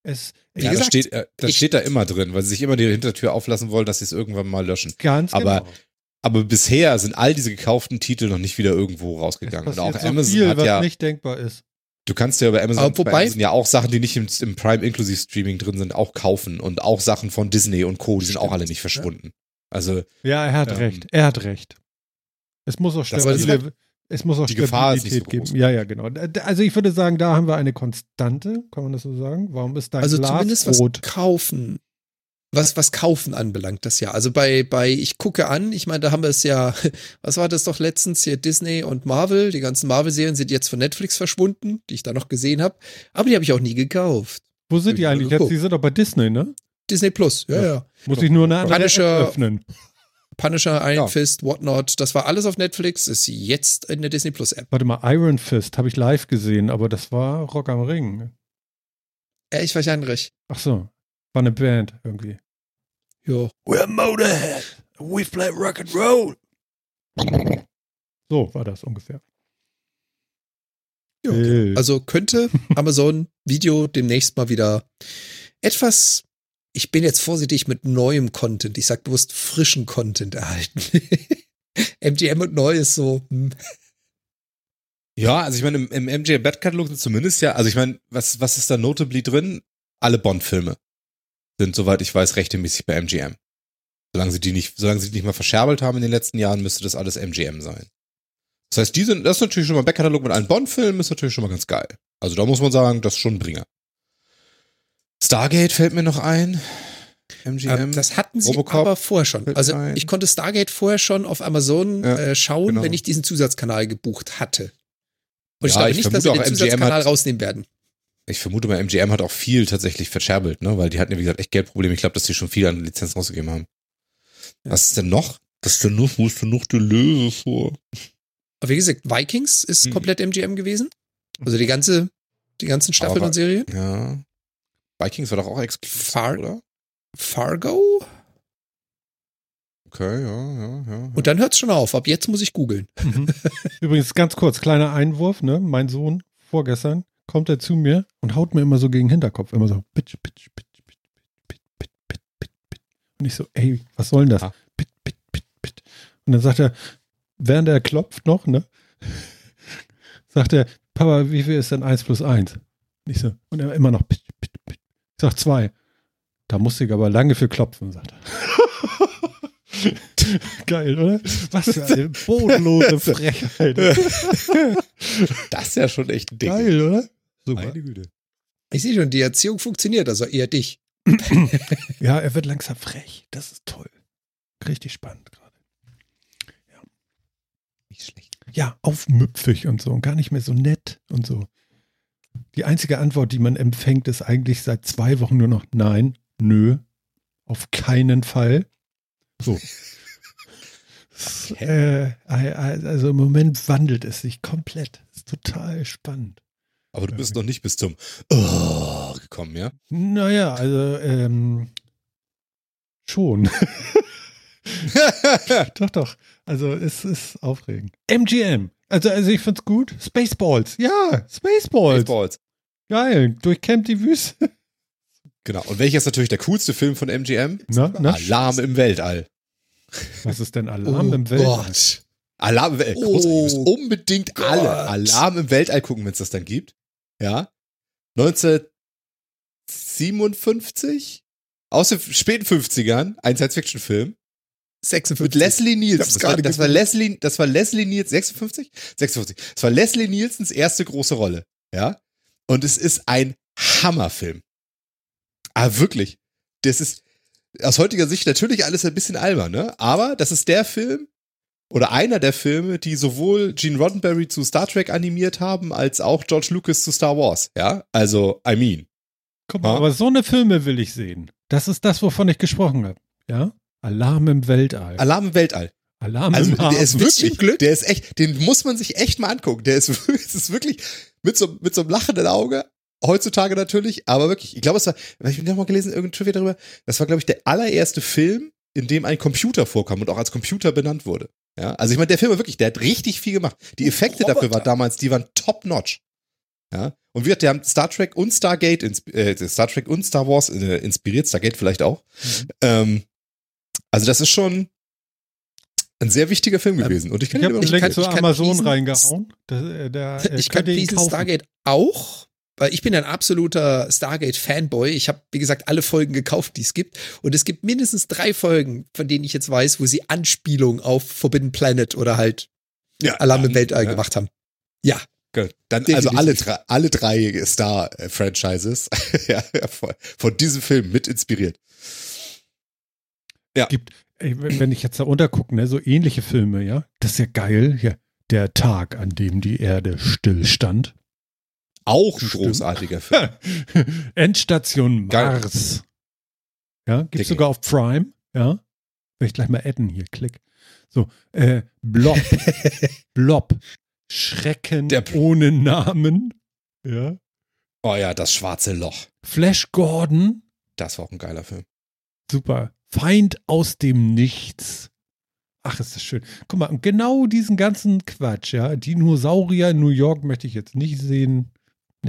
[SPEAKER 1] Es,
[SPEAKER 2] Wie
[SPEAKER 3] Ja, das
[SPEAKER 2] gesagt,
[SPEAKER 3] steht, äh, das
[SPEAKER 2] ich-
[SPEAKER 3] steht da immer drin, weil sie sich immer die Hintertür auflassen wollen, dass sie es irgendwann mal löschen.
[SPEAKER 1] ganz
[SPEAKER 3] aber
[SPEAKER 1] genau.
[SPEAKER 3] Aber bisher sind all diese gekauften Titel noch nicht wieder irgendwo
[SPEAKER 1] Es
[SPEAKER 3] rausgegangen. Und
[SPEAKER 1] passiert
[SPEAKER 3] auch
[SPEAKER 1] so
[SPEAKER 3] Amazon
[SPEAKER 1] viel,
[SPEAKER 3] hat
[SPEAKER 1] was
[SPEAKER 3] ja,
[SPEAKER 1] nicht denkbar ist.
[SPEAKER 3] Du kannst ja bei Amazon,
[SPEAKER 2] Aber wobei-
[SPEAKER 3] bei Amazon ja auch Sachen, die nicht im, im Prime Inclusive Streaming drin sind, auch kaufen. Und auch Sachen von Disney und Co., die sind auch
[SPEAKER 2] Stimmt,
[SPEAKER 3] alle nicht verschwunden. Also,
[SPEAKER 1] Ja, er hat
[SPEAKER 3] Ähm,
[SPEAKER 1] recht. Er hat recht. Es muss auch stabile, es muss auch
[SPEAKER 3] Die Gefahr ist
[SPEAKER 1] Stabilität
[SPEAKER 3] nicht so groß.
[SPEAKER 1] geben. Ja, ja, genau. Also ich würde sagen, da haben wir eine Konstante, kann man das so sagen? Warum ist dein
[SPEAKER 2] Also
[SPEAKER 1] Glas
[SPEAKER 2] zumindest was kaufen, was, was kaufen anbelangt, das ja. Also bei, bei, ich gucke an, ich meine, da haben wir es ja, was war das doch letztens hier, Disney und Marvel, die ganzen Marvel-Serien sind jetzt von Netflix verschwunden, die ich da noch gesehen habe, aber die habe ich auch nie gekauft.
[SPEAKER 1] Wo sind die
[SPEAKER 2] ich
[SPEAKER 1] eigentlich jetzt? Die sind doch bei Disney, ne?
[SPEAKER 2] Disney Plus, ja,
[SPEAKER 1] Ja.
[SPEAKER 2] ja.
[SPEAKER 1] Muss ich nur eine andere
[SPEAKER 2] Punisher-
[SPEAKER 1] App öffnen.
[SPEAKER 2] Punisher, Iron
[SPEAKER 3] Ja.
[SPEAKER 2] Fist, Whatnot, das war alles auf Netflix, ist jetzt in der Disney Plus App.
[SPEAKER 1] Warte mal, Iron Fist habe ich live gesehen, aber das war Rock am Ring.
[SPEAKER 2] Ja, ich weiß Heinrich.
[SPEAKER 1] Ach so, war eine Band irgendwie.
[SPEAKER 2] Jo.
[SPEAKER 1] We're Motorhead. We play rock and roll. So war das ungefähr.
[SPEAKER 2] Ja,
[SPEAKER 1] Äh,
[SPEAKER 2] Also könnte Amazon Video demnächst mal wieder etwas, ich bin jetzt vorsichtig mit neuem Content, ich sag bewusst frischen Content erhalten. MGM und neu ist so, hm,
[SPEAKER 3] ja, also ich meine, im, im MJ Bad-Katalog sind zumindest ja, also ich meine, was, was ist da notably drin? Alle Bond-Filme sind, soweit ich weiß, rechtmäßig bei MGM. Solange sie die nicht, solange sie die nicht mal verscherbelt haben in den letzten Jahren, müsste das alles MGM sein. Das heißt, die sind, das ist natürlich schon mal Backkatalog mit allen Bond-Filmen, ist natürlich schon mal ganz geil. Also da muss man sagen, das ist schon ein Bringer. Stargate fällt mir noch ein. MGM.
[SPEAKER 2] ähm, das hatten sie
[SPEAKER 3] Robocop
[SPEAKER 2] aber vorher schon. Also
[SPEAKER 3] ein.
[SPEAKER 2] ich konnte Stargate vorher schon auf Amazon
[SPEAKER 3] Ja,
[SPEAKER 2] äh, schauen,
[SPEAKER 3] genau.
[SPEAKER 2] wenn ich diesen Zusatzkanal gebucht hatte. Und ich
[SPEAKER 3] Ja,
[SPEAKER 2] glaube
[SPEAKER 3] ich
[SPEAKER 2] nicht, dass sie den
[SPEAKER 3] auch, MGM
[SPEAKER 2] Zusatzkanal
[SPEAKER 3] hat-
[SPEAKER 2] rausnehmen werden.
[SPEAKER 3] Ich vermute mal, MGM hat auch viel tatsächlich verscherbelt, ne? Weil die hatten ja, wie gesagt, echt Geldprobleme. Ich glaube, dass die schon viel an Lizenzen rausgegeben haben. Was ist denn noch? Was ist denn noch? Wo ist denn noch die Löwe vor?
[SPEAKER 2] Aber wie gesagt, Vikings ist
[SPEAKER 3] Hm.
[SPEAKER 2] komplett MGM gewesen. Also die ganze, die ganzen Staffeln
[SPEAKER 3] Aber-
[SPEAKER 2] und Serien.
[SPEAKER 3] Ja. Vikings war doch auch exklusiv,
[SPEAKER 2] Far-
[SPEAKER 3] oder?
[SPEAKER 2] Fargo?
[SPEAKER 3] Okay, ja, ja, ja.
[SPEAKER 2] Und dann hört's schon auf. Ab jetzt muss ich googeln.
[SPEAKER 1] Mhm. Übrigens, ganz kurz, kleiner Einwurf, ne? Mein Sohn, vorgestern, kommt er zu mir und haut mir immer so gegen den Hinterkopf. Immer so, bitch, bitch, bitch, bitch, bitch, bitch, bitch, bitch, bitch. Und ich so, ey, was soll denn das? Bitch, bitch, bitch, bitch. Und dann sagt er, während er klopft noch, ne? Sagt er, Papa, wie viel ist denn 1 plus 1? Und ich so, und er immer noch, bitch, bitch, bitch. Ich sag 2. Da musste ich aber lange für klopfen, sagt er. Geil, oder? Was für eine bodenlose Frechheit.
[SPEAKER 3] Das ist ja schon echt ein Ding.
[SPEAKER 1] Geil, oder? Super.
[SPEAKER 3] Meine Güte.
[SPEAKER 2] Ich sehe schon, die Erziehung funktioniert, also eher dich.
[SPEAKER 1] Ja, er wird langsam frech. Das ist toll. Richtig spannend gerade.
[SPEAKER 3] Nicht schlecht.
[SPEAKER 1] Ja, aufmüpfig und so und gar nicht mehr so nett und so. Die einzige Antwort, die man empfängt, ist eigentlich seit zwei Wochen nur noch Nein, nö, auf keinen Fall. So. äh, also im Moment wandelt es sich komplett. Ist total spannend.
[SPEAKER 3] Aber du bist noch nicht bis zum oh, gekommen, ja?
[SPEAKER 1] Naja, also ähm, schon. doch, doch. Also es ist aufregend. MGM. Also, also ich find's gut. Spaceballs. Ja, Spaceballs.
[SPEAKER 3] Baseballs.
[SPEAKER 1] Geil. Durchkämmt die Wüste.
[SPEAKER 3] Genau. Und welcher ist natürlich der coolste Film von MGM?
[SPEAKER 1] Na, na,
[SPEAKER 3] Alarm im Weltall.
[SPEAKER 1] was ist denn Alarm
[SPEAKER 2] oh
[SPEAKER 1] im Weltall?
[SPEAKER 2] Gott.
[SPEAKER 3] Alarm im Weltall.
[SPEAKER 2] Oh
[SPEAKER 3] unbedingt
[SPEAKER 2] Gott.
[SPEAKER 3] alle Alarm im Weltall gucken, wenn es das dann gibt. Ja. 1957? Aus den späten 50ern, ein Science-Fiction-Film.
[SPEAKER 2] 56.
[SPEAKER 3] Mit Leslie Nielsen. Das war, das war. Leslie, das war Leslie Nielsen, 56? 56. Das war Leslie Nielsens erste große Rolle. Ja. Und es ist ein Hammerfilm. Ah, wirklich. Das ist aus heutiger Sicht natürlich alles ein bisschen albern, ne? Aber das ist der Film, oder einer der Filme, die sowohl Gene Roddenberry zu Star Trek animiert haben, als auch George Lucas zu Star Wars. Ja, also, I mean.
[SPEAKER 1] Guck mal,
[SPEAKER 3] Ja.
[SPEAKER 1] aber so eine Filme will ich sehen. Das ist das, wovon ich gesprochen habe. Ja? Alarm im Weltall.
[SPEAKER 3] Alarm im Weltall.
[SPEAKER 1] Alarm
[SPEAKER 3] Also,
[SPEAKER 1] im
[SPEAKER 3] der
[SPEAKER 1] Hafen.
[SPEAKER 3] ist wirklich,
[SPEAKER 2] Glück.
[SPEAKER 3] der ist echt, den muss man sich echt mal angucken. Der ist, ist wirklich mit so, mit so einem lachenden Auge. Heutzutage natürlich, aber wirklich, ich glaube, es war, ich habe noch mal gelesen, irgendein Trivia darüber, das war, glaube ich, der allererste Film, in dem ein Computer vorkam und auch als Computer benannt wurde. Ja, also ich meine, der Film war wirklich, der hat richtig viel gemacht. Die Effekte dafür
[SPEAKER 2] Roboter.
[SPEAKER 3] waren damals, die waren top notch. Ja, und wir, die haben Star Trek und Stargate, ins- äh, Star Trek und Star Wars äh, inspiriert, Stargate vielleicht auch.
[SPEAKER 1] Mhm.
[SPEAKER 3] Ähm, also das ist schon ein sehr wichtiger Film gewesen. Und ich kann
[SPEAKER 1] Ich
[SPEAKER 3] ihn
[SPEAKER 1] habe
[SPEAKER 2] kann-
[SPEAKER 1] Link zu
[SPEAKER 2] ich kann
[SPEAKER 1] Amazon
[SPEAKER 2] diesen-
[SPEAKER 1] reingehauen. Da, da,
[SPEAKER 2] Ich kann diesen
[SPEAKER 1] kaufen.
[SPEAKER 2] Stargate auch, weil ich bin ein absoluter Stargate-Fanboy. Ich habe, wie gesagt, alle Folgen gekauft, die es gibt. Und es gibt mindestens drei Folgen, von denen ich jetzt weiß, wo sie Anspielung auf Forbidden Planet oder halt
[SPEAKER 3] ja,
[SPEAKER 2] Alarm im Weltall
[SPEAKER 3] ja.
[SPEAKER 2] gemacht haben. Ja,
[SPEAKER 3] Gut. Dann
[SPEAKER 2] Definitiv.
[SPEAKER 3] also alle drei, alle drei Star-Franchises ja, von, diesem Film mit inspiriert.
[SPEAKER 1] gibt, ey, wenn wenn ich jetzt da untergucke, ne, so ähnliche Filme, ja, das ist ja geil. Ja, der Tag, an dem die Erde stillstand.
[SPEAKER 3] Auch ein
[SPEAKER 1] Stimmt.
[SPEAKER 3] großartiger Film.
[SPEAKER 1] Endstation. Mars. Ja, gibt's
[SPEAKER 3] Dicke.
[SPEAKER 1] sogar auf Prime, ja. Will ich gleich mal adden hier, klick. So, äh, Blob. Blob. Schrecken
[SPEAKER 3] Der-
[SPEAKER 1] ohne Namen. Ja.
[SPEAKER 3] Oh ja, das schwarze Loch.
[SPEAKER 1] Flash Gordon.
[SPEAKER 3] Das war auch ein geiler Film.
[SPEAKER 1] Super. Feind aus dem Nichts. Ach, ist das schön. Guck mal, genau diesen ganzen Quatsch, ja. Dinosaurier in New York möchte ich jetzt nicht sehen.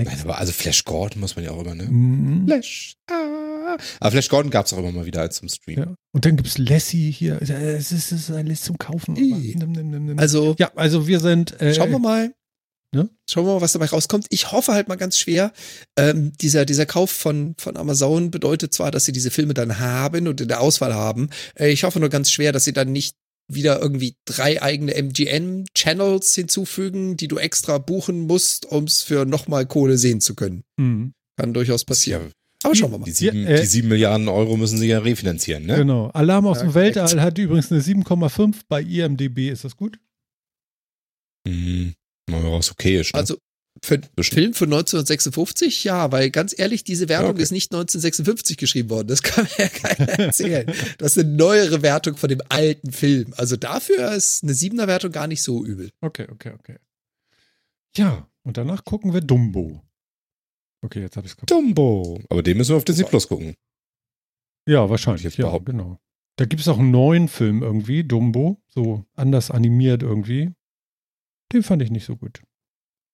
[SPEAKER 1] Next.
[SPEAKER 3] Aber also Flash Gordon muss man ja auch immer, ne?
[SPEAKER 1] Mhm.
[SPEAKER 3] Flash. Ah. Aber Flash Gordon gab es auch immer mal wieder als zum Stream.
[SPEAKER 1] Ja. Und dann gibt's Lassie hier. Es ist, es ist alles zum Kaufen. nimm, nimm, nimm.
[SPEAKER 2] also
[SPEAKER 1] ja, also wir sind. Äh,
[SPEAKER 2] schauen wir mal.
[SPEAKER 1] Ne?
[SPEAKER 2] Schauen wir mal, was dabei rauskommt. Ich hoffe halt mal ganz schwer, ähm, dieser, dieser Kauf von, von Amazon bedeutet zwar, dass sie diese Filme dann haben und in der Auswahl haben. Äh, ich hoffe nur ganz schwer, dass sie dann nicht wieder irgendwie drei eigene MGM-Channels hinzufügen, die du extra buchen musst, um es für nochmal Kohle sehen zu können.
[SPEAKER 1] Mhm.
[SPEAKER 2] Kann durchaus passieren. Aber schauen wir mal.
[SPEAKER 3] Die sieben,
[SPEAKER 1] Ja, äh,
[SPEAKER 3] die sieben Milliarden Euro müssen sie ja refinanzieren, ne?
[SPEAKER 1] Genau. Alarm aus
[SPEAKER 2] Ja,
[SPEAKER 1] dem
[SPEAKER 2] korrekt.
[SPEAKER 1] Weltall hat übrigens eine 7,5 bei IMDB. Ist das gut?
[SPEAKER 3] Mhm. Mal was okay ist, ne?
[SPEAKER 2] Also für Film von 1956, ja, weil ganz ehrlich, diese Wertung
[SPEAKER 3] Ja, okay.
[SPEAKER 2] ist nicht 1956 geschrieben worden. Das kann mir ja keiner erzählen. Das ist eine neuere Wertung von dem alten Film. Also dafür ist eine siebener Wertung gar nicht so übel.
[SPEAKER 1] Okay, okay, okay. Ja, und danach gucken wir Dumbo. Okay, jetzt habe ich es kapiert.
[SPEAKER 3] Dumbo. Aber den müssen wir auf Disney Plus gucken.
[SPEAKER 1] Ja, wahrscheinlich.
[SPEAKER 3] Jetzt
[SPEAKER 1] Ja,
[SPEAKER 3] behaupten.
[SPEAKER 1] genau. Da gibt es auch einen neuen Film irgendwie, Dumbo, so anders animiert irgendwie. Den fand ich nicht so gut.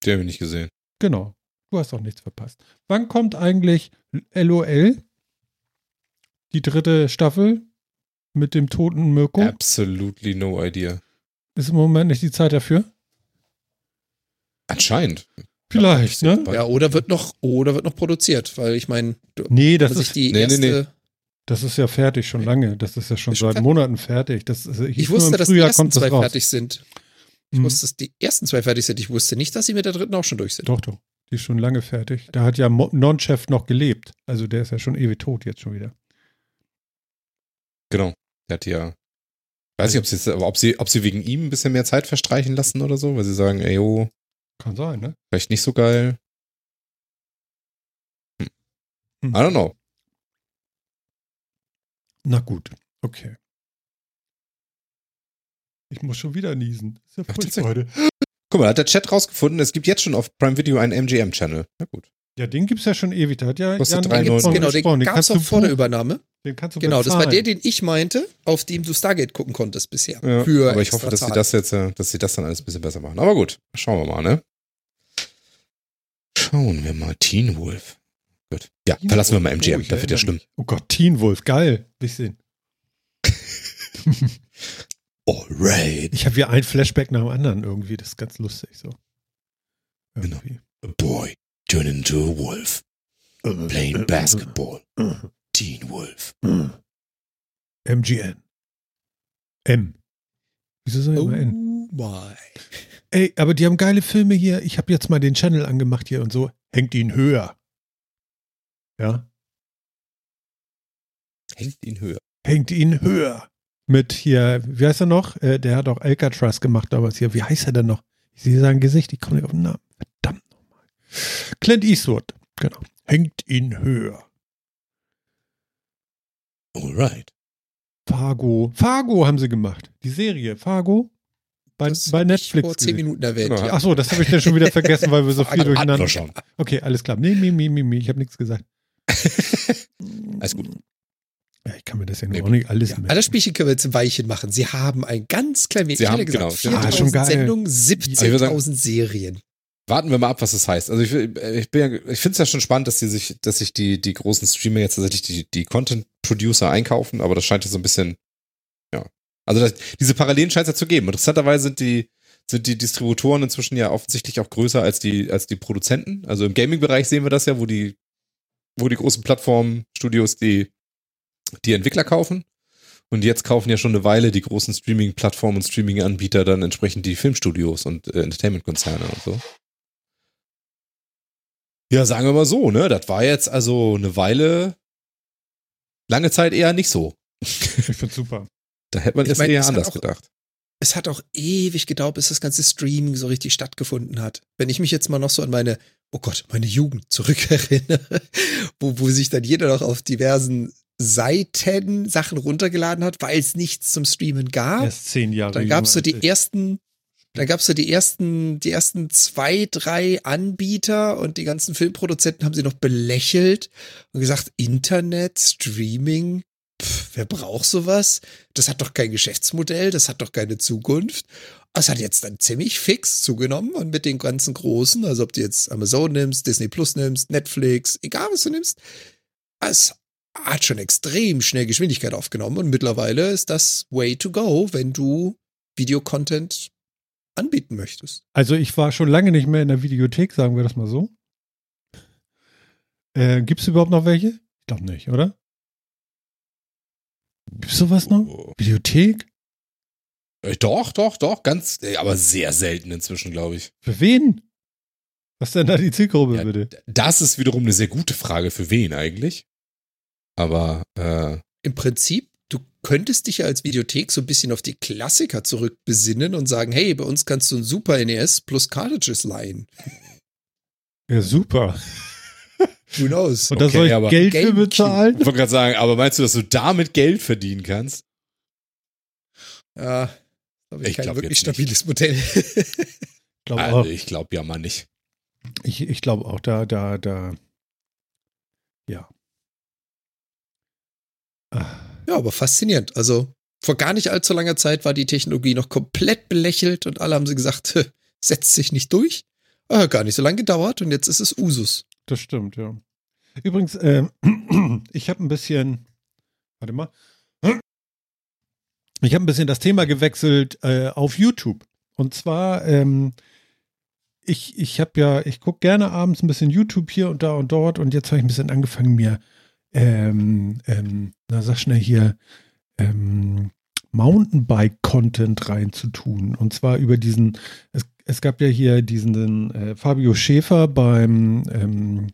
[SPEAKER 3] Den habe ich nicht gesehen.
[SPEAKER 1] Genau. Du hast auch nichts verpasst. Wann kommt eigentlich LOL? Die dritte Staffel mit dem toten Mirko?
[SPEAKER 3] Absolutely no idea.
[SPEAKER 1] Ist im Moment nicht die Zeit dafür?
[SPEAKER 3] Anscheinend.
[SPEAKER 1] Vielleicht,
[SPEAKER 3] Ja,
[SPEAKER 1] ne?
[SPEAKER 2] Ja, oder wird noch, oder wird noch produziert, weil ich meine,
[SPEAKER 1] Nee, das ist,
[SPEAKER 2] die
[SPEAKER 3] nee, nee,
[SPEAKER 2] erste,
[SPEAKER 3] nee.
[SPEAKER 1] das ist ja fertig schon lange. Das ist ja schon
[SPEAKER 2] Ist schon
[SPEAKER 1] seit
[SPEAKER 2] fertig?
[SPEAKER 1] Monaten fertig. Das ist,
[SPEAKER 2] ich
[SPEAKER 1] nur
[SPEAKER 2] wusste,
[SPEAKER 1] im
[SPEAKER 2] dass die ersten
[SPEAKER 1] kommt das
[SPEAKER 2] zwei
[SPEAKER 1] raus.
[SPEAKER 2] fertig sind. Ich
[SPEAKER 1] Mhm.
[SPEAKER 2] wusste, dass die ersten zwei fertig sind. Ich wusste nicht, dass sie mit der dritten auch schon durch sind.
[SPEAKER 1] Doch, doch. Die ist schon lange fertig. Da hat ja Non-Chef noch gelebt. Also der ist ja schon ewig tot jetzt schon wieder.
[SPEAKER 3] Genau. Der hat ja. Weiß nicht, ob sie, jetzt, aber ob, sie, ob sie wegen ihm ein bisschen mehr Zeit verstreichen lassen oder so, weil sie sagen, ey, oh,
[SPEAKER 1] Kann sein, ne?
[SPEAKER 3] vielleicht nicht so geil. Hm.
[SPEAKER 1] Hm.
[SPEAKER 3] I don't know.
[SPEAKER 1] Na gut, okay. Ich muss schon wieder niesen. Ist ja
[SPEAKER 3] Ach,
[SPEAKER 1] furchtbar heute.
[SPEAKER 3] Guck mal, hat der Chat rausgefunden, es gibt jetzt schon auf Prime Video einen MGM-Channel. Na gut.
[SPEAKER 1] Ja, den gibt's ja schon ewig. Da hat ja
[SPEAKER 3] Kostet
[SPEAKER 1] Jan
[SPEAKER 3] 3,99.
[SPEAKER 2] Gibt's,
[SPEAKER 1] von
[SPEAKER 2] genau,
[SPEAKER 1] gesprochen.
[SPEAKER 2] den gab es
[SPEAKER 1] kannst
[SPEAKER 2] auch
[SPEAKER 1] du
[SPEAKER 2] vor der. Übernahme.
[SPEAKER 1] Den kannst du
[SPEAKER 2] Genau, das war
[SPEAKER 1] bezahlen.
[SPEAKER 2] der, den ich meinte, auf dem du Stargate gucken konntest bisher.
[SPEAKER 3] Ja,
[SPEAKER 2] Für
[SPEAKER 3] aber ich hoffe, dass sie das jetzt, äh, dass sie das dann alles ein bisschen besser machen. Aber gut, schauen wir mal, ne? Schauen wir mal. Teen Wolf. Gut. Ja,
[SPEAKER 1] Teen
[SPEAKER 3] verlassen wir mal
[SPEAKER 1] Wolf.
[SPEAKER 3] MGM,
[SPEAKER 1] Oh,
[SPEAKER 3] das wird ja schlimm.
[SPEAKER 1] Oh Gott, Teen Wolf, geil. Will ich sehen.
[SPEAKER 3] Alright.
[SPEAKER 1] Ich habe hier ein Flashback nach dem anderen irgendwie. Das ist ganz lustig so.
[SPEAKER 3] Genau. A boy turned into a wolf. Playing basketball. Teen Wolf.
[SPEAKER 1] MGN. M. Wieso soll ich
[SPEAKER 2] Oh
[SPEAKER 1] immer N?
[SPEAKER 2] my.
[SPEAKER 1] Ey, aber die haben geile Filme hier. Ich habe jetzt mal den Channel angemacht hier und so. Hängt ihn höher. Ja?
[SPEAKER 3] Hängt ihn höher.
[SPEAKER 1] Hängt ihn höher. Mit hier, wie heißt er noch? Äh, der hat auch Alcatraz gemacht damals hier. Wie heißt er denn noch? Ich sehe sein Gesicht, ich komme nicht auf den Namen. Verdammt nochmal. Clint Eastwood, genau. Hängt ihn höher.
[SPEAKER 3] Alright.
[SPEAKER 1] Fargo. Fargo haben sie gemacht. Die Serie. Fargo. Bei,
[SPEAKER 2] Das
[SPEAKER 1] bei Netflix.
[SPEAKER 2] vor zehn. Minuten erwähnt. Ja.
[SPEAKER 1] Ach so, das habe ich dann schon wieder vergessen, weil wir so viel durcheinander.
[SPEAKER 3] schon.
[SPEAKER 1] Okay, alles klar. Nee, nee, nee, nee, nee, ich habe nichts gesagt.
[SPEAKER 3] Alles gut.
[SPEAKER 1] Ja, ich kann mir das ja
[SPEAKER 3] Nee,
[SPEAKER 1] auch nicht alles
[SPEAKER 2] Ja,
[SPEAKER 1] merken.
[SPEAKER 2] das Spielchen können wir jetzt ein Weilchen machen. Sie haben ein ganz klein wenig,
[SPEAKER 3] Sie haben-
[SPEAKER 2] gesagt,
[SPEAKER 3] genau,
[SPEAKER 1] ja. Ah,
[SPEAKER 2] 4000
[SPEAKER 1] schon geil.
[SPEAKER 2] Sendungen,
[SPEAKER 3] ich würde sagen-
[SPEAKER 2] 17.000 Serien.
[SPEAKER 3] Warten wir mal ab, was das heißt. Also ich, ich bin ja, ich finde es ja schon spannend, dass die sich, dass sich die, die großen Streamer jetzt tatsächlich die, die Content-Producer einkaufen, aber das scheint ja so ein bisschen, ja. Also das, diese Parallelen scheint es ja zu geben. Interessanterweise sind die, sind die Distributoren inzwischen ja offensichtlich auch größer als die, als die Produzenten. Also im Gaming-Bereich sehen wir das ja, wo die, wo die großen Plattformen, Studios die, die Entwickler kaufen. Und jetzt kaufen ja schon eine Weile die großen Streaming-Plattformen und Streaming-Anbieter dann entsprechend die Filmstudios und äh, Entertainment-Konzerne und so. Ja, sagen wir mal so, ne? Das war jetzt also eine Weile, lange Zeit eher nicht so.
[SPEAKER 1] Ich finde super.
[SPEAKER 3] Da hätte man
[SPEAKER 2] Ich
[SPEAKER 3] es
[SPEAKER 2] mein,
[SPEAKER 3] eher
[SPEAKER 2] es
[SPEAKER 3] anders
[SPEAKER 2] auch-
[SPEAKER 3] gedacht.
[SPEAKER 2] Es hat auch ewig gedauert, bis das ganze Streaming so richtig stattgefunden hat. Wenn ich mich jetzt mal noch so an meine, oh Gott, meine Jugend zurückerinnere, wo, wo sich dann jeder noch auf diversen Seiten Sachen runtergeladen hat, weil es nichts zum Streamen gab.
[SPEAKER 1] Erst zehn Jahre.
[SPEAKER 2] Dann gab es so die
[SPEAKER 1] ich.
[SPEAKER 2] ersten, dann gab es so die ersten, die ersten zwei, drei Anbieter und die ganzen Filmproduzenten haben sie noch belächelt und gesagt, Internet, Streaming, pff, wer braucht sowas? Das hat doch kein Geschäftsmodell, das hat doch keine Zukunft. Es hat jetzt dann ziemlich fix zugenommen und mit den ganzen Großen, also ob du jetzt Amazon nimmst, Disney Plus nimmst, Netflix, egal was du nimmst, es hat schon extrem schnell Geschwindigkeit aufgenommen und mittlerweile ist das way to go, wenn du Videocontent anbieten möchtest.
[SPEAKER 1] Also ich war schon lange nicht mehr in der Videothek, sagen wir das mal so. Äh, Gibt es überhaupt noch welche? Ich glaube nicht, oder? Gibt's sowas noch? Videothek?
[SPEAKER 3] Äh, Doch, doch, doch, ganz, äh, aber sehr selten inzwischen, glaube ich.
[SPEAKER 1] Für wen? Was denn da die Zielgruppe,
[SPEAKER 3] Ja,
[SPEAKER 1] bitte?
[SPEAKER 3] Das ist wiederum eine sehr gute Frage, für wen eigentlich. Aber, äh,
[SPEAKER 2] Im Prinzip, du könntest dich ja als Videothek so ein bisschen auf die Klassiker zurückbesinnen und sagen, hey, bei uns kannst du ein Super NES plus Cartridges leihen.
[SPEAKER 1] Ja, super.
[SPEAKER 2] Who knows?
[SPEAKER 1] Und da
[SPEAKER 3] Okay,
[SPEAKER 1] soll ich
[SPEAKER 3] aber-
[SPEAKER 1] Geld für bezahlen?
[SPEAKER 3] ich wollte gerade sagen, aber meinst du, dass du damit Geld verdienen kannst?
[SPEAKER 2] Ja, glaube ich,
[SPEAKER 3] Ich
[SPEAKER 2] kein
[SPEAKER 3] glaub
[SPEAKER 2] wirklich
[SPEAKER 3] jetzt nicht.
[SPEAKER 2] stabiles Modell.
[SPEAKER 1] Ich glaube
[SPEAKER 3] Also,
[SPEAKER 1] auch.
[SPEAKER 3] ich glaube ja mal nicht.
[SPEAKER 1] Ich, ich glaube auch, da, da, da. Ja.
[SPEAKER 2] Ja, aber faszinierend. Also vor gar nicht allzu langer Zeit war die Technologie noch komplett belächelt und alle haben sie gesagt, setzt sich nicht durch. Ah, gar nicht so lange gedauert und jetzt ist es Usus.
[SPEAKER 1] Das stimmt, ja. Übrigens, ähm, ich habe ein bisschen, warte mal, ich habe ein bisschen das Thema gewechselt äh, auf YouTube. Und zwar, ähm, ich, ich habe ja, ich gucke gerne abends ein bisschen YouTube hier und da und dort und jetzt habe ich ein bisschen angefangen, mir, ähm, ähm, na sag schnell hier, ähm, Mountainbike-Content reinzutun. Und zwar über diesen, es, es gab ja hier diesen äh, Fabio Schäfer beim, ähm,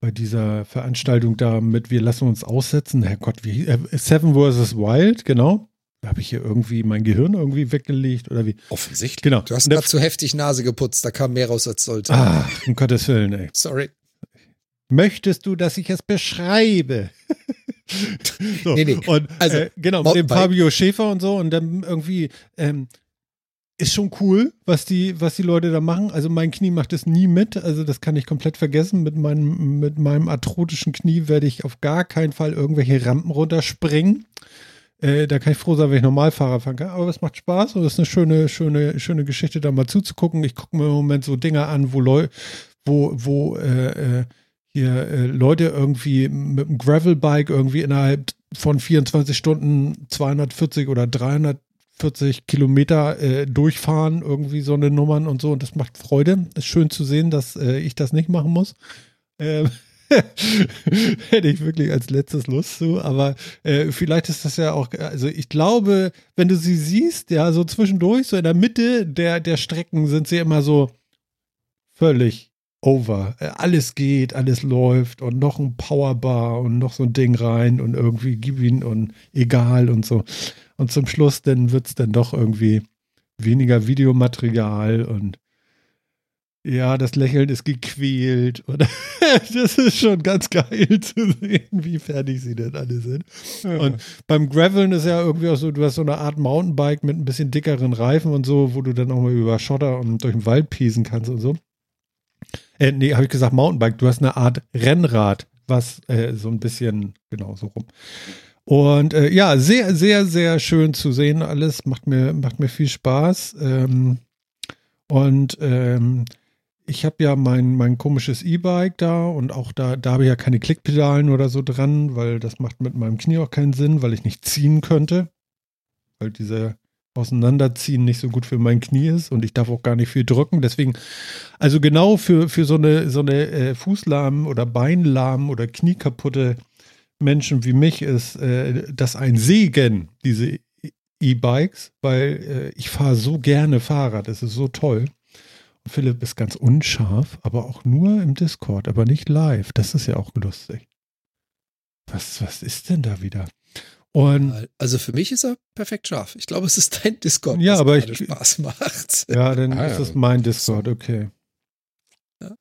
[SPEAKER 1] bei dieser Veranstaltung da mit Wir lassen uns aussetzen. Herrgott, wie äh, Seven vs. Wild, genau. Da habe ich hier irgendwie mein Gehirn irgendwie weggelegt oder wie.
[SPEAKER 3] Offensichtlich.
[SPEAKER 1] Genau.
[SPEAKER 2] Du hast gerade zu heftig Nase geputzt, da kam mehr raus als sollte.
[SPEAKER 1] Ach, um Gottes Willen, ey.
[SPEAKER 2] Sorry.
[SPEAKER 1] Möchtest du, dass ich es beschreibe? so,
[SPEAKER 2] Nee, nee.
[SPEAKER 1] Und
[SPEAKER 2] Also,
[SPEAKER 1] äh, genau, mit dem. Fabio Schäfer und so und dann irgendwie ähm, ist schon cool, was die, was die Leute da machen. Also mein Knie macht es nie mit, also das kann ich komplett vergessen. Mit meinem, mit meinem arthrotischen Knie werde ich auf gar keinen Fall irgendwelche Rampen runterspringen. Äh, da kann ich froh sein, wenn ich Normalfahrer fahren kann. Aber es macht Spaß und es ist eine schöne, schöne, schöne Geschichte, da mal zuzugucken. Ich gucke mir im Moment so Dinge an, wo Leute, wo, wo äh, äh, hier äh, Leute irgendwie mit einem Gravelbike irgendwie innerhalb von 24 Stunden 240 oder 340 Kilometer äh, durchfahren, irgendwie so eine Nummern und so. Und das macht Freude. Ist schön zu sehen, dass äh, ich das nicht machen muss. Ähm, Hätte ich wirklich als letztes Lust zu, aber äh, vielleicht ist das ja auch, also ich glaube, wenn du sie siehst, ja, so zwischendurch, so in der Mitte der, der Strecken sind sie immer so völlig over. Alles geht, alles läuft und noch ein Powerbar und noch so ein Ding rein und irgendwie gib ihn und egal und so. Und zum Schluss dann wird's dann doch irgendwie weniger Videomaterial und ja, das Lächeln ist gequält. Und das ist schon ganz geil zu sehen, wie fertig sie denn alle sind. Und beim Graveln ist ja irgendwie auch so, du hast so eine Art Mountainbike mit ein bisschen dickeren Reifen und so, wo du dann auch mal über Schotter und durch den Wald piesen kannst und so. Äh, nee, habe ich gesagt Mountainbike. Du hast eine Art Rennrad, was äh, so ein bisschen, genau, so rum. Und äh, ja, sehr, sehr, sehr schön zu sehen alles. Macht mir, macht mir viel Spaß. Ähm, und ähm, ich habe ja mein, mein komisches E-Bike da und auch da, da habe ich ja keine Klickpedalen oder so dran, weil das macht mit meinem Knie auch keinen Sinn, weil ich nicht ziehen könnte. Weil diese Auseinanderziehen nicht so gut für mein Knie ist und ich darf auch gar nicht viel drücken. Deswegen, also genau für, für so eine, so eine äh, Fußlahmen oder Beinlahmen oder Kniekaputte Menschen wie mich ist äh, das ein Segen, diese E-Bikes, weil äh, ich fahre so gerne Fahrrad. Es ist so toll. Philipp ist ganz unscharf, aber auch nur im Discord, aber nicht live. Das ist ja auch lustig. Was, was ist denn da wieder? Und
[SPEAKER 2] Also für mich ist er perfekt scharf. Ich glaube, es ist dein Discord,
[SPEAKER 1] Ja, aber
[SPEAKER 2] gerade
[SPEAKER 1] ich-
[SPEAKER 2] Spaß macht.
[SPEAKER 1] ja, dann
[SPEAKER 3] Ah,
[SPEAKER 1] ist
[SPEAKER 3] ja.
[SPEAKER 1] es mein Discord, okay.
[SPEAKER 2] Ja.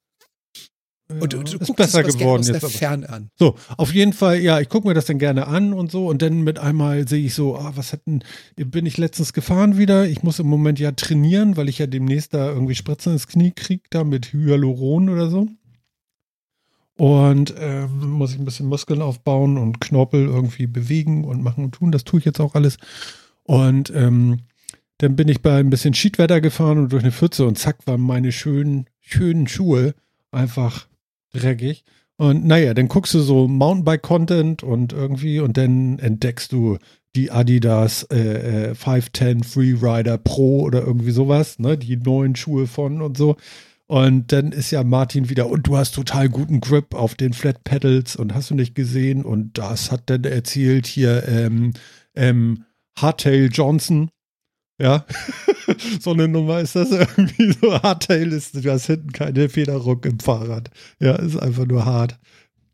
[SPEAKER 2] Und du, du
[SPEAKER 1] ist
[SPEAKER 2] guckst
[SPEAKER 1] besser
[SPEAKER 2] gerne
[SPEAKER 1] geworden
[SPEAKER 2] aus der
[SPEAKER 1] jetzt. Aber.
[SPEAKER 2] Ferne an.
[SPEAKER 1] So, auf jeden Fall, ja, ich gucke mir das dann gerne an und so und dann mit einmal sehe ich so, ah, was hat denn, bin ich letztens gefahren wieder? Ich muss im Moment ja trainieren, weil ich ja demnächst da irgendwie Spritzen ins Knie kriege, da mit Hyaluron oder so. Und ähm, muss ich ein bisschen Muskeln aufbauen und Knorpel irgendwie bewegen und machen und tun. Das tue ich jetzt auch alles. Und ähm, dann bin ich bei ein bisschen Schiedwetter gefahren und durch eine Pfütze und zack waren meine schönen, schönen Schuhe einfach dreckig. Und naja, dann guckst du so Mountainbike-Content und irgendwie und dann entdeckst du die Adidas äh, äh, 510 Freerider Pro oder irgendwie sowas, ne? Die neuen Schuhe von und so. Und dann ist ja Martin wieder, und du hast total guten Grip auf den Flat Pedals und hast du nicht gesehen. Und das hat dann erzählt hier ähm, ähm, Hardtail Johnson. Ja, so eine Nummer ist das irgendwie so. Hardtail ist, du hast hinten keine Federruck im Fahrrad. Ja, ist einfach nur hart.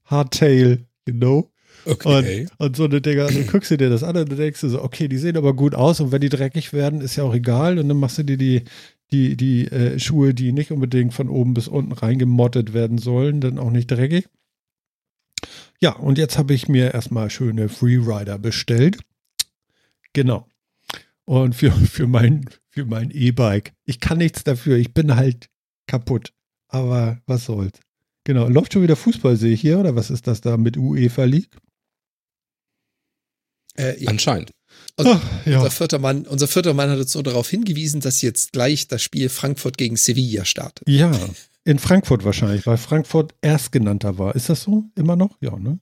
[SPEAKER 1] Hardtail, you know?
[SPEAKER 3] Okay.
[SPEAKER 1] Und, und so eine Dinger, du guckst du dir das an und du denkst du so, okay, die sehen aber gut aus und wenn die dreckig werden, ist ja auch egal. Und dann machst du dir die, die, die äh, Schuhe, die nicht unbedingt von oben bis unten reingemottet werden sollen, dann auch nicht dreckig. Ja, und jetzt habe ich mir erstmal schöne Freerider bestellt. Genau. Und für, für mein, für mein E-Bike. Ich kann nichts dafür. Ich bin halt kaputt. Aber was soll's. Genau. Läuft schon wieder Fußball, sehe ich hier, oder was ist das da mit UEFA League?
[SPEAKER 2] Äh, ja.
[SPEAKER 3] Anscheinend.
[SPEAKER 2] Also,
[SPEAKER 1] Ach, ja.
[SPEAKER 2] unser, vierter Mann, unser vierter Mann hat uns nur darauf hingewiesen, dass jetzt gleich das Spiel Frankfurt gegen Sevilla startet.
[SPEAKER 1] Ja, in Frankfurt wahrscheinlich, weil Frankfurt erstgenannter war. Ist das so? Immer noch? Ja, ne?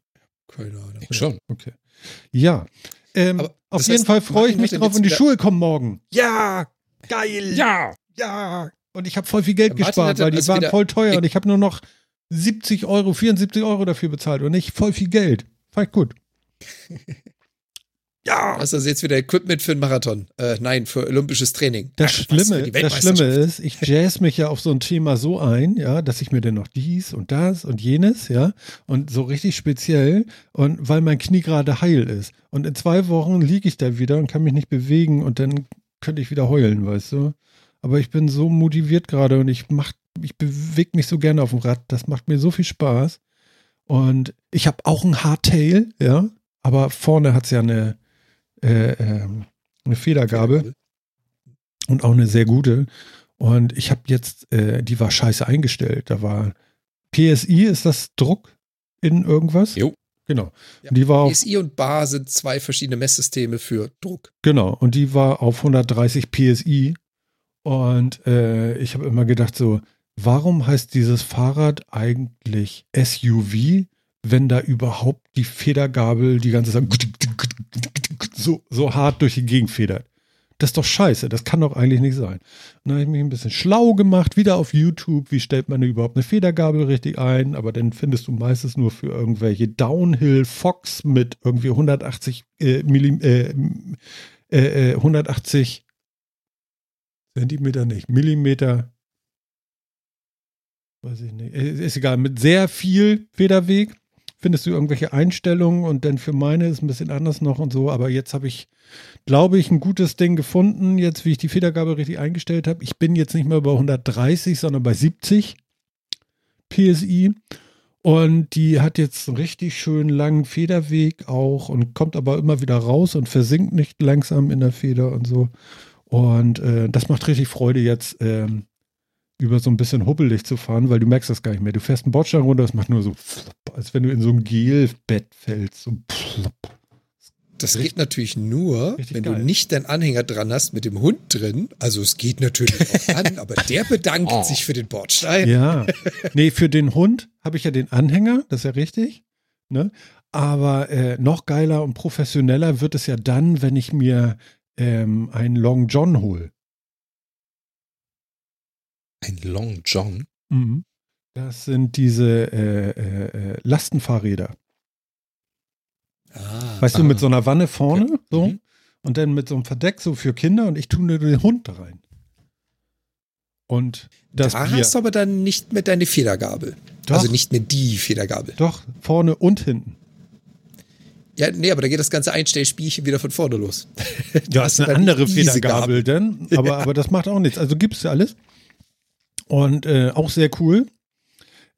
[SPEAKER 2] Keine Ahnung.
[SPEAKER 3] Ich schon.
[SPEAKER 1] Okay. Ja. Ähm,
[SPEAKER 2] Aber
[SPEAKER 1] auf jeden
[SPEAKER 2] heißt,
[SPEAKER 1] Fall freue ich mich drauf und die Schuhe kommen morgen. Ja, geil.
[SPEAKER 3] Ja!
[SPEAKER 1] Ja. Und ich habe voll viel Geld gespart, weil die
[SPEAKER 2] also
[SPEAKER 1] waren voll teuer
[SPEAKER 2] Ich-
[SPEAKER 1] und ich habe nur noch 70 Euro, 74 Euro dafür bezahlt und nicht voll viel Geld. Fand ich gut. ja.
[SPEAKER 2] Das ist jetzt wieder Equipment für einen Marathon. Äh, nein, für olympisches Training.
[SPEAKER 1] Das
[SPEAKER 2] Ach, was,
[SPEAKER 1] Schlimme, das Schlimme ist, ich jazz mich ja auf so ein Thema so ein, ja, dass ich mir dann noch dies und das und jenes, ja, und so richtig speziell und weil mein Knie gerade heil ist. Und in zwei Wochen liege ich da wieder und kann mich nicht bewegen und dann könnte ich wieder heulen, weißt du. Aber ich bin so motiviert gerade und ich mach, ich bewege mich so gerne auf dem Rad. Das macht mir so viel Spaß. Und ich habe auch ein Hardtail, ja, aber vorne hat es ja eine, äh, ähm, eine Federgabe und auch eine sehr gute. Und ich habe jetzt, äh, die war scheiße eingestellt. Da war PSI, ist das Druck in irgendwas?
[SPEAKER 3] Jo.
[SPEAKER 1] Genau.
[SPEAKER 2] Ja.
[SPEAKER 1] Die war auf,
[SPEAKER 2] PSI und Bar sind zwei verschiedene Messsysteme für Druck.
[SPEAKER 1] genau. Und die war auf 130 PSI. Und äh, ich habe immer gedacht so, warum heißt dieses Fahrrad eigentlich SUV, wenn da überhaupt die Federgabel die ganze Zeit so, so hart durch die Gegend federt? Das ist doch scheiße, das kann doch eigentlich nicht sein. Dann habe ich mich ein bisschen schlau gemacht, wieder auf YouTube, wie stellt man überhaupt eine Federgabel richtig ein, aber dann findest du meistens nur für irgendwelche Downhill Fox mit irgendwie 180 äh, Millim, äh, äh, äh, 180 Zentimeter nicht, Millimeter weiß ich nicht, äh, ist egal, mit sehr viel Federweg findest du irgendwelche Einstellungen und dann für meine ist ein bisschen anders noch und so, aber jetzt habe ich, glaube ich, ein gutes Ding gefunden, jetzt wie ich die Federgabel richtig eingestellt habe. Ich bin jetzt nicht mehr bei 130, sondern bei 70 PSI und die hat jetzt einen richtig schön langen Federweg auch und kommt aber immer wieder raus und versinkt nicht langsam in der Feder und so. Und äh, das macht richtig Freude jetzt. Ähm, über so ein bisschen hubbelig zu fahren, weil du merkst das gar nicht mehr. Du fährst einen Bordstein runter, das macht nur so, als wenn du in so ein Gelbett fällst. So
[SPEAKER 2] das geht natürlich nur, wenn geil. du nicht deinen Anhänger dran hast mit dem Hund drin. Also es geht natürlich auch an, aber der bedankt oh. sich für den Bordstein.
[SPEAKER 1] Ja. Nee, für den Hund habe ich ja den Anhänger, das ist ja richtig. Ne? Aber äh, noch geiler und professioneller wird es ja dann, wenn ich mir ähm, einen Long John hole.
[SPEAKER 3] Ein Long John?
[SPEAKER 1] Mhm. Das sind diese äh, äh, äh, Lastenfahrräder. Ah, weißt ah, du, mit so einer Wanne vorne, okay. so, mhm. und dann mit so einem Verdeck so für Kinder und ich tue nur den Hund da rein. Und das
[SPEAKER 2] da Bier. hast du aber dann nicht mehr deine Federgabel. Doch. Also nicht mehr die Federgabel.
[SPEAKER 1] Doch, vorne und hinten.
[SPEAKER 2] Ja, nee, aber da geht das ganze Einstellspielchen wieder von vorne los.
[SPEAKER 1] Ja, ist eine andere Federgabel denn, aber, ja. aber das macht auch nichts. Also gibt es ja alles. Und äh, auch sehr cool.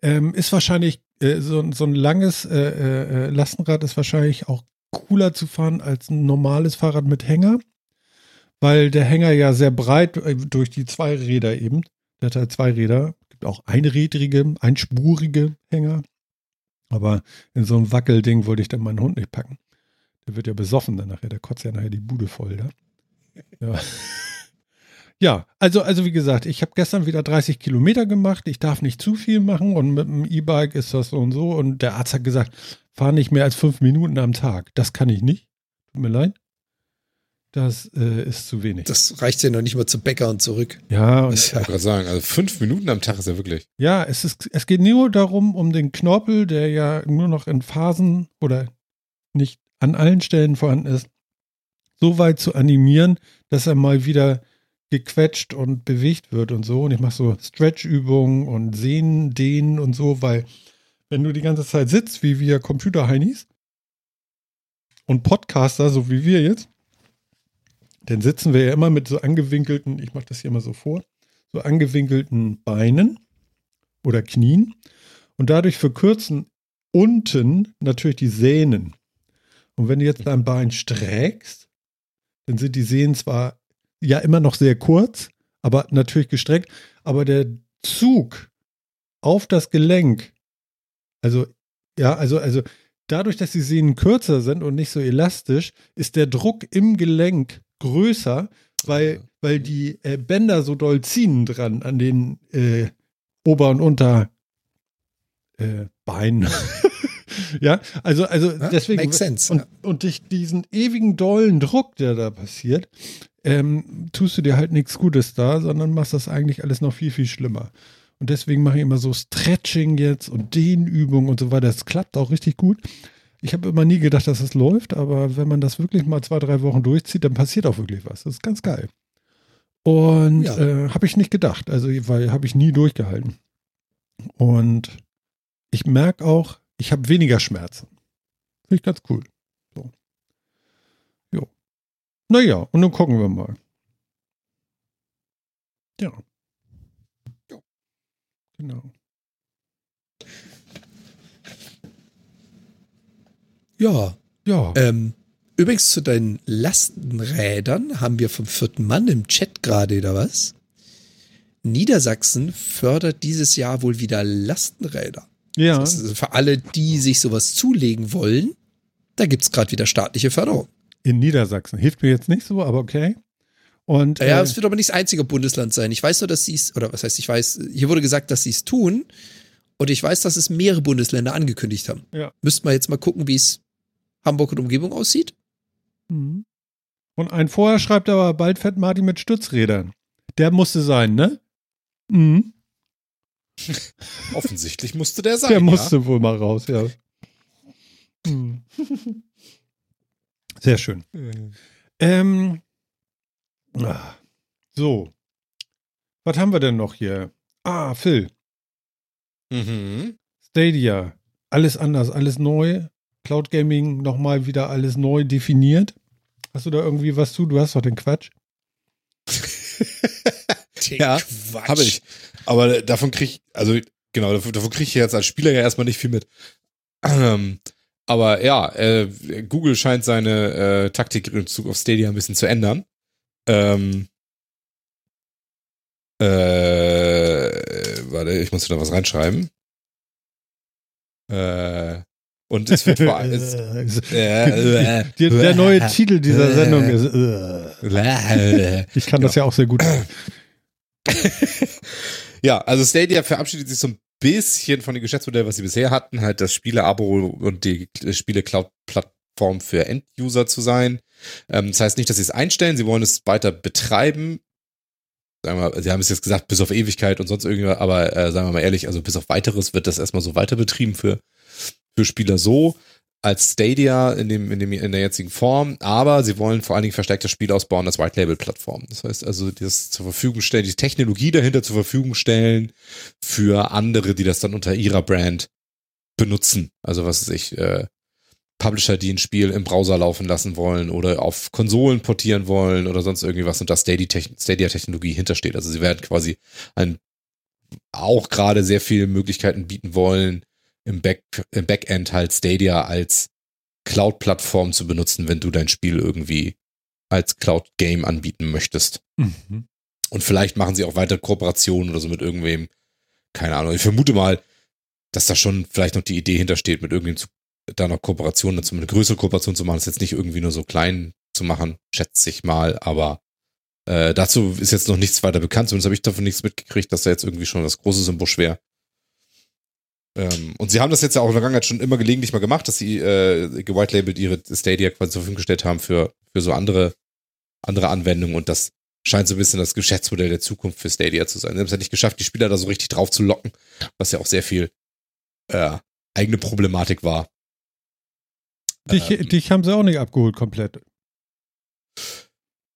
[SPEAKER 1] Ähm, ist wahrscheinlich äh, so, so ein langes äh, äh, Lastenrad ist wahrscheinlich auch cooler zu fahren als ein normales Fahrrad mit Hänger, weil der Hänger ja sehr breit äh, durch die zwei Räder eben, der hat halt zwei Räder, gibt auch einrädrige, einspurige Hänger, aber in so ein Wackelding wollte ich dann meinen Hund nicht packen. Der wird ja besoffen dann nachher, der kotzt ja nachher die Bude voll, da. Ja. Ja, also, also wie gesagt, ich habe gestern wieder 30 Kilometer gemacht. Ich darf nicht zu viel machen und mit dem E-Bike ist das so und so. Und der Arzt hat gesagt, fahr nicht mehr als fünf Minuten am Tag. Das kann ich nicht. Tut mir leid. Das äh, ist zu wenig.
[SPEAKER 2] Das reicht ja noch nicht mal zum Bäcker und zurück.
[SPEAKER 1] Ja,
[SPEAKER 3] und, ich wollte gerade sagen, also fünf Minuten am Tag ist ja wirklich.
[SPEAKER 1] Ja, es, ist, es geht nur darum, um den Knorpel, der ja nur noch in Phasen oder nicht an allen Stellen vorhanden ist, so weit zu animieren, dass er mal wieder gequetscht und bewegt wird und so. Und ich mache so Stretch-Übungen und Sehnen, Dehnen und so, weil wenn du die ganze Zeit sitzt, wie wir Computer-Heinis und Podcaster, so wie wir jetzt, dann sitzen wir ja immer mit so angewinkelten, ich mache das hier mal so vor, so angewinkelten Beinen oder Knien und dadurch verkürzen unten natürlich die Sehnen. Und wenn du jetzt dein Bein streckst, dann sind die Sehnen zwar ja immer noch sehr kurz, aber natürlich gestreckt. Aber der Zug auf das Gelenk, also ja, also, also dadurch, dass die Sehnen kürzer sind und nicht so elastisch, ist der Druck im Gelenk größer, weil, weil die äh, Bänder so doll ziehen dran an den äh, Ober- und Unterbeinen. Äh, ja, also, also ja, deswegen.
[SPEAKER 2] Makes sense.
[SPEAKER 1] Und, und durch diesen ewigen dollen Druck, der da passiert, ähm, tust du dir halt nichts Gutes da, sondern machst das eigentlich alles noch viel, viel schlimmer. Und deswegen mache ich immer so Stretching jetzt und Dehnübungen und so weiter. Das klappt auch richtig gut. Ich habe immer nie gedacht, dass es das läuft, aber wenn man das wirklich mal zwei, drei Wochen durchzieht, dann passiert auch wirklich was. Das ist ganz geil. Und ja. äh, habe ich nicht gedacht, also weil habe ich nie durchgehalten. Und ich merke auch, ich habe weniger Schmerzen. Finde ich ganz cool. Naja, und dann gucken wir mal. Ja. ja. Genau.
[SPEAKER 2] Ja. Ja. Ähm, übrigens zu deinen Lastenrädern haben wir vom vierten Mann im Chat gerade oder was? Niedersachsen fördert dieses Jahr wohl wieder Lastenräder.
[SPEAKER 1] Ja.
[SPEAKER 2] Das heißt für alle, die sich sowas zulegen wollen, da gibt es gerade wieder staatliche Förderung
[SPEAKER 1] in Niedersachsen. Hilft mir jetzt nicht so, aber okay. Und,
[SPEAKER 2] ja, äh, es wird aber nicht das einzige Bundesland sein. Ich weiß nur, dass sie es, oder was heißt, ich weiß, hier wurde gesagt, dass sie es tun. Und ich weiß, dass es mehrere Bundesländer angekündigt haben.
[SPEAKER 1] Ja.
[SPEAKER 2] Müssten wir jetzt mal gucken, wie es Hamburg und Umgebung aussieht.
[SPEAKER 1] Mhm. Und ein vorher schreibt aber, bald fährt Martin mit Stützrädern. Der musste sein, ne? Mhm.
[SPEAKER 3] Offensichtlich musste der sein.
[SPEAKER 1] Der musste ja. wohl mal raus, ja. Mhm. Sehr schön. Mhm. Ähm, ah, so. Was haben wir denn noch hier? Ah, Phil.
[SPEAKER 3] Mhm.
[SPEAKER 1] Stadia. Alles anders, alles neu. Cloud Gaming nochmal wieder alles neu definiert. Hast du da irgendwie was zu? Du hast doch den Quatsch.
[SPEAKER 2] Den
[SPEAKER 3] Ja,
[SPEAKER 2] Quatsch.
[SPEAKER 3] Habe ich. Aber davon krieg ich, also genau, davon, davon krieg ich jetzt als Spieler ja erstmal nicht viel mit. Ähm, aber ja, äh, Google scheint seine äh, Taktik in Bezug auf Stadia ein bisschen zu ändern. Ähm, äh, warte, ich muss da was reinschreiben. Äh, und es wird vor allem. äh,
[SPEAKER 1] Der, der neue Titel dieser Sendung ist. äh.
[SPEAKER 3] äh,
[SPEAKER 1] Ich kann das ja auch sehr gut.
[SPEAKER 3] ja, also Stadia verabschiedet sich so ein bisschen von dem Geschäftsmodell, was sie bisher hatten, halt das Spiele-Abo und die Spiele-Cloud-Plattform für End-User zu sein. Ähm, das heißt nicht, dass sie es einstellen, sie wollen es weiter betreiben. Sagen wir, sie haben es jetzt gesagt, bis auf Ewigkeit und sonst irgendwas, aber äh, sagen wir mal ehrlich, also bis auf weiteres wird das erstmal so weiter betrieben für, für Spieler so als Stadia in, dem, in, dem, in der jetzigen Form, aber sie wollen vor allen Dingen verstärkte Spiele ausbauen als White-Label-Plattform. Das heißt also, das zur Verfügung stellen, die Technologie dahinter zur Verfügung stellen für andere, die das dann unter ihrer Brand benutzen. Also was weiß ich, äh, Publisher, die ein Spiel im Browser laufen lassen wollen oder auf Konsolen portieren wollen oder sonst irgendwie was und da Stadia-Technologie Stadia hintersteht. Also sie werden quasi ein, auch gerade sehr viele Möglichkeiten bieten wollen, im, Back, im Backend halt Stadia als Cloud-Plattform zu benutzen, wenn du dein Spiel irgendwie als Cloud-Game anbieten möchtest.
[SPEAKER 1] Mhm.
[SPEAKER 3] Und vielleicht machen sie auch weiter Kooperationen oder so mit irgendwem. Keine Ahnung. Ich vermute mal, dass da schon vielleicht noch die Idee hintersteht, mit irgendwem zu, da noch Kooperationen, dazu eine größere Kooperation zu machen, das jetzt nicht irgendwie nur so klein zu machen, schätze ich mal, aber äh, dazu ist jetzt noch nichts weiter bekannt, zumindest habe ich davon nichts mitgekriegt, dass da jetzt irgendwie schon was Großes im Busch wäre. Ähm, und sie haben das jetzt ja auch in der Vergangenheit schon immer gelegentlich mal gemacht, dass sie äh, gewitelabelt ihre Stadia quasi zur Verfügung gestellt haben für, für so andere, andere Anwendungen und das scheint so ein bisschen das Geschäftsmodell der Zukunft für Stadia zu sein. Sie haben es ja nicht geschafft, die Spieler da so richtig drauf zu locken, was ja auch sehr viel äh, eigene Problematik war.
[SPEAKER 1] Dich,
[SPEAKER 3] Ähm.
[SPEAKER 1] dich haben sie auch nicht abgeholt komplett.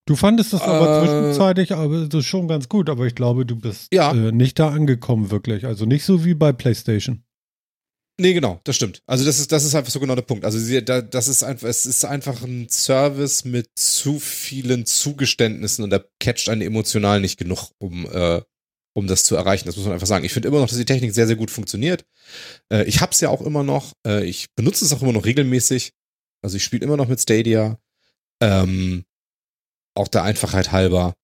[SPEAKER 1] Du fandest das aber
[SPEAKER 3] Äh.
[SPEAKER 1] zwischenzeitlich aber so schon ganz gut, aber ich glaube, du bist
[SPEAKER 3] Ja.
[SPEAKER 1] äh, nicht da angekommen wirklich. Also nicht so wie bei PlayStation.
[SPEAKER 3] Nee, genau, das stimmt. Also das ist, das ist einfach so genau der Punkt. Also sie, da, das ist einfach, es ist einfach ein Service mit zu vielen Zugeständnissen und der catcht einen emotional nicht genug, um, äh, um das zu erreichen. Das muss man einfach sagen. Ich finde immer noch, dass die Technik sehr, sehr gut funktioniert. Äh, ich hab's ja auch immer noch. Äh, ich benutze es auch immer noch regelmäßig. Also ich spiele immer noch mit Stadia. Ähm, auch der Einfachheit halber.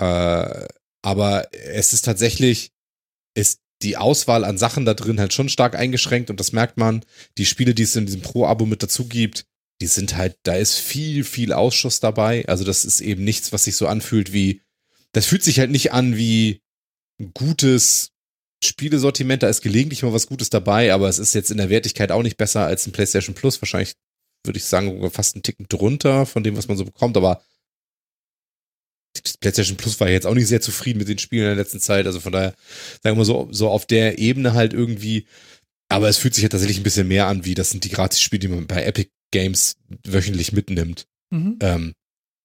[SPEAKER 3] Äh, aber es ist tatsächlich, ist die Auswahl an Sachen da drin halt schon stark eingeschränkt und das merkt man. Die Spiele, die es in diesem Pro-Abo mit dazu gibt, die sind halt, da ist viel, viel Ausschuss dabei. Also das ist eben nichts, was sich so anfühlt wie, das fühlt sich halt nicht an wie ein gutes Spielesortiment. Da ist gelegentlich mal was Gutes dabei, aber es ist jetzt in der Wertigkeit auch nicht besser als ein PlayStation Plus. Wahrscheinlich würde ich sagen, fast einen Ticken drunter von dem, was man so bekommt, aber PlayStation Plus war jetzt auch nicht sehr zufrieden mit den Spielen in der letzten Zeit. Also von daher, sagen wir mal so, so auf der Ebene halt irgendwie. Aber es fühlt sich ja tatsächlich ein bisschen mehr an, wie das sind die Gratis-Spiele, die man bei Epic Games wöchentlich mitnimmt. Ähm,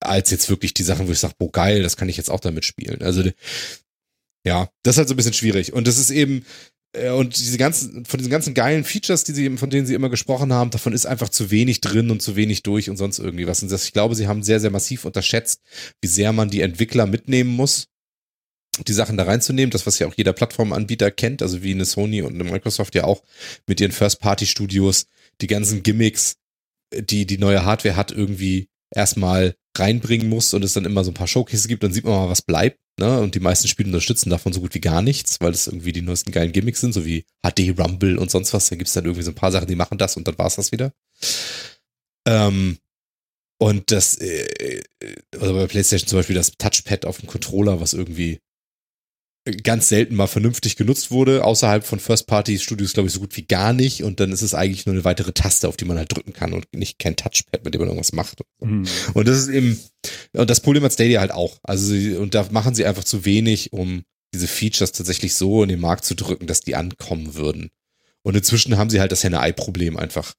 [SPEAKER 3] als jetzt wirklich die Sachen, wo ich sage, boah, geil, das kann ich jetzt auch damit spielen. Also, ja, das ist halt so ein bisschen schwierig. Und das ist eben, und diese ganzen, von diesen ganzen geilen Features, die sie, von denen sie immer gesprochen haben, davon ist einfach zu wenig drin und zu wenig durch und sonst irgendwie was. Und das, ich glaube, sie haben sehr, sehr massiv unterschätzt, wie sehr man die Entwickler mitnehmen muss, die Sachen da reinzunehmen. Das, was ja auch jeder Plattformanbieter kennt, also wie eine Sony und eine Microsoft ja auch mit ihren First-Party-Studios, die ganzen Gimmicks, die die neue Hardware hat, irgendwie erstmal reinbringen muss und es dann immer so ein paar Showcases gibt, dann sieht man mal, was bleibt. Ne? Und die meisten Spiele unterstützen davon so gut wie gar nichts, weil es irgendwie die neuesten geilen Gimmicks sind, so wie HD Rumble und sonst was. Da gibt's dann irgendwie so ein paar Sachen, die machen das und dann war's das wieder. Ähm, und das, äh, also bei PlayStation zum Beispiel das Touchpad auf dem Controller, was irgendwie ganz selten mal vernünftig genutzt wurde, außerhalb von First-Party-Studios, glaube ich, so gut wie gar nicht. Und dann ist es eigentlich nur eine weitere Taste, auf die man halt drücken kann und nicht kein Touchpad, mit dem man irgendwas macht.
[SPEAKER 1] Mhm.
[SPEAKER 3] Und das ist eben, und das Problem hat Stadia halt auch. Also, sie, und da machen sie einfach zu wenig, um diese Features tatsächlich so in den Markt zu drücken, dass die ankommen würden. Und inzwischen haben sie halt das Henne-Ei-Problem einfach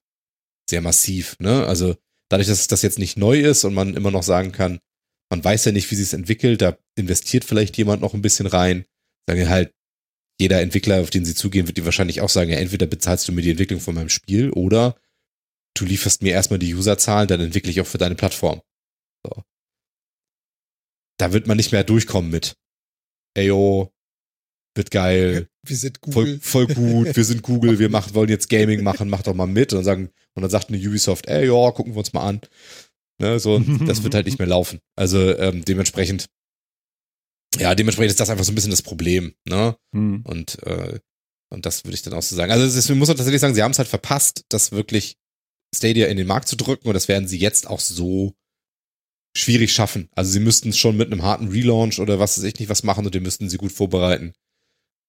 [SPEAKER 3] sehr massiv, ne? Also, dadurch, dass das jetzt nicht neu ist und man immer noch sagen kann, man weiß ja nicht, wie sie es entwickelt, da investiert vielleicht jemand noch ein bisschen rein, sagen halt, jeder Entwickler, auf den sie zugehen, wird dir wahrscheinlich auch sagen, ja, entweder bezahlst du mir die Entwicklung von meinem Spiel oder du lieferst mir erstmal die Userzahlen, dann entwickle ich auch für deine Plattform. So. Da wird man nicht mehr durchkommen mit. Eyo, wird geil.
[SPEAKER 2] Wir sind Google.
[SPEAKER 3] Voll, voll gut, wir sind Google, wir machen, wollen jetzt Gaming machen, mach doch mal mit. Und dann sagen, und dann sagt eine Ubisoft, ey, ja, gucken wir uns mal an. Ne, so, das wird halt nicht mehr laufen. Also ähm, dementsprechend, ja, dementsprechend ist das einfach so ein bisschen das Problem, ne?
[SPEAKER 1] Hm.
[SPEAKER 3] Und, äh, und das würde ich dann auch so sagen. Also es ist, man muss auch tatsächlich sagen, sie haben es halt verpasst, das wirklich Stadia in den Markt zu drücken und das werden sie jetzt auch so schwierig schaffen. Also sie müssten es schon mit einem harten Relaunch oder was weiß ich nicht was machen und den müssten sie gut vorbereiten.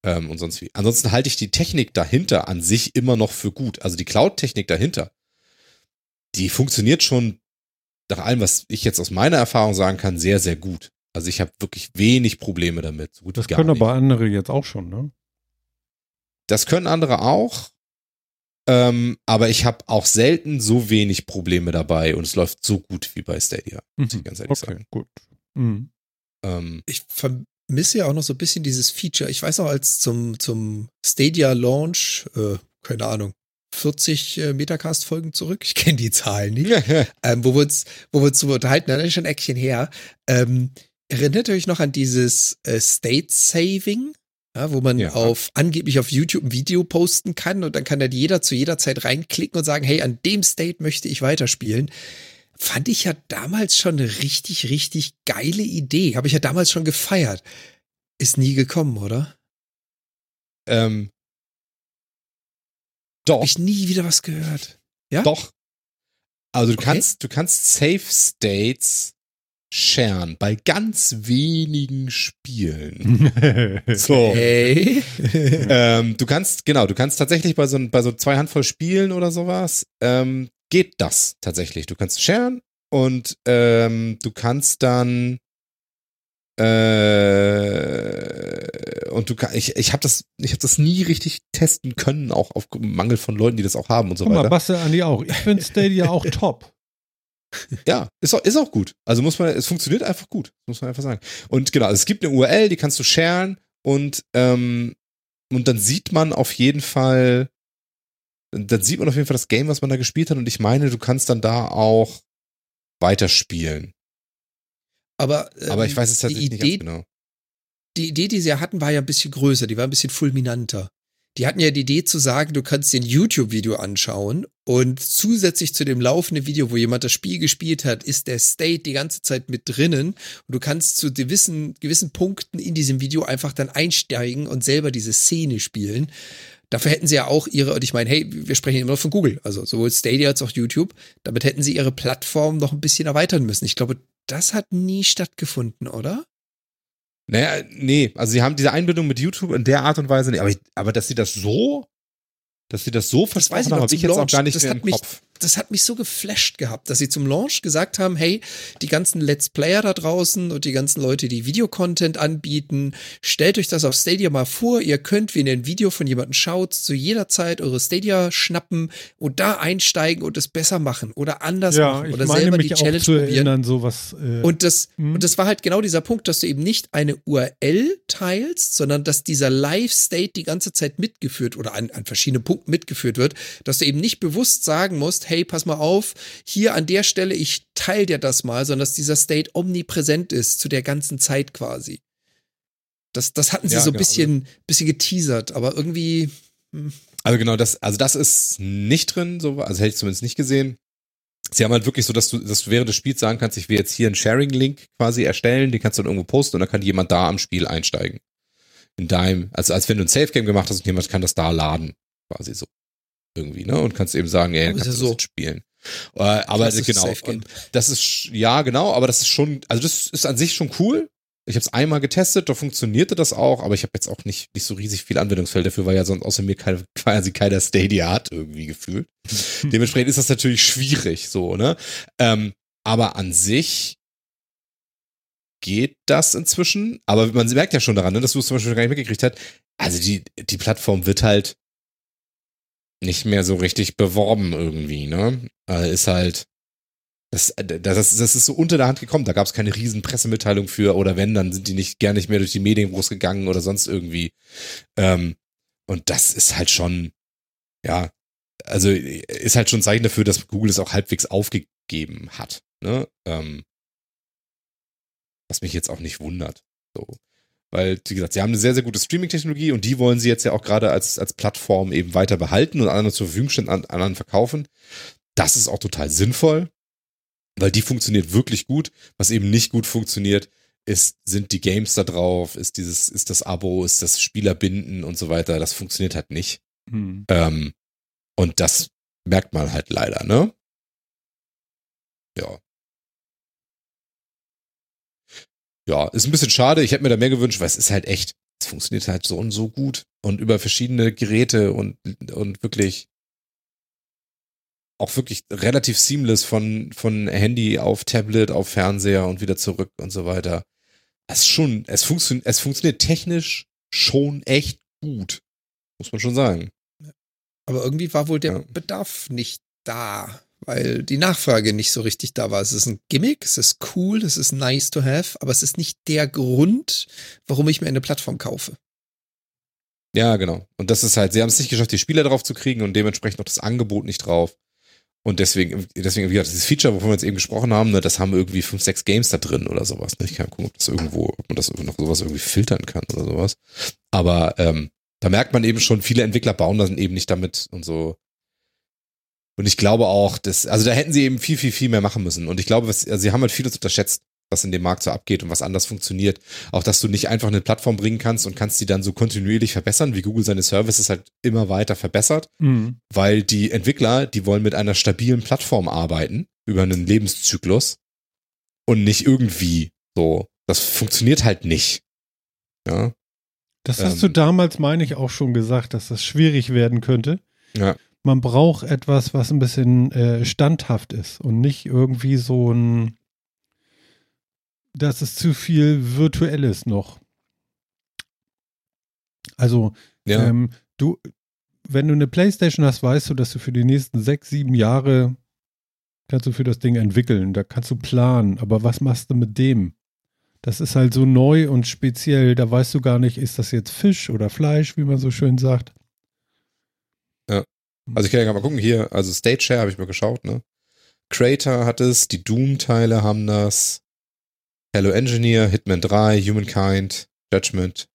[SPEAKER 3] Ähm, und sonst wie. Ansonsten halte ich die Technik dahinter an sich immer noch für gut. Also die Cloud-Technik dahinter, die funktioniert schon nach allem, was ich jetzt aus meiner Erfahrung sagen kann, sehr, sehr gut. Also ich habe wirklich wenig Probleme damit. So gut
[SPEAKER 1] Das können
[SPEAKER 3] nicht.
[SPEAKER 1] aber andere jetzt auch schon, ne?
[SPEAKER 3] Das können andere auch. Ähm, aber ich habe auch selten so wenig Probleme dabei und es läuft so gut wie bei Stadia, muss ich ganz ehrlich
[SPEAKER 1] Okay,
[SPEAKER 3] sagen.
[SPEAKER 1] gut. Mhm.
[SPEAKER 3] Ähm,
[SPEAKER 2] Ich vermisse ja auch noch so ein bisschen dieses Feature. Ich weiß noch, als zum, zum Stadia Launch, äh, keine Ahnung, 40 äh, Metacast-Folgen zurück, ich kenne die Zahlen nicht, ähm, wo wir uns, wo wir uns so unterhalten, das ist schon ein Eckchen her. Ähm, erinnert ihr euch noch an dieses äh, State Saving? Ja, wo man
[SPEAKER 3] Ja.
[SPEAKER 2] auf angeblich auf YouTube ein Video posten kann und dann kann dann jeder zu jeder Zeit reinklicken und sagen, hey, an dem State möchte ich weiterspielen. Fand ich ja damals schon eine richtig, richtig geile Idee. Habe ich ja damals schon gefeiert. Ist nie gekommen, oder?
[SPEAKER 3] ähm, doch,
[SPEAKER 2] Hab ich nie wieder was gehört. Ja?
[SPEAKER 3] doch. Also du
[SPEAKER 2] Okay.
[SPEAKER 3] kannst, du kannst Safe States sharen bei ganz wenigen Spielen. So.
[SPEAKER 2] Hey.
[SPEAKER 3] ähm, du kannst, genau, du kannst tatsächlich bei so, bei so zwei Handvoll Spielen oder sowas, ähm, geht das tatsächlich. Du kannst sharen und ähm, du kannst dann äh, und du kann, ich, ich habe das, ich habe das nie richtig testen können, auch auf Mangel von Leuten, die das auch haben und so
[SPEAKER 1] Guck mal,
[SPEAKER 3] weiter.
[SPEAKER 1] Bastel Andi auch. Ich finde Stadia auch top.
[SPEAKER 3] Ja, ist auch, ist auch gut. Also muss man, es funktioniert einfach gut, muss man einfach sagen. Und genau, es gibt eine URL, die kannst du sharen und, ähm, und dann sieht man auf jeden Fall, dann sieht man auf jeden Fall das Game, was man da gespielt hat und ich meine, du kannst dann da auch weiterspielen.
[SPEAKER 2] Aber,
[SPEAKER 3] Aber
[SPEAKER 2] ähm,
[SPEAKER 3] ich weiß es tatsächlich nicht
[SPEAKER 2] Idee,
[SPEAKER 3] ganz genau.
[SPEAKER 2] die Idee, die sie ja hatten, war ja ein bisschen größer, die war ein bisschen fulminanter. Die hatten ja die Idee zu sagen, du kannst dir ein YouTube-Video anschauen und zusätzlich zu dem laufenden Video, wo jemand das Spiel gespielt hat, ist der State die ganze Zeit mit drinnen und du kannst zu gewissen, gewissen Punkten in diesem Video einfach dann einsteigen und selber diese Szene spielen. Dafür hätten sie ja auch ihre, und ich meine, hey, wir sprechen immer noch von Google, also sowohl Stadia als auch YouTube, damit hätten sie ihre Plattform noch ein bisschen erweitern müssen. Ich glaube, das hat nie stattgefunden, oder?
[SPEAKER 3] Naja, nee, also sie haben diese Einbindung mit YouTube in der Art und Weise nicht, aber, ich, aber dass sie das so, dass sie das so
[SPEAKER 2] noch,
[SPEAKER 3] habe ich jetzt auch gar nicht mehr im
[SPEAKER 2] mich-
[SPEAKER 3] Kopf.
[SPEAKER 2] Das hat mich so geflasht gehabt, dass sie zum Launch gesagt haben, hey, die ganzen Let's Player da draußen und die ganzen Leute, die Videocontent anbieten, stellt euch das auf Stadia mal vor. Ihr könnt, wenn ihr ein Video von jemandem schaut, zu jeder Zeit eure Stadia schnappen und da einsteigen und es besser machen oder anders
[SPEAKER 1] ja,
[SPEAKER 2] machen oder selber die Challenge
[SPEAKER 1] zu
[SPEAKER 2] probieren.
[SPEAKER 1] erinnern, sowas. Äh,
[SPEAKER 2] Und das,
[SPEAKER 1] Mhm.
[SPEAKER 2] und das war halt genau dieser Punkt, dass du eben nicht eine URL teilst, sondern dass dieser Live-State die ganze Zeit mitgeführt oder an, an verschiedenen Punkten mitgeführt wird, dass du eben nicht bewusst sagen musst, hey, pass mal auf, hier an der Stelle, ich teile dir das mal, sondern dass dieser State omnipräsent ist zu der ganzen Zeit quasi. Das, das hatten sie
[SPEAKER 3] Ja,
[SPEAKER 2] so ein
[SPEAKER 3] genau.
[SPEAKER 2] bisschen, bisschen geteasert, aber irgendwie,
[SPEAKER 3] Also genau, das, also das ist nicht drin, so, also hätte ich zumindest nicht gesehen. Sie haben halt wirklich so, dass du, dass du während des Spiels sagen kannst, ich will jetzt hier einen Sharing-Link quasi erstellen, den kannst du dann irgendwo posten und dann kann jemand da am Spiel einsteigen. In deinem, also als wenn du ein Safe-Game gemacht hast und jemand kann das da laden, quasi so. Irgendwie, ne? Und kannst eben sagen, ey, kannst du
[SPEAKER 2] so.
[SPEAKER 3] das spielen. Äh, aber
[SPEAKER 2] Klassisches
[SPEAKER 3] genau, das ist, ja, genau, aber das ist schon, also das ist an sich schon cool. Ich habe es einmal getestet, da funktionierte das auch, aber ich habe jetzt auch nicht, nicht so riesig viel Anwendungsfeld dafür, weil ja sonst außer mir keine, quasi keiner Stadia hat irgendwie gefühlt. Dementsprechend ist das natürlich schwierig, so, ne? Ähm, aber an sich geht das inzwischen. Aber man merkt ja schon daran, ne, dass du es zum Beispiel gar nicht mitgekriegt hast. Also die, die Plattform wird halt nicht mehr so richtig beworben irgendwie, ne? Äh, ist halt, Das, das, das ist so unter der Hand gekommen. Da gab es keine riesen Pressemitteilung für oder wenn, dann sind die nicht gar nicht mehr durch die Medien groß gegangen oder sonst irgendwie. Ähm, und das ist halt schon, ja, also ist halt schon ein Zeichen dafür, dass Google es auch halbwegs aufgegeben hat. Ne? Ähm, was mich jetzt auch nicht wundert. So. Weil, wie gesagt, sie haben eine sehr, sehr gute Streaming-Technologie und die wollen sie jetzt ja auch gerade als, als Plattform eben weiter behalten und anderen zur Verfügung stellen, an, anderen verkaufen. Das ist auch total sinnvoll weil die funktioniert wirklich gut. Was eben nicht gut funktioniert, ist, sind die Games da drauf, ist dieses, ist das Abo, ist das Spielerbinden und so weiter. Das funktioniert halt nicht. Hm. Ähm, und das merkt man halt leider, ne? Ja. Ja, ist ein bisschen schade. Ich hätte mir da mehr gewünscht, weil es ist halt echt, es funktioniert halt so und so gut und über verschiedene Geräte und, und wirklich auch wirklich relativ seamless von, von Handy auf Tablet, auf Fernseher und wieder zurück und so weiter. Es ist schon, es funktioniert, es funktioniert technisch schon echt gut. Muss man schon sagen.
[SPEAKER 2] Aber irgendwie war wohl der ja. Bedarf nicht da, weil die Nachfrage nicht so richtig da war. Es ist ein Gimmick, es ist cool, es ist nice to have, aber es ist nicht der Grund, warum ich mir eine Plattform kaufe.
[SPEAKER 3] Ja, genau. Und das ist halt, sie haben es nicht geschafft, die Spieler drauf zu kriegen und dementsprechend noch das Angebot nicht drauf. Und deswegen, deswegen, wie gesagt, dieses Feature, wovon wir jetzt eben gesprochen haben, ne, das haben irgendwie fünf, sechs Games da drin oder sowas. Ne? Ich kann gucken, ob das irgendwo, ob man das noch sowas irgendwie filtern kann oder sowas. Aber ähm, da merkt man eben schon, viele Entwickler bauen das eben nicht damit und so. Und ich glaube auch, dass, also da hätten sie eben viel, viel, viel mehr machen müssen. Und ich glaube, was, also sie haben halt vieles unterschätzt was in dem Markt so abgeht und was anders funktioniert. Auch, dass du nicht einfach eine Plattform bringen kannst und kannst die dann so kontinuierlich verbessern, wie Google seine Services halt immer weiter verbessert, mhm. weil die Entwickler, die wollen mit einer stabilen Plattform arbeiten über einen Lebenszyklus und nicht irgendwie so. Das funktioniert halt nicht. Ja.
[SPEAKER 1] Das hast ähm, du damals, meine ich, auch schon gesagt, dass das schwierig werden könnte. Ja. Man braucht etwas, was ein bisschen äh, standhaft ist und nicht irgendwie so ein das ist zu viel Virtuelles noch. Also, ja. ähm, du, wenn du eine Playstation hast, weißt du, dass du für die nächsten sechs, sieben Jahre kannst du für das Ding entwickeln. Da kannst du planen. Aber was machst du mit dem? Das ist halt so neu und speziell. Da weißt du gar nicht, ist das jetzt Fisch oder Fleisch, wie man so schön sagt.
[SPEAKER 3] Also ich kann ja mal gucken hier. Also Stage Share habe ich mal geschaut, ne? Crater hat es, die Doom-Teile haben das. Hello Engineer, Hitman 3, Humankind, Judgment,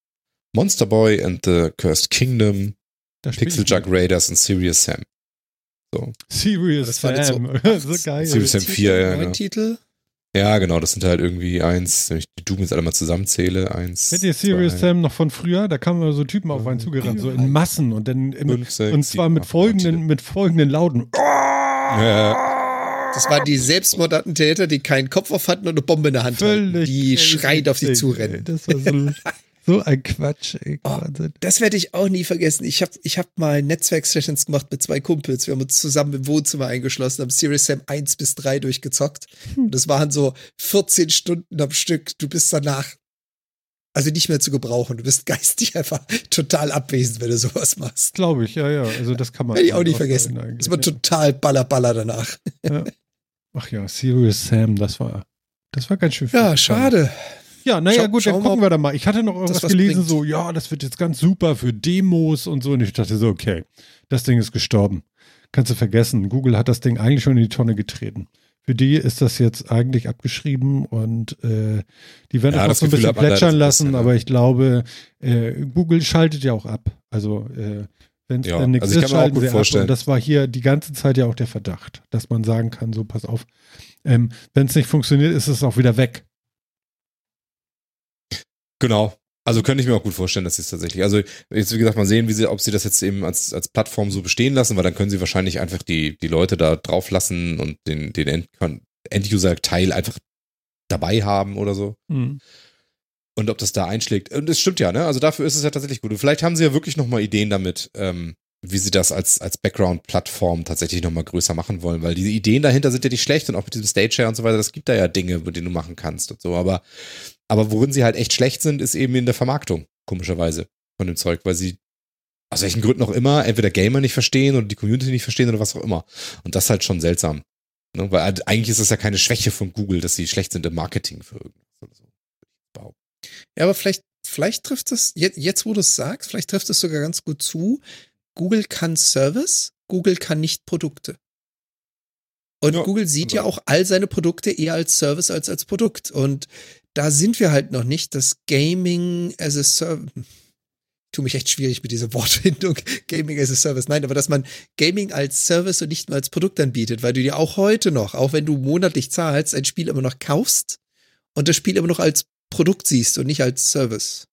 [SPEAKER 3] Monster Boy and the Cursed Kingdom, Pixel Jug Raiders und Serious Sam.
[SPEAKER 1] So. Serious Sam, so, so geil.
[SPEAKER 3] Serious Sam 4, ja. Genau.
[SPEAKER 2] Titel?
[SPEAKER 3] Ja, genau, das sind halt irgendwie eins, wenn ich die Doom jetzt alle mal zusammenzähle, eins.
[SPEAKER 1] Kennt ihr Serious zwei. Sam noch von früher? Da kamen so Typen auf einen zugerannt, so in Massen und dann im, Fünf, sechs, und zwar sieben, mit folgenden, mit folgenden Lauten.
[SPEAKER 2] Ja. Das waren die Selbstmordattentäter, die keinen Kopf auf hatten und eine Bombe in der Hand Völlig hatten, die schreiend auf sie zurennen.
[SPEAKER 1] Das war so, so ein Quatsch, ey. Oh,
[SPEAKER 2] das werde ich auch nie vergessen. Ich habe ich hab mal Netzwerk-Sessions gemacht mit zwei Kumpels. Wir haben uns zusammen im Wohnzimmer eingeschlossen, haben Serious Sam 1 bis 3 durchgezockt. Hm. Und das waren so 14 Stunden am Stück. Du bist danach also nicht mehr zu gebrauchen. Du bist geistig einfach total abwesend, wenn du sowas machst.
[SPEAKER 1] Glaube ich, ja, ja. Also das kann man.
[SPEAKER 2] Hätte ich auch nicht vergessen. Das war total baller, baller danach.
[SPEAKER 1] Ja. Ach ja, Serious Sam, das war, das war ganz schön
[SPEAKER 2] viel. Ja, schade.
[SPEAKER 1] Ja, naja, gut, dann gucken wir da mal. Ich hatte noch irgendwas gelesen, bringt. so, ja, das wird jetzt ganz super für Demos und so. Und ich dachte so, okay, das Ding ist gestorben. Kannst du vergessen. Google hat das Ding eigentlich schon in die Tonne getreten. Für die ist das jetzt eigentlich abgeschrieben und äh, die werden ja, das noch so ein bisschen plätschern lassen, aber ich glaube, äh, Google schaltet ja auch ab. Also äh, wenn es ja, dann nichts also ist, schalten sie vorstellen. ab. Und das war hier die ganze Zeit ja auch der Verdacht, dass man sagen kann, so pass auf, ähm, wenn es nicht funktioniert, ist es auch wieder weg.
[SPEAKER 3] Genau. Also könnte ich mir auch gut vorstellen, dass sie es tatsächlich. Also jetzt wie gesagt mal sehen, wie sie, ob sie das jetzt eben als, als Plattform so bestehen lassen, weil dann können sie wahrscheinlich einfach die, die Leute da drauf lassen und den, den End-User-Teil einfach dabei haben oder so. Mhm. Und ob das da einschlägt. Und es stimmt ja, ne? Also dafür ist es ja tatsächlich gut. Und vielleicht haben sie ja wirklich nochmal Ideen damit, ähm, wie sie das als, als Background-Plattform tatsächlich nochmal größer machen wollen, weil diese Ideen dahinter sind ja nicht schlecht und auch mit diesem Stage-Share und so weiter, das gibt da ja Dinge, mit denen du machen kannst und so, aber aber worin sie halt echt schlecht sind, ist eben in der Vermarktung, komischerweise, von dem Zeug, weil sie aus welchen Gründen auch immer entweder Gamer nicht verstehen oder die Community nicht verstehen oder was auch immer. Und das ist halt schon seltsam. Ne? Weil eigentlich ist es ja keine Schwäche von Google, dass sie schlecht sind im Marketing für irgendwas oder so.
[SPEAKER 2] Ja, aber vielleicht, vielleicht trifft es, jetzt, jetzt wo du es sagst, vielleicht trifft es sogar ganz gut zu. Google kann Service, Google kann nicht Produkte. Und
[SPEAKER 3] Ja,
[SPEAKER 2] Google sieht ja
[SPEAKER 3] genau.
[SPEAKER 2] auch all seine Produkte eher als Service als als Produkt. Und da sind wir halt noch nicht, dass Gaming as a Service. Ich tue mich echt schwierig mit dieser Wortfindung. Gaming as a Service. Nein, aber dass man Gaming als Service und nicht mehr als Produkt anbietet, weil du dir auch heute noch, auch wenn du monatlich zahlst, ein Spiel immer noch kaufst und das Spiel immer noch als Produkt siehst und nicht als Service.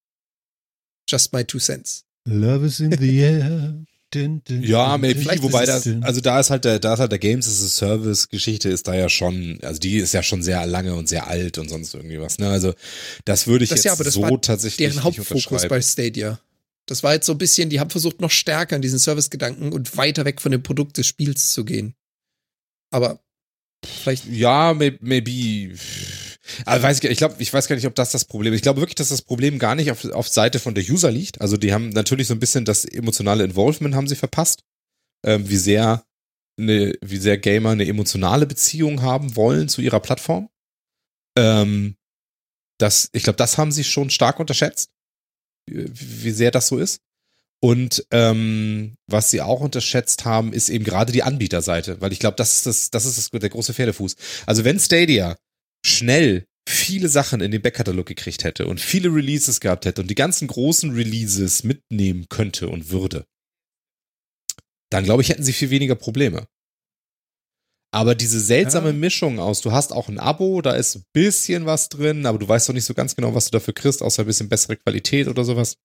[SPEAKER 2] Just my two cents.
[SPEAKER 1] Love is in the air. Dun, dun,
[SPEAKER 3] Ja, maybe, wobei das, also da ist halt der, da ist halt der Games as a Service Geschichte ist da ja schon, also die ist ja schon sehr lange und sehr alt und sonst irgendwie was, ne? Also das würde ich
[SPEAKER 2] Das
[SPEAKER 3] jetzt
[SPEAKER 2] ja, aber das
[SPEAKER 3] so
[SPEAKER 2] war
[SPEAKER 3] tatsächlich
[SPEAKER 2] Deren
[SPEAKER 3] nicht
[SPEAKER 2] Hauptfokus bei Stadia. Das war jetzt so ein bisschen, die haben versucht, noch stärker an diesen Service-Gedanken und weiter weg von dem Produkt des Spiels zu gehen. Aber vielleicht,
[SPEAKER 3] Ja, may- maybe. Also weiß ich, ich glaube, ich weiß gar nicht, ob das das Problem ist. Ich glaube wirklich, dass das Problem gar nicht auf, auf Seite von der User liegt. Also die haben natürlich so ein bisschen das emotionale Involvement haben sie verpasst. Ähm, wie sehr eine, wie sehr Gamer eine emotionale Beziehung haben wollen zu ihrer Plattform. Ähm, das, ich glaube, das haben sie schon stark unterschätzt, wie, wie sehr das so ist. Und ähm, was sie auch unterschätzt haben, ist eben gerade die Anbieterseite, weil ich glaube, das ist das, das ist das, der große Pferdefuß. Also wenn Stadia schnell viele Sachen in den Backkatalog gekriegt hätte und viele Releases gehabt hätte und die ganzen großen Releases mitnehmen könnte und würde, dann glaube ich, hätten sie viel weniger Probleme. Aber diese seltsame
[SPEAKER 2] Ja.
[SPEAKER 3] Mischung aus, du hast auch ein Abo, da ist ein bisschen was drin, aber du weißt doch nicht so ganz genau, was du dafür kriegst, außer ein bisschen bessere Qualität oder sowas.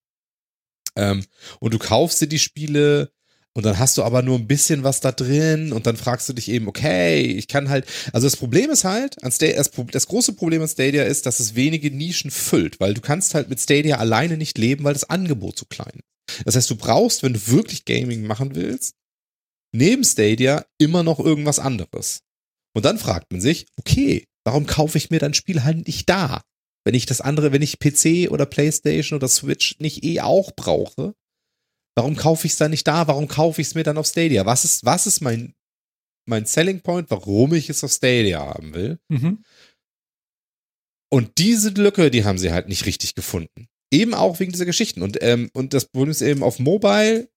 [SPEAKER 3] Ähm, und du kaufst dir die Spiele und dann hast du aber nur ein bisschen was da drin und dann fragst du dich eben, okay, ich kann halt, also das Problem ist halt, an Stadia, das, das große Problem an Stadia ist, dass es wenige Nischen füllt, weil du kannst halt mit Stadia alleine nicht leben, weil das Angebot so klein ist. Das heißt, du brauchst, wenn du wirklich Gaming machen willst, neben Stadia immer noch irgendwas anderes. Und dann fragt man sich, okay, warum kaufe ich mir dann Spiel halt nicht da? Wenn ich das andere, wenn ich PC oder Playstation oder Switch nicht eh auch brauche, warum kaufe ich es dann nicht da? Warum kaufe ich es mir dann auf Stadia? Was ist, was ist mein, mein Selling Point, warum ich es auf Stadia haben will?
[SPEAKER 1] Mhm.
[SPEAKER 3] Und diese Lücke, die haben sie halt nicht richtig gefunden. Eben auch wegen dieser Geschichten. Und, ähm, und das Problem ist eben auf Mobile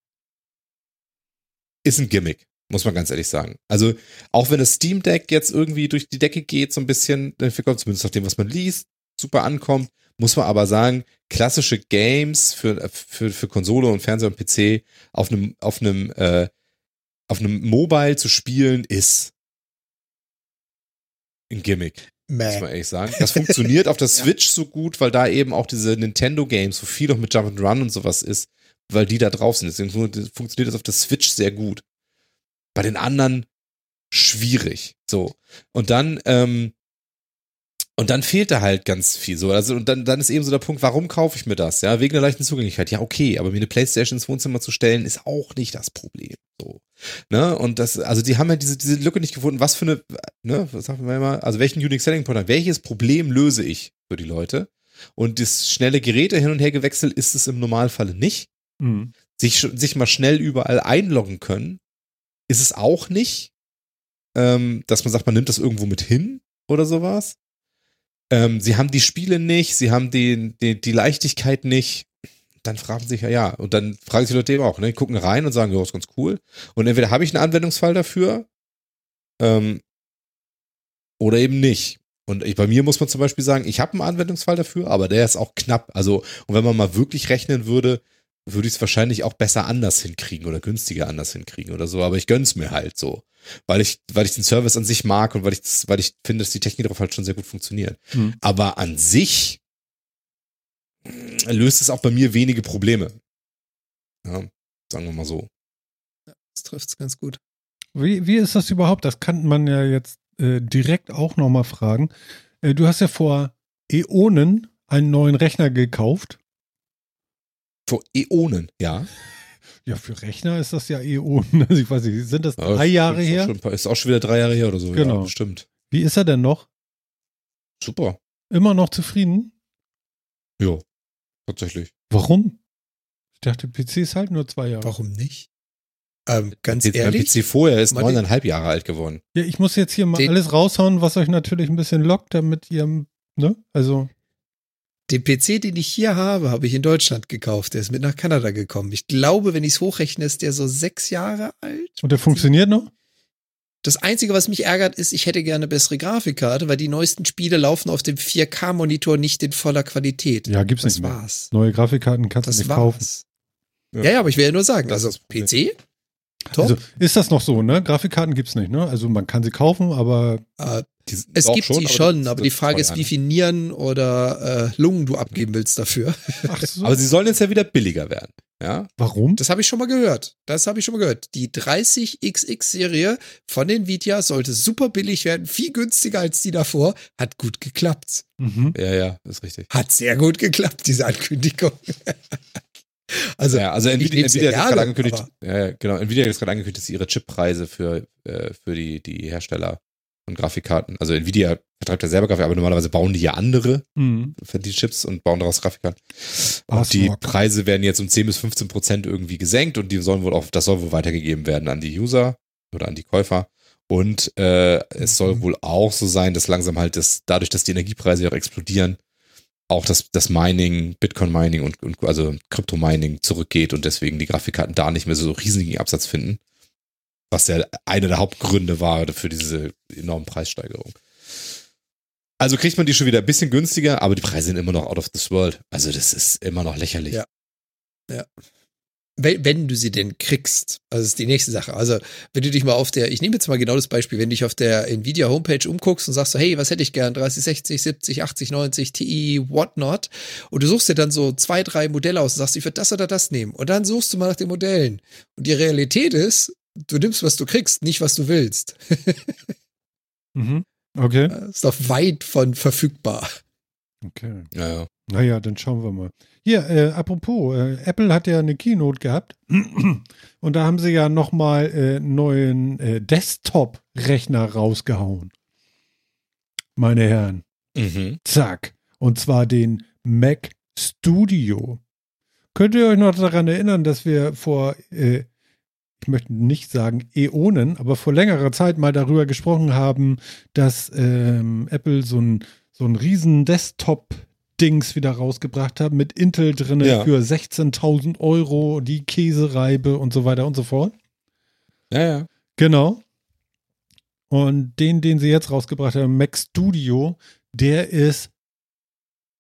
[SPEAKER 3] ist ein Gimmick, muss man ganz ehrlich sagen. Also, auch wenn das Steam Deck jetzt irgendwie durch die Decke geht, so ein bisschen, äh, zumindest nach dem, was man liest, super ankommt, muss man aber sagen, klassische Games für, für, für Konsole und Fernseher und PC auf einem, auf einem, äh, auf einem Mobile zu spielen, ist ein Gimmick muss
[SPEAKER 2] meh.
[SPEAKER 3] man ehrlich sagen. Das funktioniert auf der Switch so gut, weil da eben auch diese Nintendo-Games, so viel auch mit Jump and Run und sowas ist, weil die da drauf sind. Deswegen funktioniert das auf der Switch sehr gut. Bei den anderen schwierig. So. Und dann, ähm, und dann fehlt da halt ganz viel so. Also, und dann, dann ist eben so der Punkt, warum kaufe ich mir das? Ja, wegen der leichten Zugänglichkeit. Ja, okay, aber mir eine Playstation ins Wohnzimmer zu stellen, ist auch nicht das Problem. So. Ne? Und das, also die haben ja diese, diese Lücke nicht gefunden. Was für eine, ne, was sagen wir mal, also welchen Unique Selling Point, welches Problem löse ich für die Leute? Und das schnelle Geräte hin und her gewechselt ist es im Normalfall nicht.
[SPEAKER 1] Mhm.
[SPEAKER 3] Sich, sich mal schnell überall einloggen können, ist es auch nicht. Ähm, dass man sagt, man nimmt das irgendwo mit hin oder sowas. Ähm, sie haben die Spiele nicht, sie haben die, die, die Leichtigkeit nicht. Dann fragen sich ja, ja. Und dann fragen sich die Leute eben auch, ne? Die gucken rein und sagen, ja, ist ganz cool. Und entweder habe ich einen Anwendungsfall dafür, ähm, oder eben nicht. Und ich, bei mir muss man zum Beispiel sagen, ich habe einen Anwendungsfall dafür, aber der ist auch knapp. Also, und wenn man mal wirklich rechnen würde, würde ich es wahrscheinlich auch besser anders hinkriegen oder günstiger anders hinkriegen oder so. Aber ich gönn's mir halt so. Weil ich, weil ich den Service an sich mag und weil ich, das, weil ich finde, dass die Technik darauf halt schon sehr gut funktioniert.
[SPEAKER 1] Mhm.
[SPEAKER 3] Aber an sich mh, löst es auch bei mir wenige Probleme. Ja, sagen wir mal so.
[SPEAKER 2] Das trifft's ganz gut.
[SPEAKER 1] Wie, wie ist das überhaupt? Das kann man ja jetzt äh, direkt auch nochmal fragen. Äh, du hast ja vor Äonen einen neuen Rechner gekauft.
[SPEAKER 3] Vor Äonen, ja.
[SPEAKER 1] Ja, für Rechner ist das ja Äonen. Also ich weiß nicht, sind das
[SPEAKER 3] Ja,
[SPEAKER 1] drei Jahre
[SPEAKER 3] ist auch
[SPEAKER 1] her?
[SPEAKER 3] schon ein paar- Ist auch schon wieder drei Jahre her oder so.
[SPEAKER 1] Genau.
[SPEAKER 3] Ja, stimmt.
[SPEAKER 1] Wie ist er denn noch?
[SPEAKER 3] Super.
[SPEAKER 1] Immer noch zufrieden?
[SPEAKER 3] Ja, tatsächlich.
[SPEAKER 1] Warum? Ich dachte, PC ist halt nur zwei Jahre.
[SPEAKER 2] Warum nicht? Ähm, ganz
[SPEAKER 3] Mein
[SPEAKER 2] ehrlich,
[SPEAKER 3] PC vorher ist neuneinhalb Jahre alt geworden.
[SPEAKER 1] Ja, ich muss jetzt hier mal
[SPEAKER 2] Den-
[SPEAKER 1] alles raushauen, was euch natürlich ein bisschen lockt, damit ihr, ne? Also,
[SPEAKER 2] den PC, den ich hier habe, habe ich in Deutschland gekauft. Der ist mit nach Kanada gekommen. Ich glaube, wenn ich es hochrechne, ist der so sechs Jahre alt.
[SPEAKER 1] und der funktioniert noch?
[SPEAKER 2] Das Einzige, was mich ärgert, ist, ich hätte gerne eine bessere Grafikkarte, weil die neuesten Spiele laufen auf dem 4K-Monitor nicht in voller Qualität.
[SPEAKER 1] Ja, gibt's
[SPEAKER 2] das
[SPEAKER 1] nicht mehr.
[SPEAKER 2] war's.
[SPEAKER 1] Neue Grafikkarten kannst
[SPEAKER 2] Das
[SPEAKER 1] du nicht kaufen.
[SPEAKER 2] war's.
[SPEAKER 3] Ja.
[SPEAKER 2] Ja. ja, aber ich will ja nur sagen,
[SPEAKER 3] Das
[SPEAKER 2] also. PC, top.
[SPEAKER 1] Also, ist das noch so, ne? Grafikkarten gibt's nicht, ne? Also, man kann sie kaufen, aber
[SPEAKER 2] äh,
[SPEAKER 3] Die
[SPEAKER 2] es gibt sie schon, aber die
[SPEAKER 3] das
[SPEAKER 2] Frage ist, wie
[SPEAKER 3] ne?
[SPEAKER 2] viel Nieren oder äh, Lungen du abgeben willst dafür.
[SPEAKER 1] ach so.
[SPEAKER 3] Aber sie sollen jetzt ja wieder billiger werden. Ja,
[SPEAKER 1] warum?
[SPEAKER 2] Das habe ich schon mal gehört. Das habe ich schon mal gehört. Die 30XX-Serie von Nvidia sollte super billig werden, viel günstiger als die davor. Hat gut geklappt.
[SPEAKER 1] Mhm.
[SPEAKER 3] ja, ja, ist richtig.
[SPEAKER 2] Hat sehr gut geklappt, diese Ankündigung. also,
[SPEAKER 3] ja, also Nvidia, Nvidia hat gerade angekündigt, ja, genau, Nvidia hat gerade angekündigt, dass sie ihre Chippreise für, äh, für die, die Hersteller von Grafikkarten, also Nvidia vertreibt ja selber Grafik, aber normalerweise bauen die ja andere
[SPEAKER 1] Mhm.
[SPEAKER 3] für die Chips und bauen daraus Grafikkarten. Und die
[SPEAKER 1] smart.
[SPEAKER 3] Preise werden jetzt um 10 bis 15 Prozent irgendwie gesenkt und die sollen wohl auch, das soll wohl weitergegeben werden an die User oder an die Käufer. Und äh, es soll
[SPEAKER 1] Mhm.
[SPEAKER 3] wohl auch so sein, dass langsam halt das, dadurch, dass die Energiepreise ja auch explodieren, auch das, das Mining, Bitcoin-Mining und, und also Krypto-Mining zurückgeht und deswegen die Grafikkarten da nicht mehr so riesigen Absatz finden. Was ja einer der Hauptgründe war für diese enormen Preissteigerungen. Also kriegt man die schon wieder ein bisschen günstiger, aber die Preise sind immer noch out of this world. Also das ist immer noch lächerlich.
[SPEAKER 2] Ja. wenn, wenn du sie denn kriegst, also ist die nächste Sache. Also, wenn du dich mal auf der, ich nehme jetzt mal genau das Beispiel, wenn du dich auf der Nvidia Homepage umguckst und sagst so, hey, was hätte ich gern? 30, 60, 70, 80, 90, Ti, whatnot. Und du suchst dir dann so zwei, drei Modelle aus und sagst, ich würde das oder das nehmen. Und dann suchst du mal nach den Modellen. Und die Realität ist, du nimmst, was du kriegst, nicht was du willst.
[SPEAKER 1] Mhm. Okay.
[SPEAKER 2] Das ist doch weit von verfügbar.
[SPEAKER 1] Okay.
[SPEAKER 3] Ja, ja.
[SPEAKER 1] Naja, dann schauen wir mal. Hier, äh, apropos, äh, Apple hat ja eine Keynote gehabt und da haben sie ja nochmal äh, einen neuen äh, Desktop-Rechner rausgehauen. Meine Herren,
[SPEAKER 3] Mhm.
[SPEAKER 1] zack. Und zwar den Mac Studio. Könnt ihr euch noch daran erinnern, dass wir vor, äh, ich möchte nicht sagen Äonen, aber vor längerer Zeit mal darüber gesprochen haben, dass ähm, Apple so ein, so ein riesen Desktop-Dings wieder rausgebracht hat mit Intel drin
[SPEAKER 3] Ja.
[SPEAKER 1] für 16.000 Euro, die Käsereibe und so weiter und so fort.
[SPEAKER 3] Ja, ja.
[SPEAKER 1] Genau. Und den, den sie jetzt rausgebracht haben, Mac Studio, der ist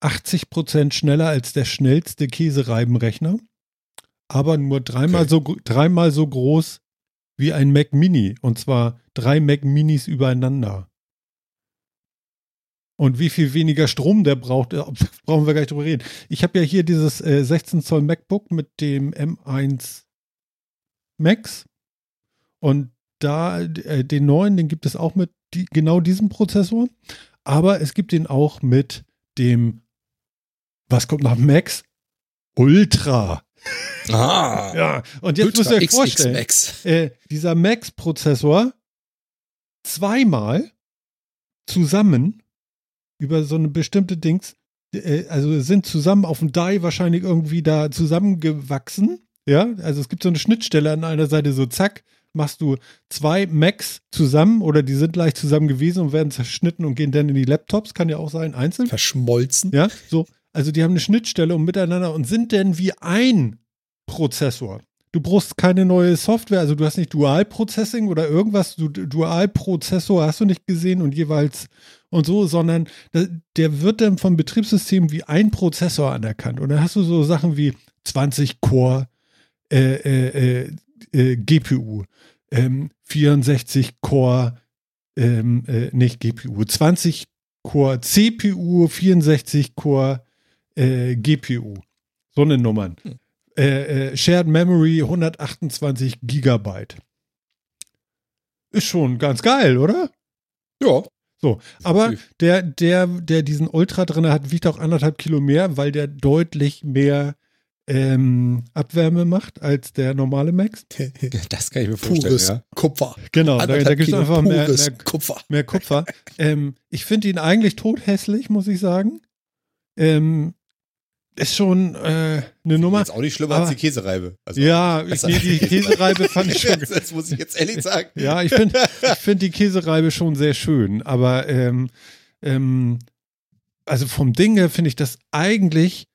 [SPEAKER 1] 80% schneller als der schnellste Käsereibenrechner, aber nur dreimal,
[SPEAKER 3] Okay.
[SPEAKER 1] so, dreimal so groß wie ein Mac Mini. Und zwar drei Mac Minis übereinander. Und wie viel weniger Strom der braucht, äh, brauchen wir gar nicht drüber reden. Ich habe ja hier dieses äh, 16 Zoll MacBook mit dem M1 Max. Und da, äh, den neuen, den gibt es auch mit die, genau diesem Prozessor. Aber es gibt den auch mit dem, was kommt nach Max? Ultra.
[SPEAKER 3] Ah.
[SPEAKER 1] Ja, und jetzt müsst
[SPEAKER 2] Ultra
[SPEAKER 1] ihr euch vorstellen,
[SPEAKER 2] Max.
[SPEAKER 1] äh, dieser Max-Prozessor zweimal zusammen über so eine bestimmte Dings, äh, also sind zusammen auf dem Die wahrscheinlich irgendwie da zusammengewachsen. Ja, also es gibt so eine Schnittstelle an einer Seite, so zack, machst du zwei Macs zusammen oder die sind leicht zusammen gewesen und werden zerschnitten und gehen dann in die Laptops, kann ja auch sein, einzeln.
[SPEAKER 2] Verschmolzen.
[SPEAKER 1] Ja, so. Also die haben eine Schnittstelle und miteinander und sind denn wie ein Prozessor. Du brauchst keine neue Software, also du hast nicht Dual Processing oder irgendwas, du, Dual Prozessor hast du nicht gesehen und jeweils und so, sondern der wird dann vom Betriebssystem wie ein Prozessor anerkannt. Und dann hast du so Sachen wie 20 Core äh, äh, äh, äh, GPU, ähm, 64 Core, ähm, äh, nicht GPU, 20 Core CPU, 64 Core äh, GPU. So eine Nummern.
[SPEAKER 3] Hm.
[SPEAKER 1] Äh, äh, Shared Memory 128 Gigabyte. Ist schon ganz geil, oder?
[SPEAKER 2] Ja.
[SPEAKER 1] So, aber der, der, der diesen Ultra drin hat, wiegt auch anderthalb Kilo mehr, weil der deutlich mehr ähm, Abwärme macht als der normale Max.
[SPEAKER 3] Das kann ich mir vorstellen,
[SPEAKER 2] Pures
[SPEAKER 3] ja.
[SPEAKER 2] Kupfer.
[SPEAKER 1] Genau, da, da
[SPEAKER 2] Anderthalb
[SPEAKER 1] gibt es
[SPEAKER 2] Kilo
[SPEAKER 1] einfach mehr,
[SPEAKER 2] pures
[SPEAKER 1] mehr,
[SPEAKER 2] Kupfer.
[SPEAKER 1] mehr Kupfer. ähm, ich finde ihn eigentlich tothässlich, muss ich sagen. Ähm, ist schon äh, eine Nummer.
[SPEAKER 3] Jetzt auch nicht schlimmer
[SPEAKER 1] Aber-
[SPEAKER 3] als die Käsereibe. Also,
[SPEAKER 1] Ja, ich, nee, die Käsereibe fand ich schon.
[SPEAKER 3] das, das muss ich jetzt ehrlich sagen.
[SPEAKER 1] Ja, ich finde find die Käsereibe schon sehr schön, aber ähm, ähm, also vom Ding her finde ich das eigentlich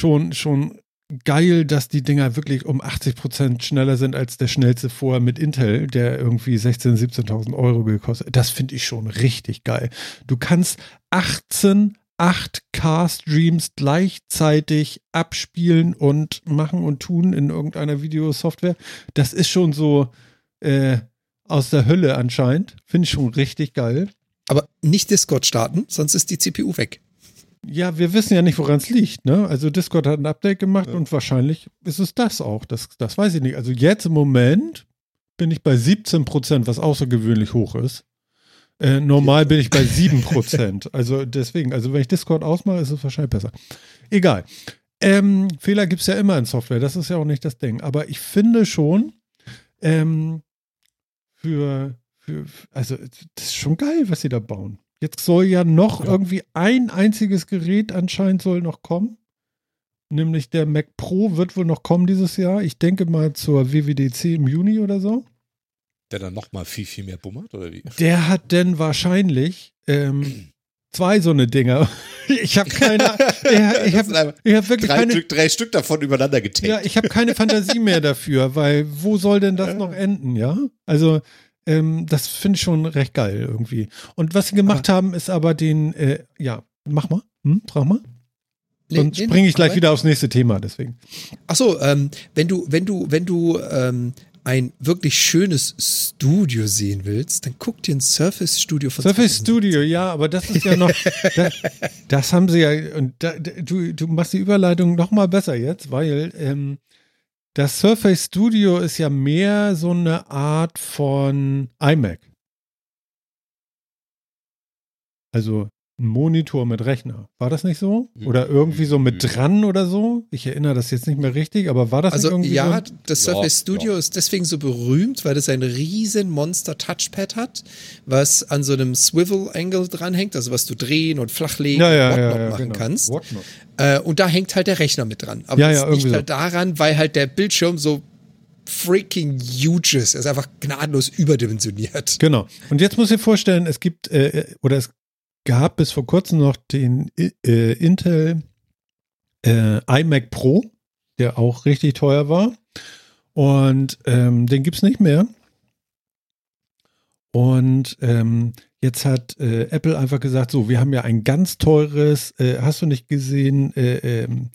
[SPEAKER 1] schon, schon geil, dass die Dinger wirklich um 80 Prozent schneller sind als der schnellste vorher mit Intel, der irgendwie 16.000, 17.000 Euro gekostet hat. Das finde ich schon richtig geil. Du kannst 18 8K-Streams gleichzeitig abspielen und machen und tun in irgendeiner Videosoftware. Das ist schon so äh, aus der Hölle anscheinend. Finde ich schon richtig geil.
[SPEAKER 2] Aber nicht Discord starten, sonst ist die CPU weg.
[SPEAKER 1] Ja, wir wissen ja nicht, woran es liegt. Ne? Also Discord hat ein Update gemacht und wahrscheinlich ist es das auch. Das, das weiß ich nicht. Also jetzt im Moment bin ich bei 17 Prozent, was außergewöhnlich hoch ist. Äh, normal bin ich bei 7 Prozent. Also deswegen, also wenn ich Discord ausmache, ist es wahrscheinlich besser. Egal. Ähm, Fehler gibt es ja immer in Software, das ist ja auch nicht das Ding. Aber ich finde schon, ähm, für, für, also das ist schon geil, was sie da bauen. Jetzt soll ja noch
[SPEAKER 3] Ja.
[SPEAKER 1] irgendwie ein einziges Gerät anscheinend soll noch kommen. Nämlich der Mac Pro wird wohl noch kommen dieses Jahr. Ich denke mal zur WWDC im Juni oder so.
[SPEAKER 3] Der dann nochmal viel, viel mehr bummert, oder wie?
[SPEAKER 1] Der hat denn wahrscheinlich ähm, zwei so eine Dinger. Ich habe keine, ja, ich habe hab wirklich
[SPEAKER 3] drei,
[SPEAKER 1] keine,
[SPEAKER 3] Stück, drei Stück davon übereinander getaped.
[SPEAKER 1] ja, ich habe keine Fantasie mehr dafür, weil wo soll denn das noch enden, ja? Also ähm, das finde ich schon recht geil irgendwie. Und was sie gemacht haben, ist aber den, äh, ja, mach mal, hm, frag mal. Sonst springe ich gleich
[SPEAKER 2] aber-
[SPEAKER 1] wieder aufs nächste Thema, deswegen.
[SPEAKER 2] Ach so, ähm, wenn du, wenn du, wenn du ähm, ein wirklich schönes Studio sehen willst, dann guck dir ein Surface Studio von
[SPEAKER 1] Surface
[SPEAKER 2] 2000
[SPEAKER 1] Studio, ja, aber das ist ja noch, das, das haben sie ja, und da, du, du machst die Überleitung noch mal besser jetzt, weil ähm, das Surface Studio ist ja mehr so eine Art von iMac. Also ein Monitor mit Rechner. War das nicht so? Oder irgendwie so mit dran oder so? Ich erinnere das jetzt nicht mehr richtig, aber war das nicht
[SPEAKER 2] Also
[SPEAKER 1] irgendwie
[SPEAKER 2] ja,
[SPEAKER 1] so?
[SPEAKER 2] das
[SPEAKER 3] Ja,
[SPEAKER 2] Surface Studio
[SPEAKER 3] ja.
[SPEAKER 2] ist deswegen so berühmt, weil es ein riesen Monster Touchpad hat, was an so einem Swivel Angle dranhängt, also was du drehen und flachlegen
[SPEAKER 1] Ja, ja,
[SPEAKER 2] und whatnot
[SPEAKER 1] ja,
[SPEAKER 2] machen
[SPEAKER 1] genau.
[SPEAKER 2] kannst.
[SPEAKER 1] Whatnot.
[SPEAKER 2] Äh, und da hängt halt der Rechner mit dran. Aber
[SPEAKER 1] Ja,
[SPEAKER 2] das
[SPEAKER 1] ja,
[SPEAKER 2] liegt
[SPEAKER 1] irgendwie
[SPEAKER 2] halt daran, weil halt der Bildschirm so freaking huge ist. Er ist einfach gnadenlos überdimensioniert.
[SPEAKER 1] Genau. Und jetzt muss ich vorstellen, es gibt, äh, oder es gab bis vor kurzem noch den äh, Intel äh, iMac Pro, der auch richtig teuer war. Und ähm, den gibt es nicht mehr. Und ähm, jetzt hat äh, Apple einfach gesagt, so, wir haben ja ein ganz teures, äh, hast du nicht gesehen, äh, ähm,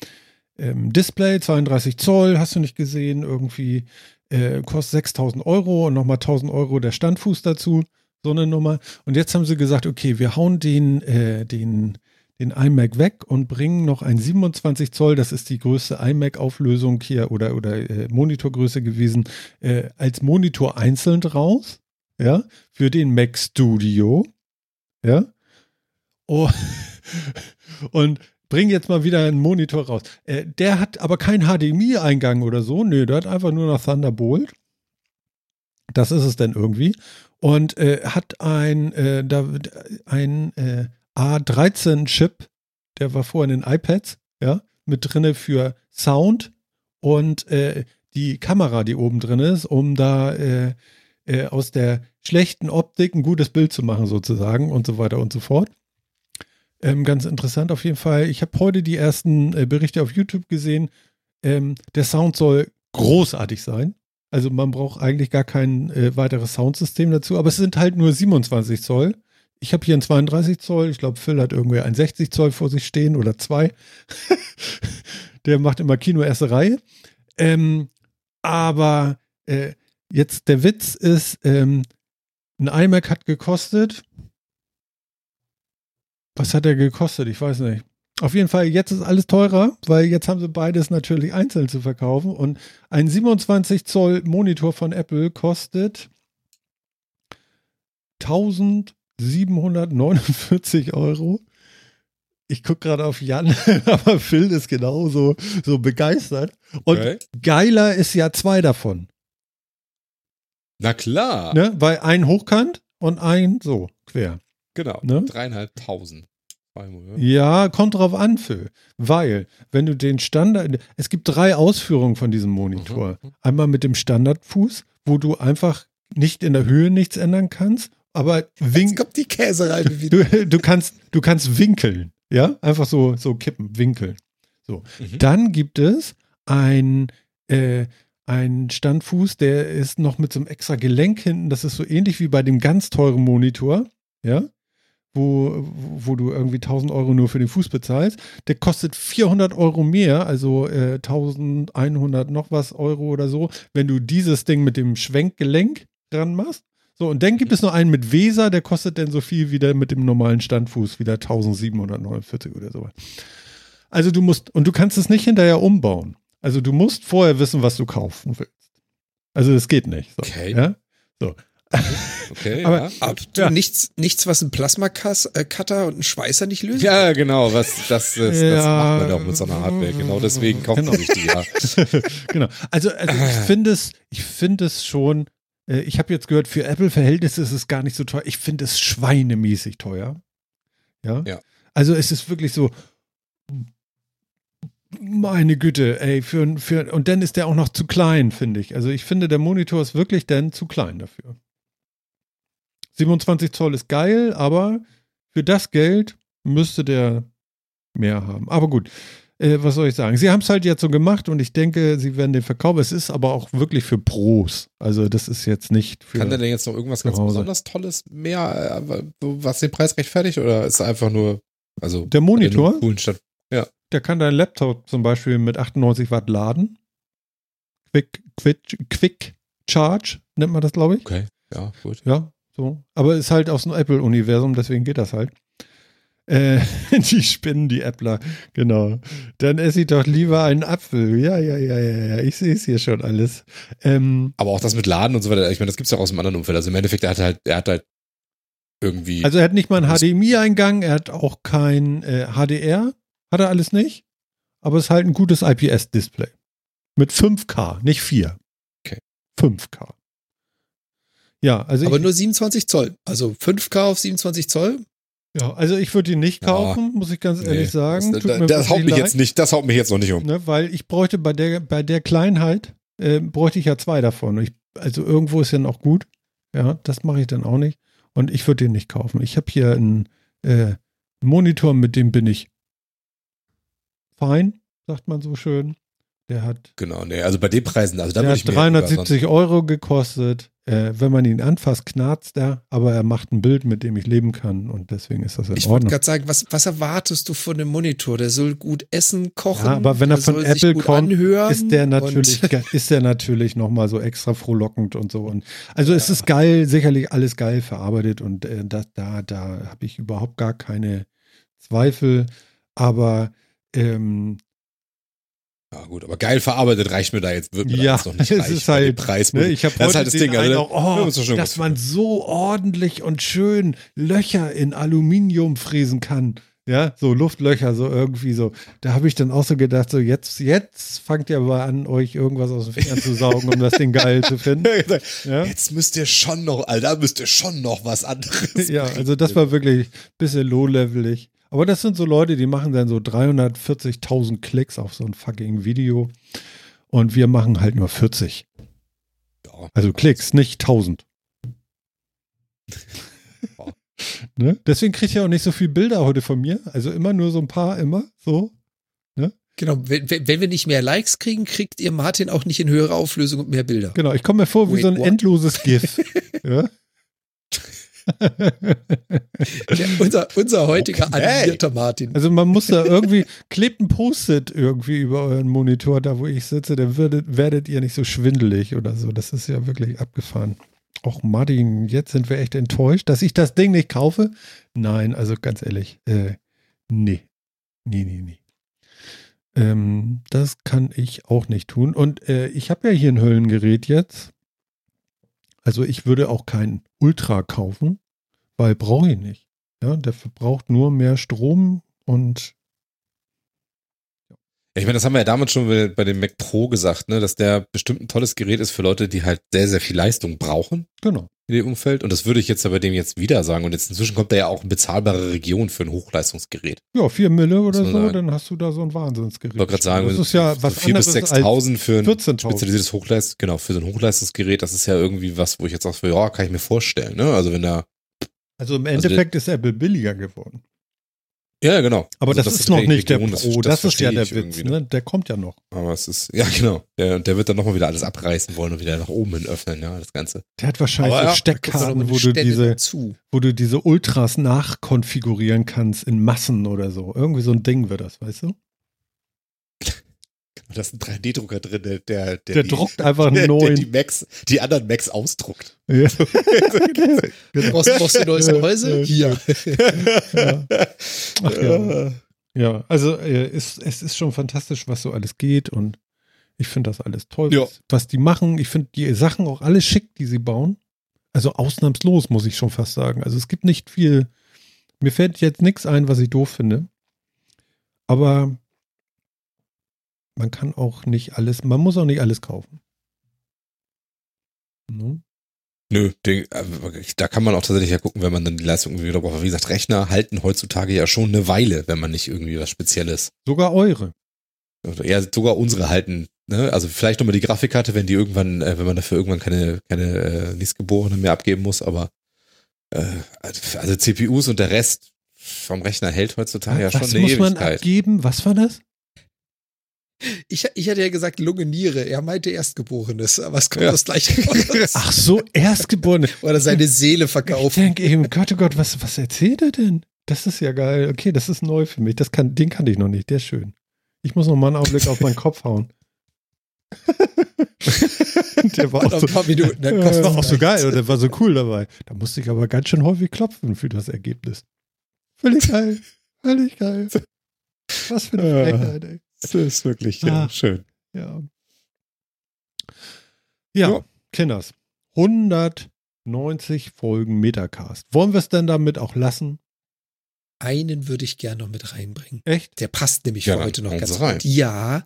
[SPEAKER 1] ähm, Display, 32 Zoll, hast du nicht gesehen, irgendwie äh, kostet 6000 Euro und nochmal 1000 Euro der Standfuß dazu, so eine Nummer. Und jetzt haben sie gesagt, okay, wir hauen den, äh, den, den iMac weg und bringen noch ein 27 Zoll, das ist die größte iMac-Auflösung hier oder, oder äh, Monitorgröße gewesen, äh, als Monitor einzeln raus, ja, für den Mac Studio, ja. Oh, und bring jetzt mal wieder einen Monitor raus. Äh, der hat aber keinen HDMI-Eingang oder so. Nö, der hat einfach nur noch Thunderbolt. Das ist es denn irgendwie. Und äh, hat ein, äh, da, ein äh, A13-Chip, der war vorher in iPads, ja, mit drinne für Sound und äh, die Kamera, die oben drin ist, um da äh, äh, aus der schlechten Optik ein gutes Bild zu machen, sozusagen, und so weiter und so fort. Ähm, ganz interessant auf jeden Fall. Ich habe heute die ersten äh, Berichte auf YouTube gesehen. Ähm, der Sound soll großartig sein. Also man braucht eigentlich gar kein äh, weiteres Soundsystem dazu, aber es sind halt nur 27 Zoll. Ich habe hier einen 32 Zoll. Ich glaube, Phil hat irgendwie einen 60 Zoll vor sich stehen oder zwei. der macht immer Kino erste Reihe. Ähm, aber äh, jetzt der Witz ist, ähm, ein iMac hat gekostet. Was hat er gekostet? Ich weiß nicht. Auf jeden Fall, jetzt ist alles teurer, weil jetzt haben sie beides natürlich einzeln zu verkaufen. Und ein 27 Zoll Monitor von Apple kostet 1749 Euro. Ich gucke gerade auf Jan, aber Phil ist genauso so begeistert. Und
[SPEAKER 3] Okay.
[SPEAKER 1] geiler ist ja zwei davon.
[SPEAKER 3] Na klar.
[SPEAKER 1] Ne? Weil ein hochkant und ein so quer.
[SPEAKER 3] Genau.
[SPEAKER 1] Ne?
[SPEAKER 3] Dreieinhalbtausend. Zweimal, ja.
[SPEAKER 1] Ja, kommt drauf an, Phil. Weil, wenn du den Standard, es gibt drei Ausführungen von diesem Monitor.
[SPEAKER 3] Mhm.
[SPEAKER 1] Einmal mit dem Standardfuß, wo du einfach nicht in der Höhe nichts ändern kannst, aber
[SPEAKER 2] Jetzt
[SPEAKER 1] wink,
[SPEAKER 2] kommt die Käsereibe wieder.
[SPEAKER 1] du, du kannst, du kannst winkeln. Ja, einfach so, so kippen, winkeln. So.
[SPEAKER 3] Mhm.
[SPEAKER 1] Dann gibt es ein, äh, ein Standfuß, der ist noch mit so einem extra Gelenk hinten. Das ist so ähnlich wie bei dem ganz teuren Monitor. Ja. Wo, wo du irgendwie 1000 Euro nur für den Fuß bezahlst. Der kostet 400 Euro mehr, also äh, 1100 noch was Euro oder so, wenn du dieses Ding mit dem Schwenkgelenk dran machst. So, und dann gibt es noch einen mit Weser, der kostet dann so viel wie der mit dem normalen Standfuß, wieder 1749 oder so. Also du musst, und du kannst es nicht hinterher umbauen. Also du musst vorher wissen, was du kaufen willst. Also das geht nicht. So,
[SPEAKER 3] Okay.
[SPEAKER 1] Ja?
[SPEAKER 3] Okay,
[SPEAKER 1] Aber-
[SPEAKER 3] ja.
[SPEAKER 2] Aber du,
[SPEAKER 1] Ja.
[SPEAKER 2] nichts, nichts, was ein Plasma-Cutter und ein Schweißer nicht lösen?
[SPEAKER 3] Ja, genau, was, das, das, das
[SPEAKER 1] Ja.
[SPEAKER 3] macht man doch mit so einer Hardware. Genau deswegen kauft
[SPEAKER 1] Genau.
[SPEAKER 3] man sich die ja.
[SPEAKER 1] genau. Also, also ich finde es, ich finde es schon, äh, ich habe jetzt gehört, für Apple-Verhältnisse ist es gar nicht so teuer. Ich finde es schweinemäßig teuer. Ja.
[SPEAKER 3] Ja.
[SPEAKER 1] Also es ist wirklich so, meine Güte, ey, für, für, und dann ist der auch noch zu klein, finde ich. Also ich finde, der Monitor ist wirklich dann zu klein dafür. 27 Zoll ist geil, aber für das Geld müsste der mehr haben. Aber gut, äh, was soll ich sagen? Sie haben es halt jetzt so gemacht und ich denke, sie werden den verkaufen. Es ist aber auch wirklich für Pros. Also das ist jetzt nicht für.
[SPEAKER 3] Kann der denn jetzt noch irgendwas ganz besonders Tolles mehr, äh, was den Preis rechtfertigt oder ist einfach nur, also
[SPEAKER 1] der Monitor,
[SPEAKER 3] Stand?
[SPEAKER 1] der kann deinen Laptop zum Beispiel mit 98 Watt laden. Quick, quick, quick Charge nennt man das, glaube ich.
[SPEAKER 3] Okay, ja, gut.
[SPEAKER 1] Ja, so. Aber ist halt aus dem Apple-Universum, deswegen geht das halt. Äh, die spinnen, die Appler, genau. Dann esse ich doch lieber einen Apfel. Ja, ja, ja, ja, ja. Ich sehe es hier schon alles. Ähm,
[SPEAKER 3] Aber auch das mit Laden und so weiter, ich meine, das gibt's ja auch aus einem anderen Umfeld. Also im Endeffekt, er hat halt, er hat halt irgendwie.
[SPEAKER 1] also er hat nicht mal einen HDMI-Eingang, er hat auch kein äh, HDR, hat er alles nicht. Aber es ist halt ein gutes IPS-Display. Mit 5K, nicht 4.
[SPEAKER 3] Okay.
[SPEAKER 1] 5K. Ja, also
[SPEAKER 2] Aber
[SPEAKER 1] ich,
[SPEAKER 2] nur 27 Zoll. Also 5K auf 27 Zoll.
[SPEAKER 1] ja, also ich würde ihn nicht
[SPEAKER 3] Ja.
[SPEAKER 1] kaufen, muss ich ganz ehrlich
[SPEAKER 3] Nee,
[SPEAKER 1] sagen.
[SPEAKER 3] das,
[SPEAKER 1] Tut
[SPEAKER 3] das,
[SPEAKER 1] mir
[SPEAKER 3] das haut mich
[SPEAKER 1] leid.
[SPEAKER 3] jetzt nicht, das haut mich jetzt noch nicht um.
[SPEAKER 1] Ne, weil ich bräuchte bei der, bei der Kleinheit, äh, bräuchte ich ja zwei davon. Ich, also irgendwo ist ja noch gut. Ja, das mache ich dann auch nicht. Und ich würde den nicht kaufen. Ich habe hier einen äh, Monitor, mit dem bin ich fein, sagt man so schön. Der hat,
[SPEAKER 3] Genau, nee, also bei den Preisen, also da
[SPEAKER 1] der
[SPEAKER 3] würde
[SPEAKER 1] hat
[SPEAKER 3] ich lieber
[SPEAKER 1] 370 Euro gekostet. Äh, wenn man ihn anfasst, knarzt er, aber er macht ein Bild, mit dem ich leben kann und deswegen ist das in
[SPEAKER 2] Ich wollte
[SPEAKER 1] Ordnung.
[SPEAKER 2] gerade sagen, was, was erwartest du von dem Monitor? Der soll gut essen, kochen.
[SPEAKER 1] Ja, aber wenn er von Apple kommt, ist der natürlich, ist der natürlich nochmal so extra frohlockend und so. Und also es ist geil, sicherlich alles geil verarbeitet und äh, da, da, da habe ich überhaupt gar keine Zweifel. Aber ähm,
[SPEAKER 3] Ja, gut, aber geil verarbeitet reicht mir da jetzt wirklich
[SPEAKER 1] Ja,
[SPEAKER 3] jetzt noch nicht
[SPEAKER 1] es ist
[SPEAKER 3] dem
[SPEAKER 1] halt,
[SPEAKER 3] Preis.
[SPEAKER 1] ne, ich habe
[SPEAKER 3] das ist
[SPEAKER 1] heute
[SPEAKER 3] halt das Ding, also,
[SPEAKER 1] auch, oh,
[SPEAKER 3] schon
[SPEAKER 1] dass man so ordentlich und schön Löcher in Aluminium fräsen kann. Ja, so Luftlöcher, so irgendwie so. Da habe ich dann auch so gedacht, so jetzt, jetzt fangt ihr mal an, euch irgendwas aus den Fingern zu saugen, um das Ding geil zu finden. Ja?
[SPEAKER 3] Jetzt müsst ihr schon noch, Alter, müsst ihr schon noch was anderes.
[SPEAKER 1] Ja, also das war wirklich ein bisschen low-levelig. Aber das sind so Leute, die machen dann so 340.000 Klicks auf so ein fucking Video. Und wir machen halt nur 40.
[SPEAKER 3] Ja.
[SPEAKER 1] Also Klicks, nicht 1000. ne? Deswegen kriegt ihr auch nicht so viele Bilder heute von mir. Also immer nur so ein paar, immer so.
[SPEAKER 2] Genau, wenn, wenn wir nicht mehr Likes kriegen, kriegt ihr Martin auch nicht in höhere Auflösung und mehr Bilder.
[SPEAKER 1] Genau, ich komme mir vor wie
[SPEAKER 2] Wait,
[SPEAKER 1] so ein
[SPEAKER 2] what?
[SPEAKER 1] endloses GIF. ja?
[SPEAKER 2] Der, unser, unser heutiger
[SPEAKER 3] Okay.
[SPEAKER 2] animierter Martin.
[SPEAKER 1] Also man muss da irgendwie, klebt ein Post-it irgendwie über euren Monitor, da wo ich sitze, dann werdet, werdet ihr nicht so schwindelig oder so. Das ist ja wirklich abgefahren. Och Martin, jetzt sind wir echt enttäuscht, dass ich das Ding nicht kaufe. Nein, also ganz ehrlich, äh, nee. Nee, nee, nee. Ähm, das kann ich auch nicht tun. Und äh, ich habe ja hier ein Höllengerät jetzt. Also ich würde auch kein Ultra kaufen, weil brauche ich nicht. Ja, der verbraucht nur mehr Strom und
[SPEAKER 3] Ich meine, das haben wir ja damals schon bei bei dem Mac Pro gesagt, ne, dass der bestimmt ein tolles Gerät ist für Leute, die halt sehr, sehr viel Leistung brauchen.
[SPEAKER 1] genau.
[SPEAKER 3] In dem Umfeld. Und das würde ich jetzt aber dem jetzt wieder sagen. Und jetzt inzwischen kommt da ja auch eine bezahlbare Region für ein Hochleistungsgerät.
[SPEAKER 1] Ja, 4 Mille oder so,
[SPEAKER 3] sagen.
[SPEAKER 1] dann hast du da so ein Wahnsinnsgerät.
[SPEAKER 3] Ich wollte gerade sagen,
[SPEAKER 1] das ist ja was
[SPEAKER 3] so 4.000 bis
[SPEAKER 1] anderes als
[SPEAKER 3] 6.000 für ein
[SPEAKER 1] 14.000.
[SPEAKER 3] spezialisiertes Hochleist, genau, für so ein Hochleistungsgerät, das ist ja irgendwie was, wo ich jetzt auch so, ja, kann ich mir vorstellen, ne? Also wenn da,
[SPEAKER 1] Also im
[SPEAKER 3] Also
[SPEAKER 1] Endeffekt ist Apple billiger geworden.
[SPEAKER 3] Ja, genau.
[SPEAKER 1] Aber
[SPEAKER 3] Also
[SPEAKER 1] das, ist noch nicht der
[SPEAKER 3] Region,
[SPEAKER 1] Pro. Das, ist ja der Witz, ne? Der kommt ja noch.
[SPEAKER 3] Aber es ist, ja, genau. Der, der wird dann nochmal wieder alles abreißen wollen und wieder nach oben hin öffnen, ja, das Ganze.
[SPEAKER 1] Der hat wahrscheinlich
[SPEAKER 3] ja,
[SPEAKER 1] Steckkarten, wo du diese,
[SPEAKER 2] zu.
[SPEAKER 1] wo du diese Ultras nachkonfigurieren kannst in Massen oder so. Irgendwie so ein Ding wird das, weißt du?
[SPEAKER 3] Da ist ein 3D-Drucker drin, der, der,
[SPEAKER 1] Der
[SPEAKER 3] die,
[SPEAKER 1] druckt einfach einen
[SPEAKER 3] der, der
[SPEAKER 1] neuen.
[SPEAKER 3] die Macs, die anderen Macs ausdruckt.
[SPEAKER 1] Ja.
[SPEAKER 2] Brauchst, brauchst du neues
[SPEAKER 1] Ja,
[SPEAKER 2] Gehäuse?
[SPEAKER 1] ja,
[SPEAKER 2] Hier.
[SPEAKER 1] Ach ja. Ja, also äh, es, es ist schon fantastisch, was so alles geht und ich finde das alles toll,
[SPEAKER 3] Ja.
[SPEAKER 1] was, was die machen. Ich finde die Sachen auch alle schick, die sie bauen. Also ausnahmslos, muss ich schon fast sagen. Also es gibt nicht viel. Mir fällt jetzt nichts ein, was ich doof finde. Aber man kann auch nicht alles, man muss auch nicht alles kaufen. Ne?
[SPEAKER 3] Nö, den, äh, da kann man auch tatsächlich ja gucken, wenn man dann die Leistung irgendwie wieder braucht. Aber Wie gesagt, Rechner halten heutzutage ja schon eine Weile, wenn man nicht irgendwie was Spezielles.
[SPEAKER 1] Sogar eure.
[SPEAKER 3] Ja, sogar unsere halten. Ne? Also vielleicht nochmal die Grafikkarte, wenn die irgendwann, äh, wenn man dafür irgendwann keine, keine äh, Nächstgeborene mehr abgeben muss, aber äh, also CPUs und der Rest vom Rechner hält heutzutage ja schon
[SPEAKER 1] was
[SPEAKER 3] eine
[SPEAKER 1] muss man
[SPEAKER 3] Ewigkeit.
[SPEAKER 1] abgeben? Was war das?
[SPEAKER 2] Ich, ich hatte ja gesagt Lunge, Niere. Er meinte Erstgeborenes, aber es kommt
[SPEAKER 3] Ja.
[SPEAKER 2] das gleiche raus.
[SPEAKER 1] Ach so, Erstgeborene.
[SPEAKER 2] Oder seine Seele
[SPEAKER 1] Ich
[SPEAKER 2] verkaufen.
[SPEAKER 1] denke eben, Gott, oh Gott, was, was erzählt er denn? Das ist ja geil. Okay, das ist neu für mich. Das kann, den kannte ich noch nicht. Der ist schön. Ich muss noch mal einen Augenblick auf meinen Kopf hauen. der war auch so,
[SPEAKER 2] paar Minuten.
[SPEAKER 1] Das war auch so geil und der war so cool dabei. Da musste ich aber ganz schön häufig klopfen für das Ergebnis. Völlig geil. Völlig geil. Was für eine. Frechheit, ey.
[SPEAKER 3] Das ist wirklich
[SPEAKER 1] ja,
[SPEAKER 3] ja, schön.
[SPEAKER 1] Ja. Ja,
[SPEAKER 3] Ja.
[SPEAKER 1] Kinders. 190 Folgen Metacast. Wollen wir es denn damit auch lassen?
[SPEAKER 2] Einen würde ich gerne noch mit reinbringen.
[SPEAKER 1] Echt?
[SPEAKER 2] Der passt nämlich
[SPEAKER 3] Ja,
[SPEAKER 2] für heute noch ganz
[SPEAKER 3] rein.
[SPEAKER 2] gut. Ja,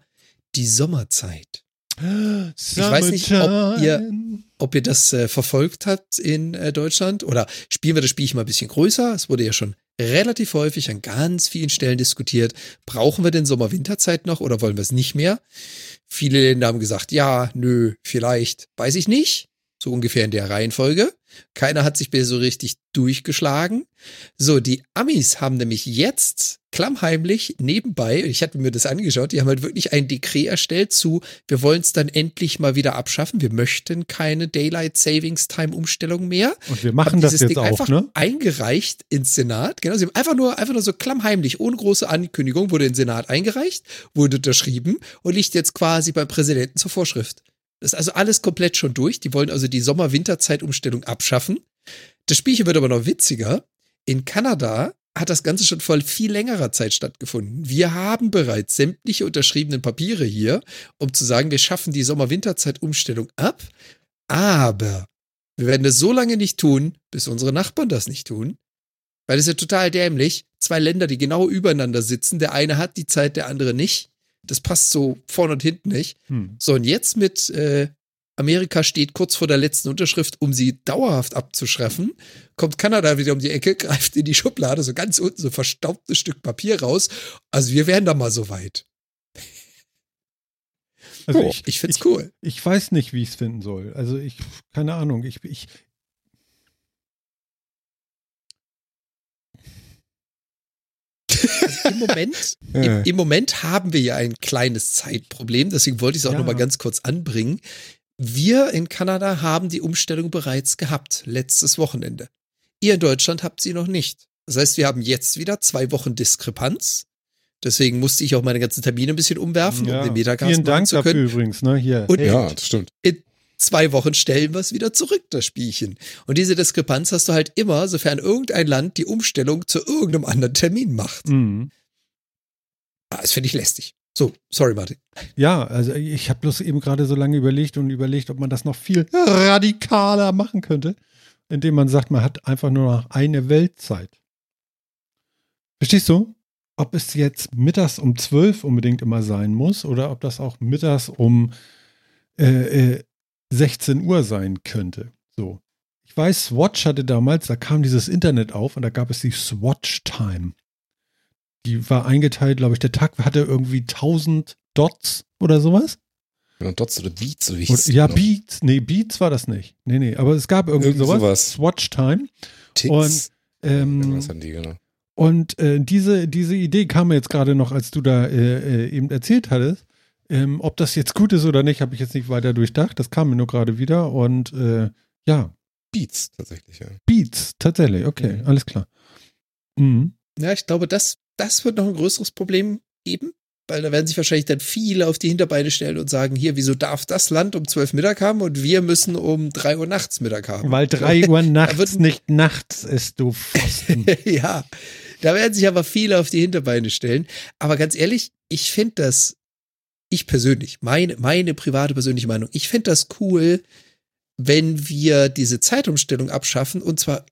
[SPEAKER 2] die Sommerzeit.
[SPEAKER 1] Ich
[SPEAKER 2] weiß nicht, ob ihr- Ob ihr das äh, verfolgt habt in äh, Deutschland oder spielen wir das Spielchen mal ein bisschen größer? Es wurde ja schon relativ häufig an ganz vielen Stellen diskutiert. Brauchen wir denn Sommer-Winterzeit noch oder wollen wir es nicht mehr? Viele Länder haben gesagt, ja, nö, vielleicht, weiß ich nicht. So ungefähr in der Reihenfolge. Keiner hat sich bisher so richtig durchgeschlagen. So, die Amis haben nämlich jetzt klammheimlich nebenbei, ich hatte mir das angeschaut, die haben halt wirklich ein Dekret erstellt zu, wir wollen es dann endlich mal wieder abschaffen. Wir möchten keine Daylight Savings Time Umstellung mehr.
[SPEAKER 1] Und wir machen
[SPEAKER 2] Haben
[SPEAKER 1] das jetzt
[SPEAKER 2] Ding
[SPEAKER 1] auch,
[SPEAKER 2] einfach
[SPEAKER 1] ne?
[SPEAKER 2] eingereicht ins Senat. Genau, sie haben einfach nur, einfach nur so klammheimlich, ohne große Ankündigung, wurde in den Senat eingereicht, wurde unterschrieben und liegt jetzt quasi beim Präsidenten zur Vorschrift. Das ist also alles komplett schon durch. Die wollen also die Sommer-Winterzeit-Umstellung abschaffen. Das Spielchen wird aber noch witziger. In Kanada hat das Ganze schon vor viel längerer Zeit stattgefunden. Wir haben bereits sämtliche unterschriebenen Papiere hier, um zu sagen, wir schaffen die Sommer-Winterzeit-Umstellung ab. Aber wir werden das so lange nicht tun, bis unsere Nachbarn das nicht tun. Weil es ist ja total dämlich. Zwei Länder, die genau übereinander sitzen. Der eine hat die Zeit, der andere nicht. Das passt so vorne und hinten nicht.
[SPEAKER 1] Hm.
[SPEAKER 2] So, und jetzt mit äh, Amerika steht kurz vor der letzten Unterschrift, um sie dauerhaft abzuschaffen, kommt Kanada wieder um die Ecke, greift in die Schublade, so ganz unten so ein verstaubtes Stück Papier raus. Also wir wären da mal so weit.
[SPEAKER 1] Also
[SPEAKER 3] Oh,
[SPEAKER 1] ich,
[SPEAKER 2] Ich find's cool.
[SPEAKER 1] ich weiß nicht, wie ich es finden soll. Also ich, keine Ahnung. Ich, ich,
[SPEAKER 2] Also Im Moment, im, im Moment haben wir ja ein kleines Zeitproblem, deswegen wollte ich es auch
[SPEAKER 1] Ja.
[SPEAKER 2] noch mal ganz kurz anbringen. Wir in Kanada haben die Umstellung bereits gehabt, letztes Wochenende. Ihr in Deutschland habt sie noch nicht. Das heißt, wir haben jetzt wieder zwei Wochen Diskrepanz. Deswegen musste ich auch meine ganzen Termine ein bisschen umwerfen,
[SPEAKER 1] ja,
[SPEAKER 2] um den Metacast
[SPEAKER 1] vielen Dank
[SPEAKER 2] zu
[SPEAKER 1] dafür
[SPEAKER 2] können.
[SPEAKER 1] übrigens. Ne? Hier.
[SPEAKER 2] Und-
[SPEAKER 1] hey,
[SPEAKER 3] Ja, das stimmt.
[SPEAKER 2] In zwei Wochen stellen wir es wieder zurück, das Spielchen. Und diese Diskrepanz hast du halt immer, sofern irgendein Land die Umstellung zu irgendeinem anderen Termin macht.
[SPEAKER 1] mhm.
[SPEAKER 2] Ah, das finde ich lästig. So, sorry, Martin.
[SPEAKER 1] Ja, also ich habe bloß eben gerade so lange überlegt und überlegt, ob man das noch viel radikaler machen könnte, indem man sagt, man hat einfach nur noch eine Weltzeit. Verstehst du? Ob es jetzt mittags um 12 unbedingt immer sein muss oder ob das auch mittags um äh, äh, 16 Uhr sein könnte. So. ich weiß, Swatch hatte damals, da kam dieses Internet auf und da gab es die Swatch Time. Die war eingeteilt, glaube ich, der Tag hatte irgendwie 1000 Dots oder sowas.
[SPEAKER 3] Ja, Dots oder Beats, so wie
[SPEAKER 1] Oder, ja, Beats. Nee, Beats war das nicht. Nee, nee, aber es gab irgendwie
[SPEAKER 3] Irgend
[SPEAKER 1] sowas.
[SPEAKER 3] sowas.
[SPEAKER 1] Swatch Time.
[SPEAKER 3] Ticks.
[SPEAKER 1] Und, ähm,
[SPEAKER 3] an die, genau.
[SPEAKER 1] Und äh, diese, diese Idee kam mir jetzt gerade noch, als du da äh, äh, eben erzählt hattest. Ähm, ob das jetzt gut ist oder nicht, habe ich jetzt nicht weiter durchdacht. Das kam mir nur gerade wieder. Und äh, ja,
[SPEAKER 3] Beats tatsächlich, ja.
[SPEAKER 1] Beats, tatsächlich. Okay,
[SPEAKER 3] Mhm.
[SPEAKER 1] alles klar. Mhm.
[SPEAKER 2] Ja, ich glaube, das, das wird noch ein größeres Problem geben, weil da werden sich wahrscheinlich dann viele auf die Hinterbeine stellen und sagen, hier, wieso darf das Land um 12 Mittag haben und wir müssen um 3 Uhr nachts Mittag haben?
[SPEAKER 1] Weil drei Uhr nachts
[SPEAKER 2] wird-
[SPEAKER 1] nicht nachts ist, du Pfosten.
[SPEAKER 2] ja, da werden sich aber viele auf die Hinterbeine stellen. Aber ganz ehrlich, ich finde das, ich persönlich, meine, meine private persönliche Meinung, ich finde das cool, wenn wir diese Zeitumstellung abschaffen und zwar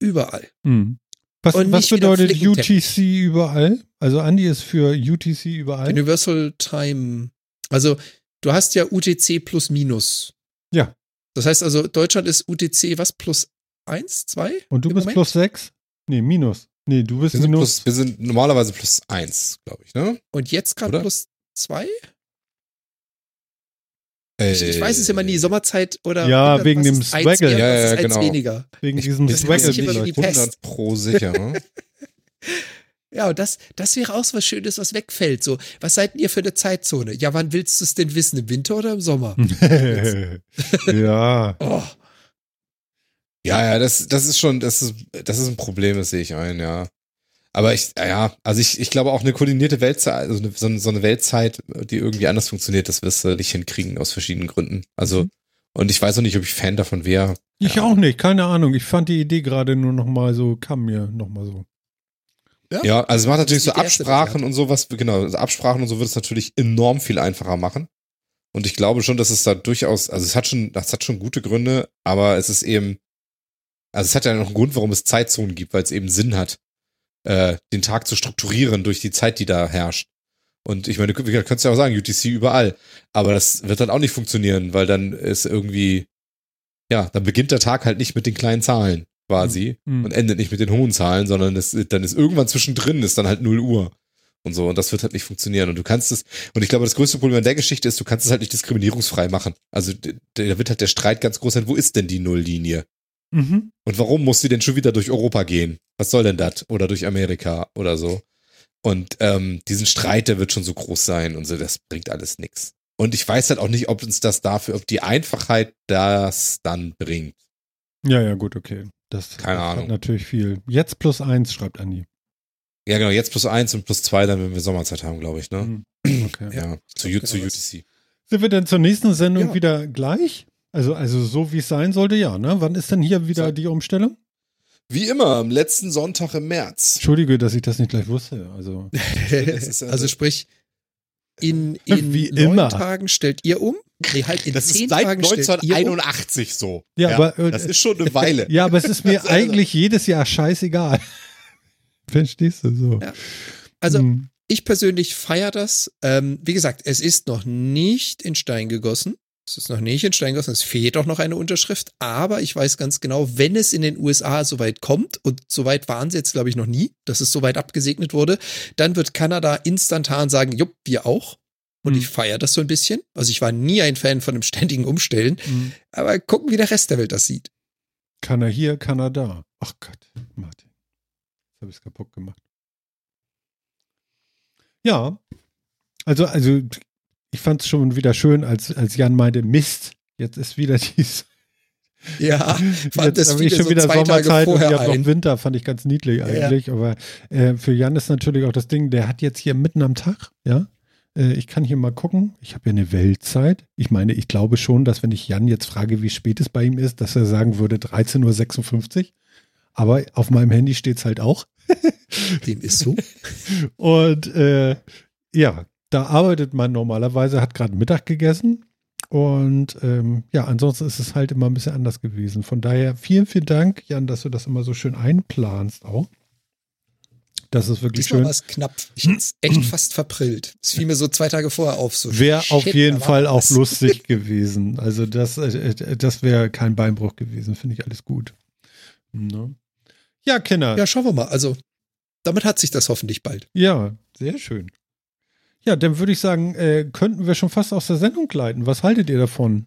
[SPEAKER 2] überall.
[SPEAKER 1] Mhm. Was, was bedeutet UTC überall? Also Andy ist für UTC überall.
[SPEAKER 2] Universal Time. Also du hast ja UTC plus minus.
[SPEAKER 1] Ja.
[SPEAKER 2] Das heißt also, Deutschland ist UTC was? Plus 1, 2?
[SPEAKER 1] Und du bist
[SPEAKER 2] Moment?
[SPEAKER 1] plus sechs? Nee, minus. Nee, du bist
[SPEAKER 3] wir
[SPEAKER 1] minus.
[SPEAKER 3] Plus, wir sind normalerweise plus eins, glaube ich, ne?
[SPEAKER 2] Und jetzt gerade plus zwei? Ich, ich weiß es immer nie, Sommerzeit oder
[SPEAKER 1] Ja,
[SPEAKER 2] oder
[SPEAKER 1] wegen dem Swaggle.
[SPEAKER 2] mehr,
[SPEAKER 3] Ja, ja, genau.
[SPEAKER 2] weniger.
[SPEAKER 1] Wegen
[SPEAKER 3] Ich-
[SPEAKER 1] diesem Swaggle.
[SPEAKER 2] ich immer wie die Pest.
[SPEAKER 3] 100 pro sicher, ne?
[SPEAKER 2] Ja, und das, das wäre auch so was Schönes, was wegfällt. So, was seid denn ihr für eine Zeitzone? Ja, wann willst du es denn wissen? Im Winter oder im Sommer?
[SPEAKER 1] ja.
[SPEAKER 2] Oh,
[SPEAKER 3] Ja, ja, das, das ist schon, das ist, das ist ein Problem, das sehe ich ein, ja. Aber ich, ja, also ich, ich glaube auch eine koordinierte Weltzeit, also eine, so, eine, so eine Weltzeit, die irgendwie anders funktioniert, das wirst du nicht hinkriegen aus verschiedenen Gründen. Also,
[SPEAKER 1] Mhm.
[SPEAKER 3] und ich weiß auch nicht, ob ich Fan davon wäre.
[SPEAKER 1] Ich auch nicht, keine Ahnung. Ich fand die Idee gerade nur noch mal so, kam mir noch mal so.
[SPEAKER 3] Ja, also es macht natürlich so
[SPEAKER 2] erste
[SPEAKER 3] Absprachen und sowas, genau, also Absprachen und so wird es natürlich enorm viel einfacher machen. Und ich glaube schon, dass es da durchaus, also es hat schon, das hat schon gute Gründe, aber es ist eben, also es hat ja noch einen Grund, warum es Zeitzonen gibt, weil es eben Sinn hat, äh, den Tag zu strukturieren durch die Zeit, die da herrscht. Und ich meine, du kannst ja auch sagen, UTC überall, aber das wird dann auch nicht funktionieren, weil dann ist irgendwie, ja, dann beginnt der Tag halt nicht mit den kleinen Zahlen quasi
[SPEAKER 1] Mhm.
[SPEAKER 3] und endet nicht mit den hohen Zahlen, sondern es, dann ist irgendwann zwischendrin ist dann halt 0 Uhr und so und das wird halt nicht funktionieren und du kannst es und ich glaube das größte Problem an der Geschichte ist, du kannst es halt nicht diskriminierungsfrei machen. Also da wird halt der Streit ganz groß sein, wo ist denn die Nulllinie?
[SPEAKER 1] Mhm.
[SPEAKER 3] Und warum muss sie denn schon wieder durch Europa gehen? Was soll denn das? Oder durch Amerika oder so? Und ähm, diesen Streit, der wird schon so groß sein und so, das bringt alles nix. Und ich weiß halt auch nicht, ob uns das dafür, ob die Einfachheit das dann bringt.
[SPEAKER 1] Ja, ja, gut, okay. Das,
[SPEAKER 3] Keine
[SPEAKER 1] das
[SPEAKER 3] Ahnung.
[SPEAKER 1] natürlich viel. Jetzt plus eins, schreibt Andi.
[SPEAKER 3] Ja, genau, jetzt plus eins und plus zwei, dann, wenn wir Sommerzeit haben, glaube ich, ne?
[SPEAKER 1] Mhm. Okay.
[SPEAKER 3] Ja, zu, zu. UTC.
[SPEAKER 1] Sind wir denn zur nächsten Sendung
[SPEAKER 2] Ja.
[SPEAKER 1] wieder gleich? Also, also so wie es sein sollte, ja, ne? Wann ist denn hier wieder
[SPEAKER 3] So.
[SPEAKER 1] die Umstellung?
[SPEAKER 3] Wie immer, am letzten Sonntag im März.
[SPEAKER 1] Entschuldige, dass ich das nicht gleich wusste. Also,
[SPEAKER 3] also-
[SPEAKER 2] sprich, in, in
[SPEAKER 1] Wie
[SPEAKER 2] neun
[SPEAKER 1] immer.
[SPEAKER 2] Tagen stellt ihr um. Nee, halt in
[SPEAKER 3] Das
[SPEAKER 2] zehn
[SPEAKER 3] ist seit
[SPEAKER 2] Tagen stellt ihr um.
[SPEAKER 3] 1981 so.
[SPEAKER 1] Ja, aber, äh,
[SPEAKER 3] das ist schon eine Weile.
[SPEAKER 1] ja, aber es ist mir
[SPEAKER 3] Also-
[SPEAKER 1] eigentlich jedes Jahr scheißegal. Verstehst du so?
[SPEAKER 2] Ja. Also
[SPEAKER 1] Hm.
[SPEAKER 2] ich persönlich feiere das. Ähm, wie gesagt, es ist noch nicht in Stein gegossen. Es ist noch nicht in Stein gegossen. Es fehlt auch noch eine Unterschrift. Aber ich weiß ganz genau, wenn es in den USA soweit kommt, und soweit waren sie jetzt, glaube ich, noch nie, dass es soweit abgesegnet wurde, dann wird Kanada instantan sagen, jupp, wir auch. Und
[SPEAKER 1] Hm.
[SPEAKER 2] ich feiere das so ein bisschen. Also ich war nie ein Fan von dem ständigen Umstellen.
[SPEAKER 1] Hm.
[SPEAKER 2] Aber gucken, wie der Rest der Welt das sieht.
[SPEAKER 1] Kann er hier, kann er da. Ach Gott, Martin. Jetzt habe ich es kaputt gemacht. Ja. Also, also ich fand es schon wieder schön, als, als Jan meinte, Mist, jetzt ist wieder dies.
[SPEAKER 2] Ja, fand
[SPEAKER 1] Jetzt
[SPEAKER 2] das
[SPEAKER 1] ich schon
[SPEAKER 2] so
[SPEAKER 1] wieder Sommerzeit und ihr habt noch. Winter, fand ich ganz niedlich
[SPEAKER 2] Ja.
[SPEAKER 1] eigentlich. Aber äh, für Jan ist natürlich auch das Ding, der hat jetzt hier mitten am Tag, ja. Äh, ich kann hier mal gucken. Ich habe ja eine Weltzeit. Ich meine, ich glaube schon, dass wenn ich Jan jetzt frage, wie spät es bei ihm ist, dass er sagen würde 13.56 Uhr. Aber auf meinem Handy steht es halt auch.
[SPEAKER 2] Dem ist so.
[SPEAKER 1] Und äh, ja, da arbeitet man normalerweise, hat gerade Mittag gegessen. Und ähm, ja, ansonsten ist es halt immer ein bisschen anders gewesen. Von daher vielen, vielen Dank, Jan, dass du das immer so schön einplanst auch. Das ist wirklich
[SPEAKER 2] Diesmal
[SPEAKER 1] schön.
[SPEAKER 2] war es knapp. Ich hätte es echt fast verprillt. Es fiel mir so zwei Tage vorher auf. So
[SPEAKER 1] Wäre auf jeden Fall auch lustig gewesen. Also das, äh, das wäre kein Beinbruch gewesen, finde ich alles gut. Ne? Ja, Kinder.
[SPEAKER 2] Ja, schauen wir mal. Also, damit hat sich das hoffentlich bald.
[SPEAKER 1] Ja, sehr schön. Ja, dann würde ich sagen, äh, könnten wir schon fast aus der Sendung leiten. Was haltet ihr davon?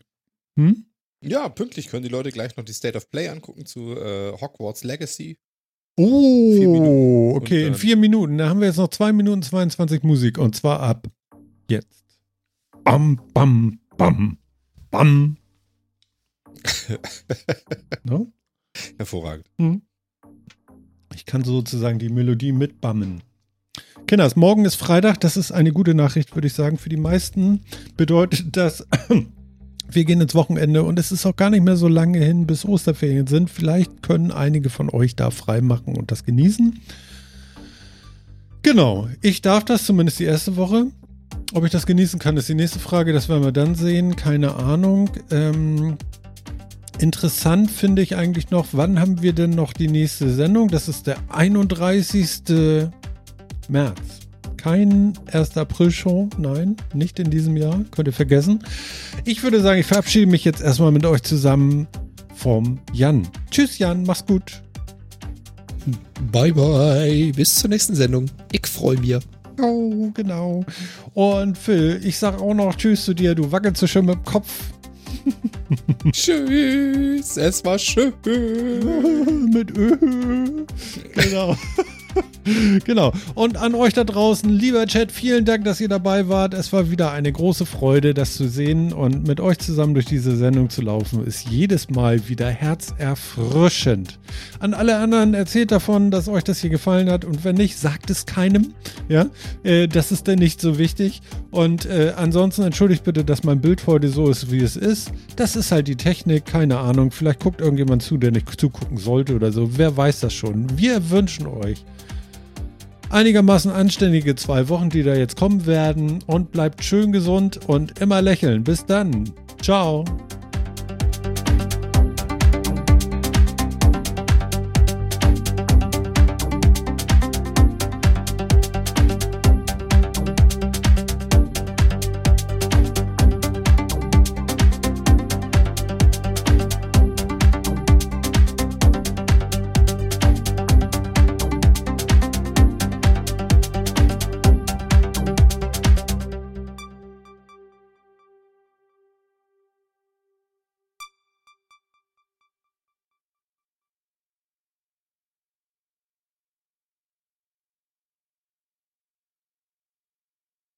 [SPEAKER 1] Hm?
[SPEAKER 3] Ja, pünktlich können die Leute gleich noch die State of Play angucken zu äh, Hogwarts Legacy.
[SPEAKER 1] Oh, okay, in vier Minuten. Da haben wir jetzt noch zwei Minuten 22 Musik und zwar ab jetzt. Bam, bam, bam, bam. no?
[SPEAKER 3] Hervorragend.
[SPEAKER 1] Ich kann sozusagen die Melodie mitbammen. Kinders, morgen ist Freitag. Das ist eine gute Nachricht, würde ich sagen. Für die meisten bedeutet das, wir gehen ins Wochenende und es ist auch gar nicht mehr so lange hin, bis Osterferien sind. Vielleicht können einige von euch da frei machen und das genießen. Genau, ich darf das zumindest die erste Woche. Ob ich das genießen kann, ist die nächste Frage. Das werden wir dann sehen. Keine Ahnung. Ähm, Interessant finde ich eigentlich noch, wann haben wir denn noch die nächste Sendung? Das ist der 31. März. Kein 1. April-Show, nein, nicht in diesem Jahr, könnt ihr vergessen. Ich würde sagen, ich verabschiede mich jetzt erstmal mit euch zusammen vom Jan. Tschüss Jan, mach's gut.
[SPEAKER 2] Bye, bye. Bis zur nächsten Sendung. Ich freue mich.
[SPEAKER 1] Oh, genau. Und Phil, ich sag auch noch Tschüss zu dir, du wackelst so schön mit dem Kopf.
[SPEAKER 3] Tschüss, es war schön.
[SPEAKER 1] mit Ö. Genau. genau. Und an euch da draußen, lieber Chat, vielen Dank, dass ihr dabei wart. Es war wieder eine große Freude, das zu sehen und mit euch zusammen durch diese Sendung zu laufen, ist jedes Mal wieder herzerfrischend. An alle anderen erzählt davon, dass euch das hier gefallen hat und wenn nicht, sagt es keinem. Ja, äh, das ist denn nicht so wichtig. Und äh, ansonsten entschuldigt bitte, dass mein Bild heute so ist, wie es ist. Das ist halt die Technik, keine Ahnung. Vielleicht guckt irgendjemand zu, der nicht zugucken sollte oder so. Wer weiß das schon. Wir wünschen euch einigermaßen anständige zwei Wochen, die da jetzt kommen werden. Und bleibt schön gesund und immer lächeln. Bis dann. Ciao.